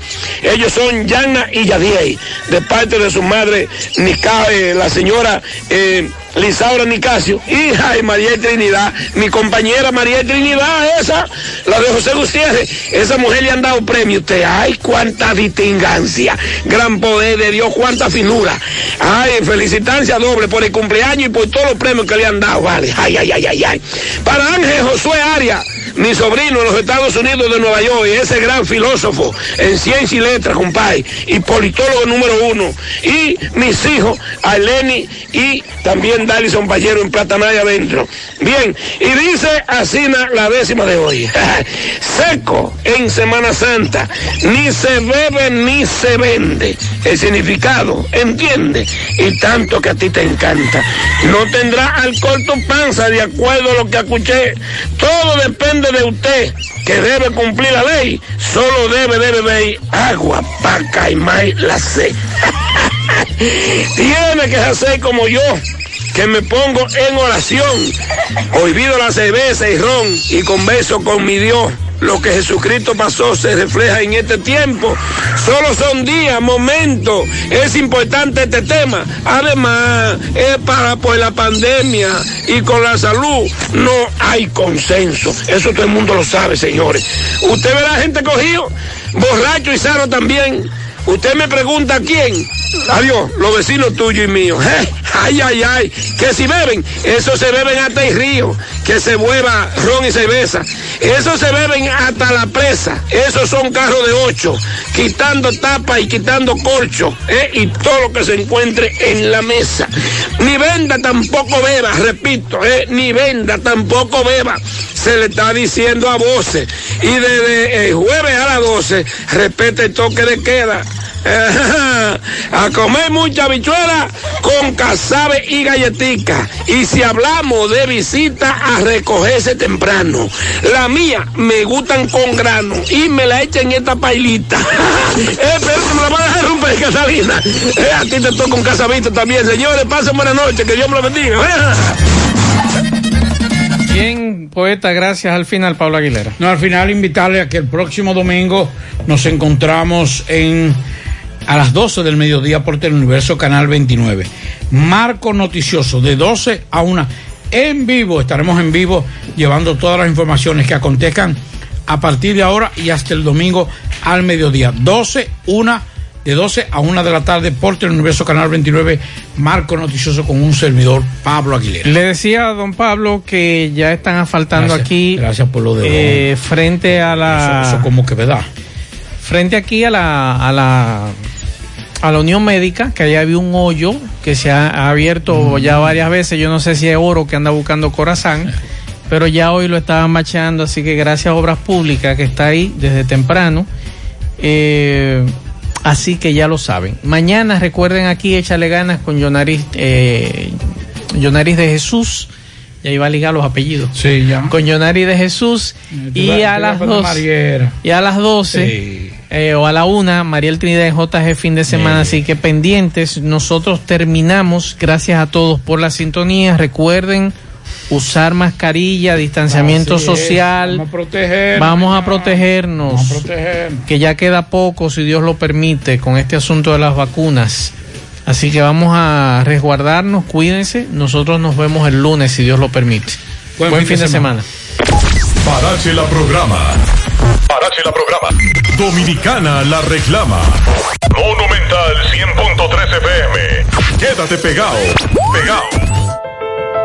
ellos son Yana y Yadiel, de parte de su madre Nica, eh, la señora eh, Lisaura Nicasio, hija de María Trinidad, mi compañera María Trinidad, esa, la de José Gutiérrez, esa mujer le han dado premio. Usted, ay, cuánta distingancia, gran poder de Dios, cuánta finura, ay, felicitancia doble por el cumpleaños y por todos los premios que le han dado, vale, ay, ay, ay, ay, ay. Para Ángel Josué Arias, mi sobrino en los Estados Unidos de Nueva York, ese gran filósofo en ciencia y letras, compadre, y politólogo número uno, y mis hijos, Aileni y también Dalison Pallero en Platanaya adentro. Bien, y dice así la décima de hoy, seco en Semana Santa, ni se bebe ni se vende. El significado, entiende, y tanto que a ti te encanta. No tendrá alcohol tu panza de acuerdo a lo que escuché. Todo depende de usted, que debe cumplir la ley. Solo debe de beber agua para caimar la sed. Tiene que hacer como yo, que me pongo en oración. Olvido la cerveza y ron y converso con mi Dios. Lo que Jesucristo pasó se refleja en este tiempo. Solo son días, momentos. Es importante este tema. Además, es para por la pandemia y con la salud no hay consenso. Eso todo el mundo lo sabe, señores. Usted verá gente cogido, borracho y sano también. Usted me pregunta quién. Adiós, los vecinos tuyos y míos. Eh, Ay, ay, ay. Que si beben, eso se beben hasta el río. Que se mueva ron y cerveza. Eso se beben hasta la presa. Esos son carros de ocho. Quitando tapa y quitando colcho. eh, Y todo lo que se encuentre en la mesa. Ni venda tampoco beba, repito. eh, Ni venda tampoco beba. Se le está diciendo a voces. Y desde el jueves a las 12, respete el toque de queda. a comer mucha bichuela con casabe y galletica. Y si hablamos de visita, a recogerse temprano. La mía me gustan con grano y me la echan en esta pailita. eh, pero me la van a dejar romper, Catalina. Eh, a ti te toca un casabito también, señores. Pasen buena noche, que Dios me lo bendiga. Bien, poeta, gracias al final, Pablo Aguilera. No, al final invitarle a que el próximo domingo nos encontramos en a las 12 del mediodía por Teleuniverso Canal 29. Marco noticioso de 12 a 1 en vivo. Estaremos en vivo llevando todas las informaciones que acontezcan a partir de ahora y hasta el domingo al mediodía. 12, 1, de 12 a 1 de la tarde por Teleuniverso Canal 29, Marco Noticioso con un servidor, Pablo Aguilera. Le decía a don Pablo que ya están asfaltando Gracias, aquí. gracias por lo de eh, frente a la. Eso, eso como que verdad. Frente aquí a la, a la a la Unión Médica, que allá había un hoyo que se ha, abierto ya varias veces. Yo no sé si es oro que anda buscando Corazán, pero ya hoy lo estaban machando, así que gracias a Obras Públicas que está ahí desde temprano. Eh, así que ya lo saben. Mañana recuerden aquí, échale ganas con Yonaris, eh, Yonaris de Jesús. Y ahí va a ligar los apellidos. Sí, ya. Con Yonaris de Jesús. Y a las vas para dos. Mariera. Y a las 12 eh, o a la una, Mariel Trinidad en JG fin de semana, así que pendientes. Nosotros terminamos. Gracias a todos por la sintonía. Recuerden usar mascarilla, distanciamiento Así social. Vamos a protegernos. Vamos a protegernos. Vamos a protegernos. Que ya queda poco, si Dios lo permite, con este asunto de las vacunas. Así que vamos a resguardarnos, cuídense. Nosotros nos vemos el lunes, si Dios lo permite. Buen, fin, de semana. Parache la programa. Parache la programa. Dominicana la reclama. Monumental 100.13 FM. Quédate pegado. Pegado.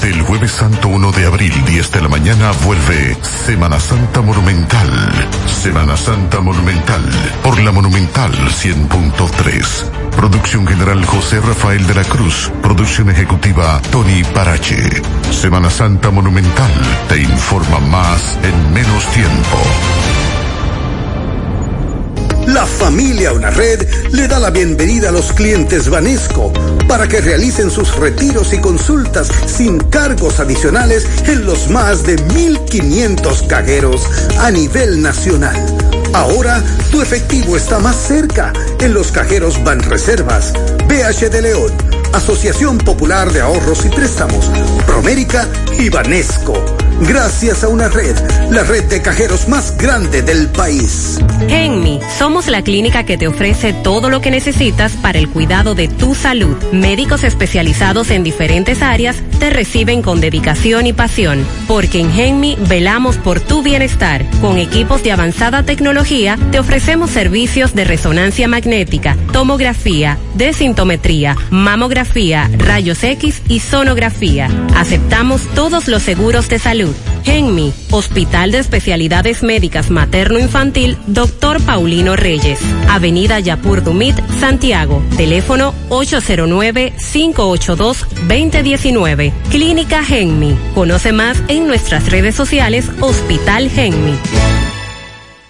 Desde el jueves santo 1 de abril, 10 de la mañana, vuelve Semana Santa Monumental. Semana Santa Monumental por la Monumental 100.3. Producción general José Rafael de la Cruz. Producción ejecutiva Tony Parache. Semana Santa Monumental te informa más en menos tiempo. La familia Una Red le da la bienvenida a los clientes Banesco para que realicen sus retiros y consultas sin cargos adicionales en los más de 1.500 cajeros a nivel nacional. Ahora tu efectivo está más cerca en los cajeros Banreservas, BH de León, Asociación Popular de Ahorros y Préstamos, Promérica y Banesco. Gracias a una red, la red de cajeros más grande del país. Genmi, somos la clínica que te ofrece todo lo que necesitas para el cuidado de tu salud. Médicos especializados en diferentes áreas te reciben con dedicación y pasión, porque en Genmi velamos por tu bienestar. Con equipos de avanzada tecnología te ofrecemos servicios de resonancia magnética, tomografía, desintometría, mamografía, rayos X y sonografía. Aceptamos todos los seguros de salud. Genmi, Hospital de Especialidades Médicas Materno-Infantil, Dr. Paulino Reyes, Avenida Yapur Dumit, Santiago, teléfono 809-582-2019. Clínica Genmi. Conoce más en nuestras redes sociales Hospital Genmi.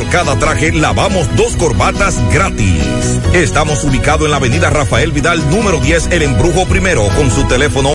Por cada traje lavamos dos corbatas gratis. Estamos ubicados en la avenida Rafael Vidal número 10, El Embrujo Primero, con su teléfono